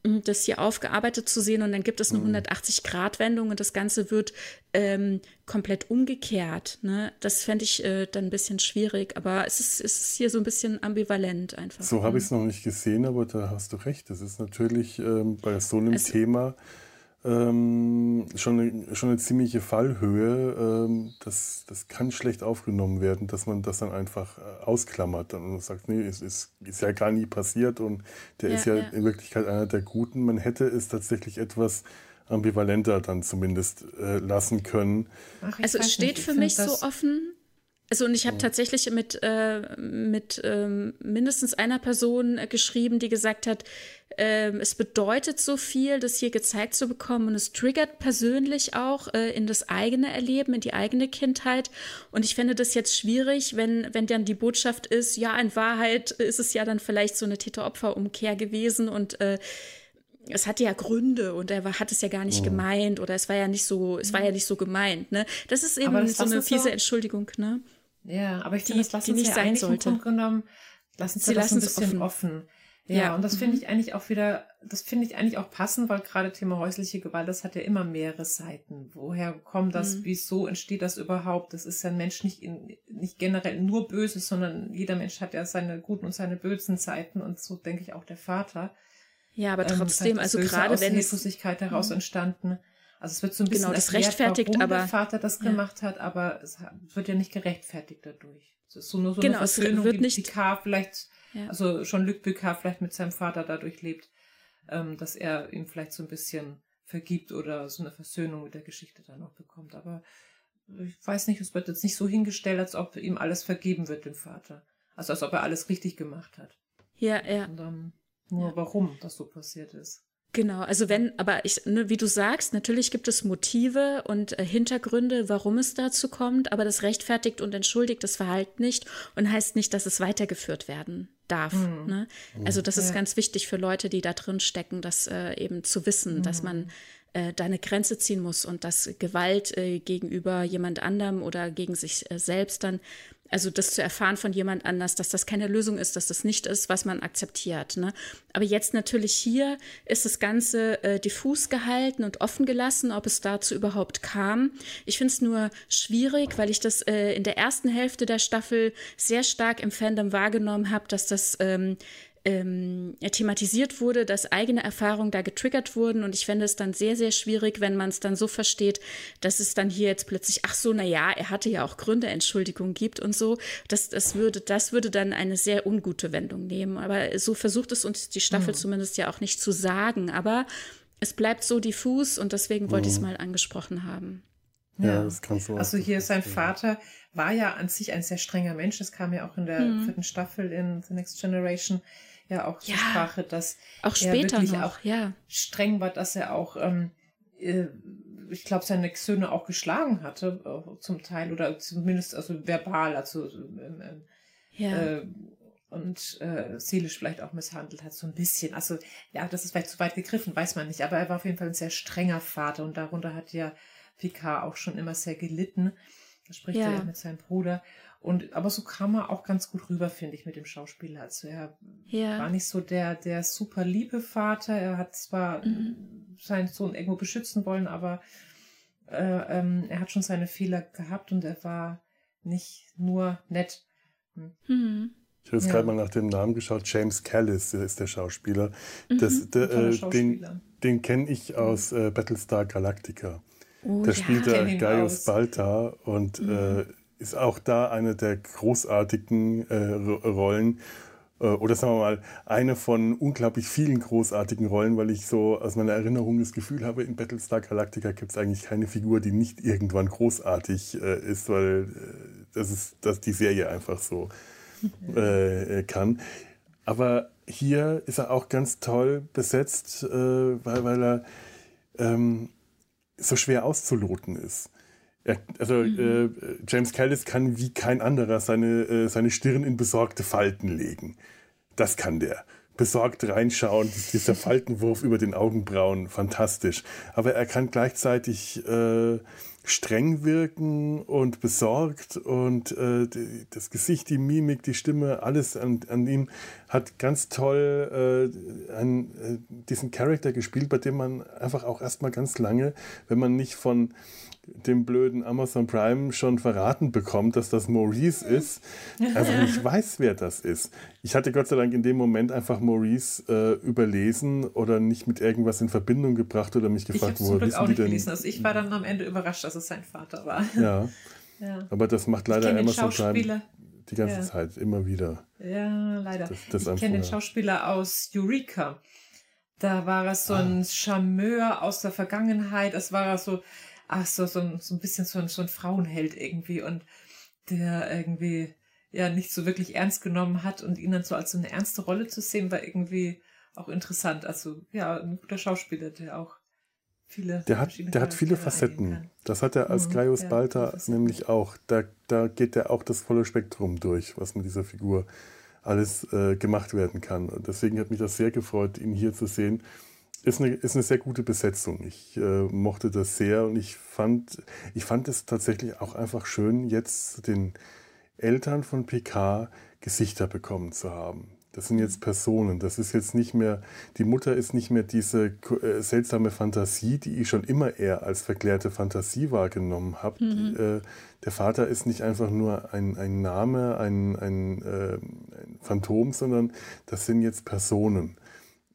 das hier aufgearbeitet zu sehen und dann gibt es eine 180-Grad-Wendung mhm. und das Ganze wird ähm, komplett umgekehrt. Ne? Das fände ich äh, dann ein bisschen schwierig, aber es ist, es ist hier so ein bisschen ambivalent einfach. So habe ich es noch nicht gesehen, aber da hast du recht. Das ist natürlich ähm, bei so einem also, Thema ähm, schon, eine, schon eine ziemliche Fallhöhe. Ähm, das, das kann schlecht aufgenommen werden, dass man das dann einfach äh, ausklammert und sagt, nee, es ist, ist ja gar nie passiert und der ja, ist ja, ja, in Wirklichkeit einer der Guten. Man hätte es tatsächlich etwas ambivalenter dann zumindest äh, lassen können. Ach, also es steht nicht, für mich so offen, also und ich habe tatsächlich mit, äh, mit ähm, mindestens einer Person äh, geschrieben, die gesagt hat, äh, es bedeutet so viel, das hier gezeigt zu bekommen und es triggert persönlich auch äh, in das eigene Erleben, in die eigene Kindheit. Und ich fände das jetzt schwierig, wenn, wenn dann die Botschaft ist, ja, in Wahrheit ist es ja dann vielleicht so eine Täter-Opfer-Umkehr gewesen und äh, es hatte ja Gründe und er hat es ja gar nicht oh. gemeint oder es war ja nicht so, es war ja nicht so gemeint, ne? Das ist eben das so eine fiese so, Entschuldigung, ne? Ja, aber ich finde, das lassen nicht ja sein sollte. Im Grunde genommen, lassen sie das ein bisschen offen. offen. Ja, ja, und das finde mhm. ich eigentlich auch wieder, das finde ich eigentlich auch passend, weil gerade Thema häusliche Gewalt, das hat ja immer mehrere Seiten. Woher kommt das? Mhm. Wieso entsteht das überhaupt? Das ist ja ein Mensch nicht, in, nicht generell nur böse, sondern jeder Mensch hat ja seine guten und seine bösen Seiten und so denke ich auch der Vater. Ja, aber ähm, trotzdem, ähm, also gerade wenn es Hilflosigkeit heraus mhm. entstanden. Also es wird so ein bisschen genau, das erklärt, rechtfertigt, warum aber, der Vater das ja. gemacht hat, aber es wird ja nicht gerechtfertigt dadurch. Es ist so nur so genau, eine Versöhnung, wird die nicht, Picard vielleicht, ja. also schon Luc Picard vielleicht mit seinem Vater dadurch lebt. ähm, dass er ihm vielleicht so ein bisschen vergibt oder so eine Versöhnung mit der Geschichte dann noch bekommt. Aber ich weiß nicht, es wird jetzt nicht so hingestellt, als ob ihm alles vergeben wird, dem Vater. Also als ob er alles richtig gemacht hat. Ja, ja. Und dann nur ja. warum das so passiert ist. Genau, also wenn, aber ich, ne, wie du sagst, natürlich gibt es Motive und äh, Hintergründe, warum es dazu kommt, aber das rechtfertigt und entschuldigt das Verhalten nicht und heißt nicht, dass es weitergeführt werden darf. Mhm. Ne? Also das ja. ist ganz wichtig für Leute, die da drin stecken, das äh, eben zu wissen, mhm. dass man äh, da eine Grenze ziehen muss und dass Gewalt äh, gegenüber jemand anderem oder gegen sich äh, selbst dann also das zu erfahren von jemand anders, dass das keine Lösung ist, dass das nicht ist, was man akzeptiert. Ne? Aber jetzt natürlich hier ist das Ganze äh, diffus gehalten und offen gelassen, ob es dazu überhaupt kam. Ich finde es nur schwierig, weil ich das äh, in der ersten Hälfte der Staffel sehr stark im Fandom wahrgenommen habe, dass das ähm, ähm, thematisiert wurde, dass eigene Erfahrungen da getriggert wurden. Und ich fände es dann sehr, sehr schwierig, wenn man es dann so versteht, dass es dann hier jetzt plötzlich, ach so, na ja, er hatte ja auch Gründe, Entschuldigung gibt und so. Das, das, würde, das würde dann eine sehr ungute Wendung nehmen. Aber so versucht es uns die Staffel mhm. zumindest ja auch nicht zu sagen. Aber es bleibt so diffus und deswegen wollte ich es mhm. mal angesprochen haben. Ja, das kannst du Also hier sein Vater war ja an sich ein sehr strenger Mensch. Das kam ja auch in der mhm. vierten Staffel in The Next Generation ja auch zur Sprache, dass auch später er wirklich noch, auch ja. streng war, dass er auch, ähm, äh, ich glaube, seine Söhne auch geschlagen hatte, äh, zum Teil, oder zumindest also verbal, also ähm, ähm, ja. äh, und äh, seelisch vielleicht auch misshandelt hat, so ein bisschen. Also ja, das ist vielleicht zu weit gegriffen, weiß man nicht, aber er war auf jeden Fall ein sehr strenger Vater und darunter hat ja Picard auch schon immer sehr gelitten. Da spricht ja. er mit seinem Bruder. Und aber so kam er auch ganz gut rüber, finde ich, mit dem Schauspieler. Also er ja. war nicht so der, der super liebe Vater. Er hat zwar mhm. seinen Sohn irgendwo beschützen wollen, aber äh, ähm, er hat schon seine Fehler gehabt und er war nicht nur nett. Hm. Mhm. Ich habe jetzt ja. gerade mal nach dem Namen geschaut. James Callis ist der Schauspieler. Mhm. Das, der, äh, den den kenne ich aus äh, Battlestar Galactica. Oh, der ja, spielt der Gaius Balta und mhm. Ist auch da eine der großartigen äh, Rollen. Äh, oder sagen wir mal, eine von unglaublich vielen großartigen Rollen, weil ich so aus meiner Erinnerung das Gefühl habe, in Battlestar Galactica gibt es eigentlich keine Figur, die nicht irgendwann großartig äh, ist, weil äh, das ist, dass die Serie einfach so äh, äh, kann. Aber hier ist er auch ganz toll besetzt, weil, weil er ähm, so schwer auszuloten ist. Ja, also mhm. äh, James Callis kann wie kein anderer seine, äh, seine Stirn in besorgte Falten legen. Das kann der. Besorgt reinschauen, dieser <laughs> Faltenwurf über den Augenbrauen, fantastisch. Aber er kann gleichzeitig äh, streng wirken und besorgt und äh, die, das Gesicht, die Mimik, die Stimme, alles an, an ihm hat ganz toll äh, an, äh, diesen Charakter gespielt, bei dem man einfach auch erstmal ganz lange, wenn man nicht von dem blöden Amazon Prime schon verraten bekommt, dass das Maurice ist, einfach nicht <laughs> weiß, wer das ist. Ich hatte Gott sei Dank in dem Moment einfach Maurice äh, überlesen oder nicht mit irgendwas in Verbindung gebracht oder mich gefragt, ich woher wissen auch nicht die denn? Gelesen. Also ich war dann am Ende überrascht, dass es sein Vater war. Ja. <laughs> ja. Aber das macht leider Amazon Prime die ganze ja. Zeit, immer wieder. Ja, leider. Das, das ich kenne den Schauspieler aus Eureka. Da war er so ein ah. Charmeur aus der Vergangenheit. Es war so, ach so, so ein, so ein bisschen so ein, so ein Frauenheld irgendwie und der irgendwie ja nicht so wirklich ernst genommen hat und ihn dann so als so eine ernste Rolle zu sehen, war irgendwie auch interessant. Also ja, ein guter Schauspieler, der auch viele der hat, der hat viele Facetten. Das hat er als mhm, Gaius ja, Balta nämlich auch. Da, da geht er auch das volle Spektrum durch, was mit dieser Figur alles äh, gemacht werden kann. Und deswegen hat mich das sehr gefreut, ihn hier zu sehen ist eine, ist eine sehr gute Besetzung. Ich äh, mochte das sehr und ich fand, ich fand es tatsächlich auch einfach schön, jetzt den Eltern von PK Gesichter bekommen zu haben. Das sind jetzt Personen. Das ist jetzt nicht mehr, die Mutter ist nicht mehr diese äh, seltsame Fantasie, die ich schon immer eher als verklärte Fantasie wahrgenommen habe. Mhm. Äh, der Vater ist nicht einfach nur ein, ein Name, ein, ein, äh, ein Phantom, sondern das sind jetzt Personen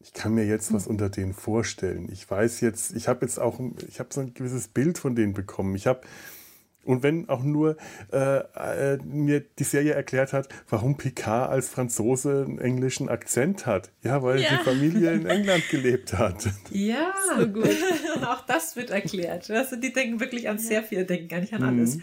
ich kann mir jetzt was unter denen vorstellen. Ich weiß jetzt, ich habe jetzt auch, ich habe so ein gewisses Bild von denen bekommen. Ich habe Und wenn auch nur äh, äh, mir die Serie erklärt hat, warum Picard als Franzose einen englischen Akzent hat. Ja, weil ja. die Familie in England <laughs> gelebt hat. Ja, so gut. <laughs> auch das wird erklärt. Also die denken wirklich an sehr viel, denken gar nicht an mhm.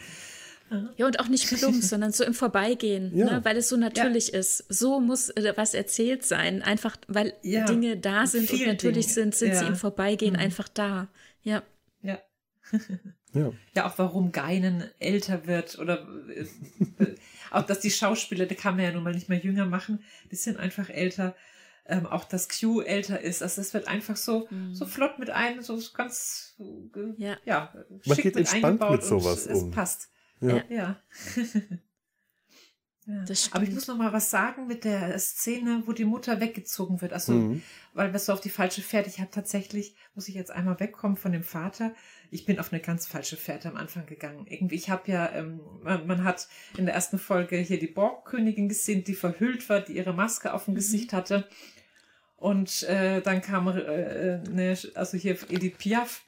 Ja, und auch nicht plump, <laughs> sondern so im Vorbeigehen, ja. ne? weil es so natürlich ja. ist. So muss äh, was erzählt sein, einfach weil ja. Dinge da sind und natürlich Dinge. sind, sind sie im Vorbeigehen mhm. einfach da. Ja. Ja. ja. Ja, auch warum Geinen älter wird oder äh, auch, dass die Schauspieler, die kann man ja nun mal nicht mehr jünger machen, die sind einfach älter. Ähm, auch dass Q älter ist. Also das wird einfach so, mhm. so flott mit ein, so ganz ja, ja Man geht entspannt mit sowas um. Es passt. Ja. ja. ja. <laughs> Aber ich muss noch mal was sagen mit der Szene, wo die Mutter weggezogen wird. Also, mhm. weil wir so auf die falsche Fährte. Ich habe tatsächlich, muss ich jetzt einmal wegkommen von dem Vater. Ich bin auf eine ganz falsche Fährte am Anfang gegangen. Irgendwie, ich habe ja, ähm, man, man, hat in der ersten Folge hier die Borgkönigin gesehen, die verhüllt war, die ihre Maske auf dem mhm. Gesicht hatte. Und äh, dann kam äh, eine, also hier Edith Piaf.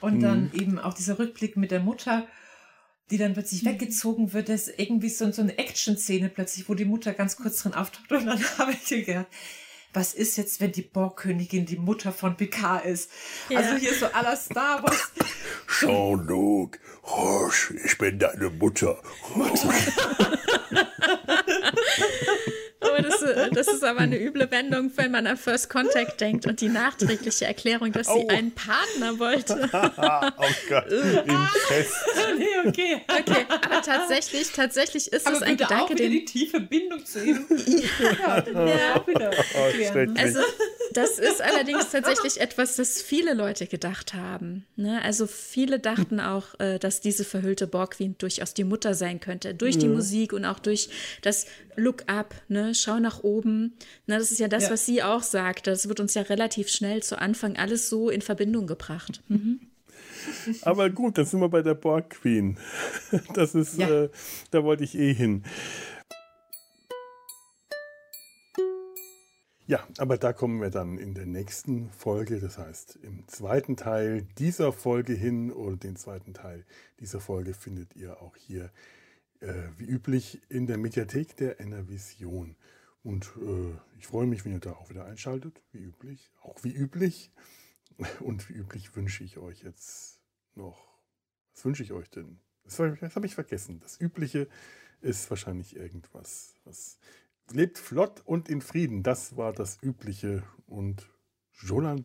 Und mhm. dann eben auch dieser Rückblick mit der Mutter die dann plötzlich mhm. weggezogen wird, das ist irgendwie so, so eine Action-Szene plötzlich, wo die Mutter ganz kurz drin auftaucht und dann habe ich gedacht, was ist jetzt, wenn die Borgkönigin die Mutter von Picard ist? Ja. Also hier so aller Star Wars. Jean-Luc, ich bin deine Mutter. Mutter. <laughs> <laughs> Oh, das, das, ist aber eine üble Wendung, wenn man an First Contact denkt und die nachträgliche Erklärung, dass sie oh. einen Partner wollte. <laughs> oh Gott, <laughs> Incest. nee, okay. Okay, aber tatsächlich, tatsächlich ist aber es ein Gedanke, auch wieder die tiefe Bindung zu ihm. <laughs> ja, ja. Auch wieder oh, also, das ist allerdings tatsächlich etwas, das viele Leute gedacht haben. Ne? Also viele dachten auch, äh, dass diese verhüllte Borg-Queen durchaus die Mutter sein könnte, durch die Musik und auch durch das Look Up, ne? schau nach oben. Ne? Das ist ja das, ja. was sie auch sagt. Das wird uns ja relativ schnell zu Anfang alles so in Verbindung gebracht. Mhm. Aber gut, dann sind wir bei der Borg Queen. <laughs> Das ist, ja. äh, da wollte ich eh hin. Ja, aber da kommen wir dann in der nächsten Folge, das heißt im zweiten Teil dieser Folge hin und den zweiten Teil dieser Folge findet ihr auch hier äh, wie üblich in der Mediathek der Enervision. Und äh, ich freue mich, wenn ihr da auch wieder einschaltet, wie üblich, auch wie üblich. <laughs> Und wie üblich wünsche ich euch jetzt noch, was wünsche ich euch denn? Das, das habe ich vergessen. Das Übliche ist wahrscheinlich irgendwas, was lebt flott und in Frieden. Das war das Übliche und Jolan.